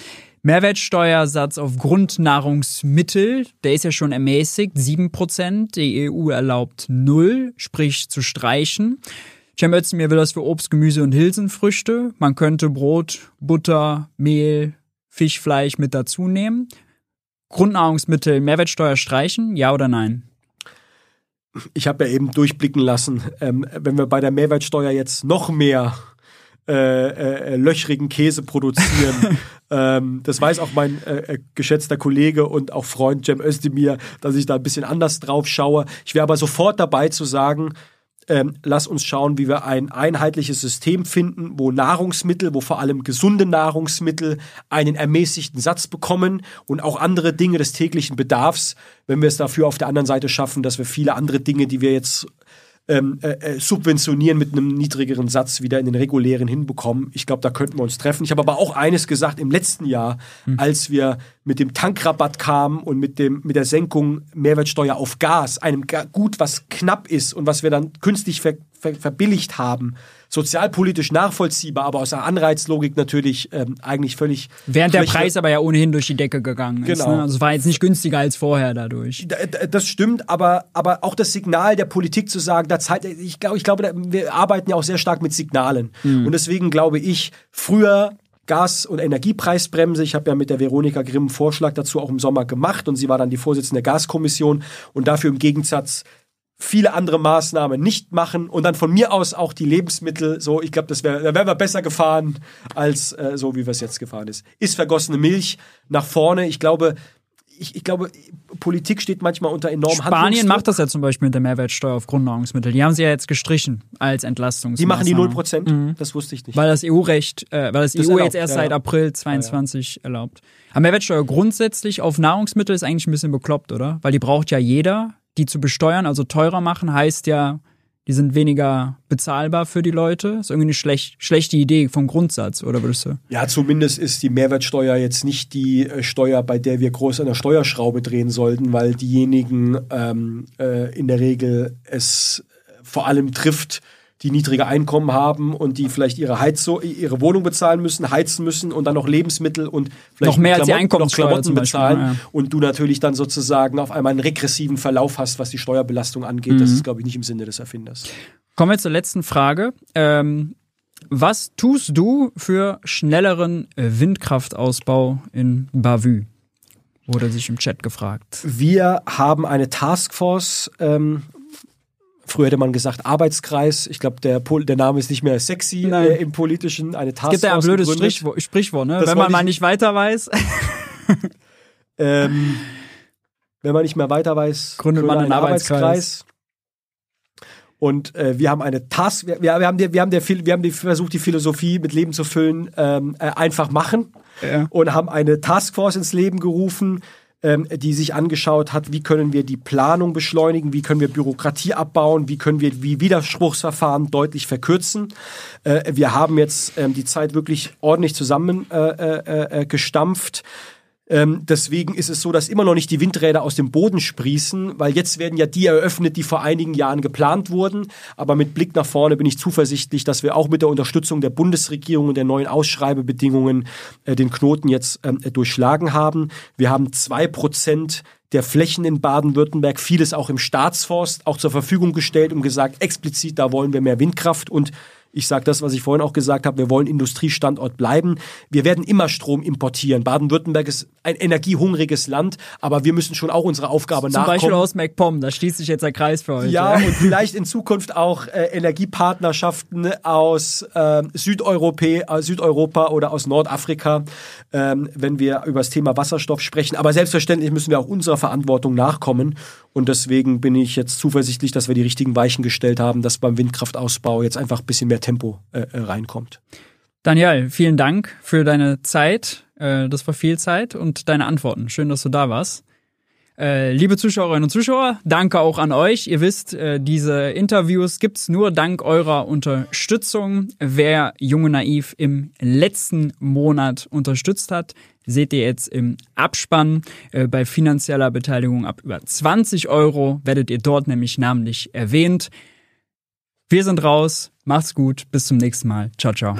D: Mehrwertsteuersatz auf Grundnahrungsmittel, der ist ja schon ermäßigt, 7%. Die EU erlaubt 0, sprich zu streichen. Cem Özdemir will das für Obst, Gemüse und Hülsenfrüchte. Man könnte Brot, Butter, Mehl, Fisch, Fleisch mit dazu nehmen. Grundnahrungsmittel, Mehrwertsteuer streichen, ja oder nein?
B: Ich habe ja eben durchblicken lassen, ähm, wenn wir bei der Mehrwertsteuer jetzt noch mehr äh, äh, löchrigen Käse produzieren. [LAUGHS] ähm, das weiß auch mein äh, äh, geschätzter Kollege und auch Freund Cem Özdemir, dass ich da ein bisschen anders drauf schaue. Ich wäre aber sofort dabei zu sagen, ähm, lass uns schauen, wie wir ein einheitliches System finden, wo Nahrungsmittel, wo vor allem gesunde Nahrungsmittel einen ermäßigten Satz bekommen und auch andere Dinge des täglichen Bedarfs, wenn wir es dafür auf der anderen Seite schaffen, dass wir viele andere Dinge, die wir jetzt ähm, äh, äh, subventionieren mit einem niedrigeren Satz wieder in den regulären hinbekommen. Ich glaube, da könnten wir uns treffen. Ich habe aber auch eines gesagt im letzten Jahr, als wir mit dem Tankrabatt kamen und mit, dem, mit der Senkung Mehrwertsteuer auf Gas, einem Gut, was knapp ist und was wir dann künstlich ver, ver, verbilligt haben, sozialpolitisch nachvollziehbar, aber aus der Anreizlogik natürlich ähm, eigentlich völlig
D: Während der Preis aber ja ohnehin durch die Decke gegangen ist.
B: Genau.
D: Ne? Also es war jetzt nicht günstiger als vorher dadurch.
B: Das stimmt, aber, aber auch das Signal der Politik zu sagen, da Zeit, ich glaube, ich glaube, wir arbeiten ja auch sehr stark mit Signalen. Und deswegen glaube ich, früher Gas- und Energiepreisbremse. Ich habe ja mit der Veronika Grimm einen Vorschlag dazu auch im Sommer gemacht und sie war dann die Vorsitzende der Gaskommission und dafür im Gegensatz viele andere Maßnahmen nicht machen und dann von mir aus auch die Lebensmittel so, ich glaube, das wäre, da wären wir besser gefahren als äh, so, wie wir es jetzt gefahren ist. Ist vergossene Milch nach vorne. Ich glaube, ich, ich glaube, Politik steht manchmal unter enormem
D: Spanien macht das ja zum Beispiel mit der Mehrwertsteuer auf Grundnahrungsmittel. Die haben sie ja jetzt gestrichen als
B: Die
D: Entlastungsmaßnahme.
B: machen die 0%? Das wusste ich nicht.
D: Weil das EU-Recht, äh, weil das,
B: Das
D: EU
B: erlaubt,
D: jetzt erst
B: ja,
D: seit
B: ja.
D: April 22 erlaubt. Aber Mehrwertsteuer grundsätzlich auf Nahrungsmittel ist eigentlich ein bisschen bekloppt, oder? Weil die braucht ja jeder. Die zu besteuern, also teurer machen, heißt ja, die sind weniger bezahlbar für die Leute. Ist irgendwie eine schlecht, schlechte Idee vom Grundsatz, oder würdest du?
B: Ja, zumindest ist die Mehrwertsteuer jetzt nicht die äh, Steuer, bei der wir groß an der Steuerschraube drehen sollten, weil diejenigen ähm, äh, in der Regel es vor allem trifft, die niedrige Einkommen haben und die vielleicht ihre Heizung, ihre Wohnung bezahlen müssen, heizen müssen und dann noch Lebensmittel und vielleicht
D: Noch mehr als die
B: Klamotten-
D: Einkommenssteuer
B: Klamotten
D: Beispiel,
B: bezahlen
D: ja.
B: und du natürlich dann sozusagen auf einmal einen regressiven Verlauf hast, was die Steuerbelastung angeht.
D: Mhm.
B: Das ist, glaube ich, nicht im Sinne des Erfinders.
D: Kommen wir zur letzten Frage. Ähm, was tust du für schnelleren äh, Windkraftausbau in Bavü? Wurde sich im Chat gefragt.
B: Wir haben eine Taskforce. Ähm, früher hätte man gesagt Arbeitskreis. Ich glaube, der, der Name ist nicht mehr sexy äh, im politischen. Eine
D: Es
B: Taskforce.
D: gibt ja ein blödes. Sprichwort, Sprichwort ne? Wenn man mal
B: ich-
D: nicht weiter weiß. [LAUGHS]
B: Ähm, wenn man nicht mehr weiter weiß,
D: Gründet man einen Arbeitskreis.
B: Und äh, wir haben eine Task, wir, wir haben, die, wir, haben der, wir haben die, versucht, die Philosophie mit Leben zu füllen, ähm, äh, einfach machen.
D: Ja.
B: Und haben eine Taskforce ins Leben gerufen, ähm, die sich angeschaut hat, wie können wir die Planung beschleunigen, wie können wir Bürokratie abbauen, wie können wir die Widerspruchsverfahren deutlich verkürzen. Äh, wir haben jetzt ähm, die Zeit wirklich ordentlich zusammen äh, äh, äh, gestampft. Ähm, deswegen ist es so, dass immer noch nicht die Windräder aus dem Boden sprießen, weil jetzt werden ja die eröffnet, die vor einigen Jahren geplant wurden. Aber mit Blick nach vorne bin ich zuversichtlich, dass wir auch mit der Unterstützung der Bundesregierung und der neuen Ausschreibebedingungen äh, den Knoten jetzt ähm, durchschlagen haben. Wir haben zwei Prozent der Flächen in Baden-Württemberg, vieles auch im Staatsforst, auch zur Verfügung gestellt und gesagt, explizit, da wollen wir mehr Windkraft und ich sage das, was ich vorhin auch gesagt habe, wir wollen Industriestandort bleiben. Wir werden immer Strom importieren. Baden-Württemberg ist ein energiehungriges Land, aber wir müssen schon auch unsere Aufgabe
D: Zum
B: nachkommen.
D: Zum Beispiel aus MacPom, da schließt sich jetzt der Kreis für euch.
B: Ja, und vielleicht in Zukunft auch äh, Energiepartnerschaften aus äh, Südeuropa, äh, Südeuropa oder aus Nordafrika, ähm, wenn wir über das Thema Wasserstoff sprechen. Aber selbstverständlich müssen wir auch unserer Verantwortung nachkommen. Und deswegen bin ich jetzt zuversichtlich, dass wir die richtigen Weichen gestellt haben, dass beim Windkraftausbau jetzt einfach ein bisschen mehr Tempo äh, äh, reinkommt.
D: Daniel, vielen Dank für deine Zeit. Äh, das war viel Zeit und deine Antworten. Schön, dass du da warst. Äh, liebe Zuschauerinnen und Zuschauer, danke auch an euch. Ihr wisst, äh, diese Interviews gibt's nur dank eurer Unterstützung. Wer Junge Naiv im letzten Monat unterstützt hat, seht ihr jetzt im Abspann. Äh, bei finanzieller Beteiligung ab über 20 Euro werdet ihr dort nämlich namentlich erwähnt. Wir sind raus. Macht's gut. Bis zum nächsten Mal. Ciao, ciao.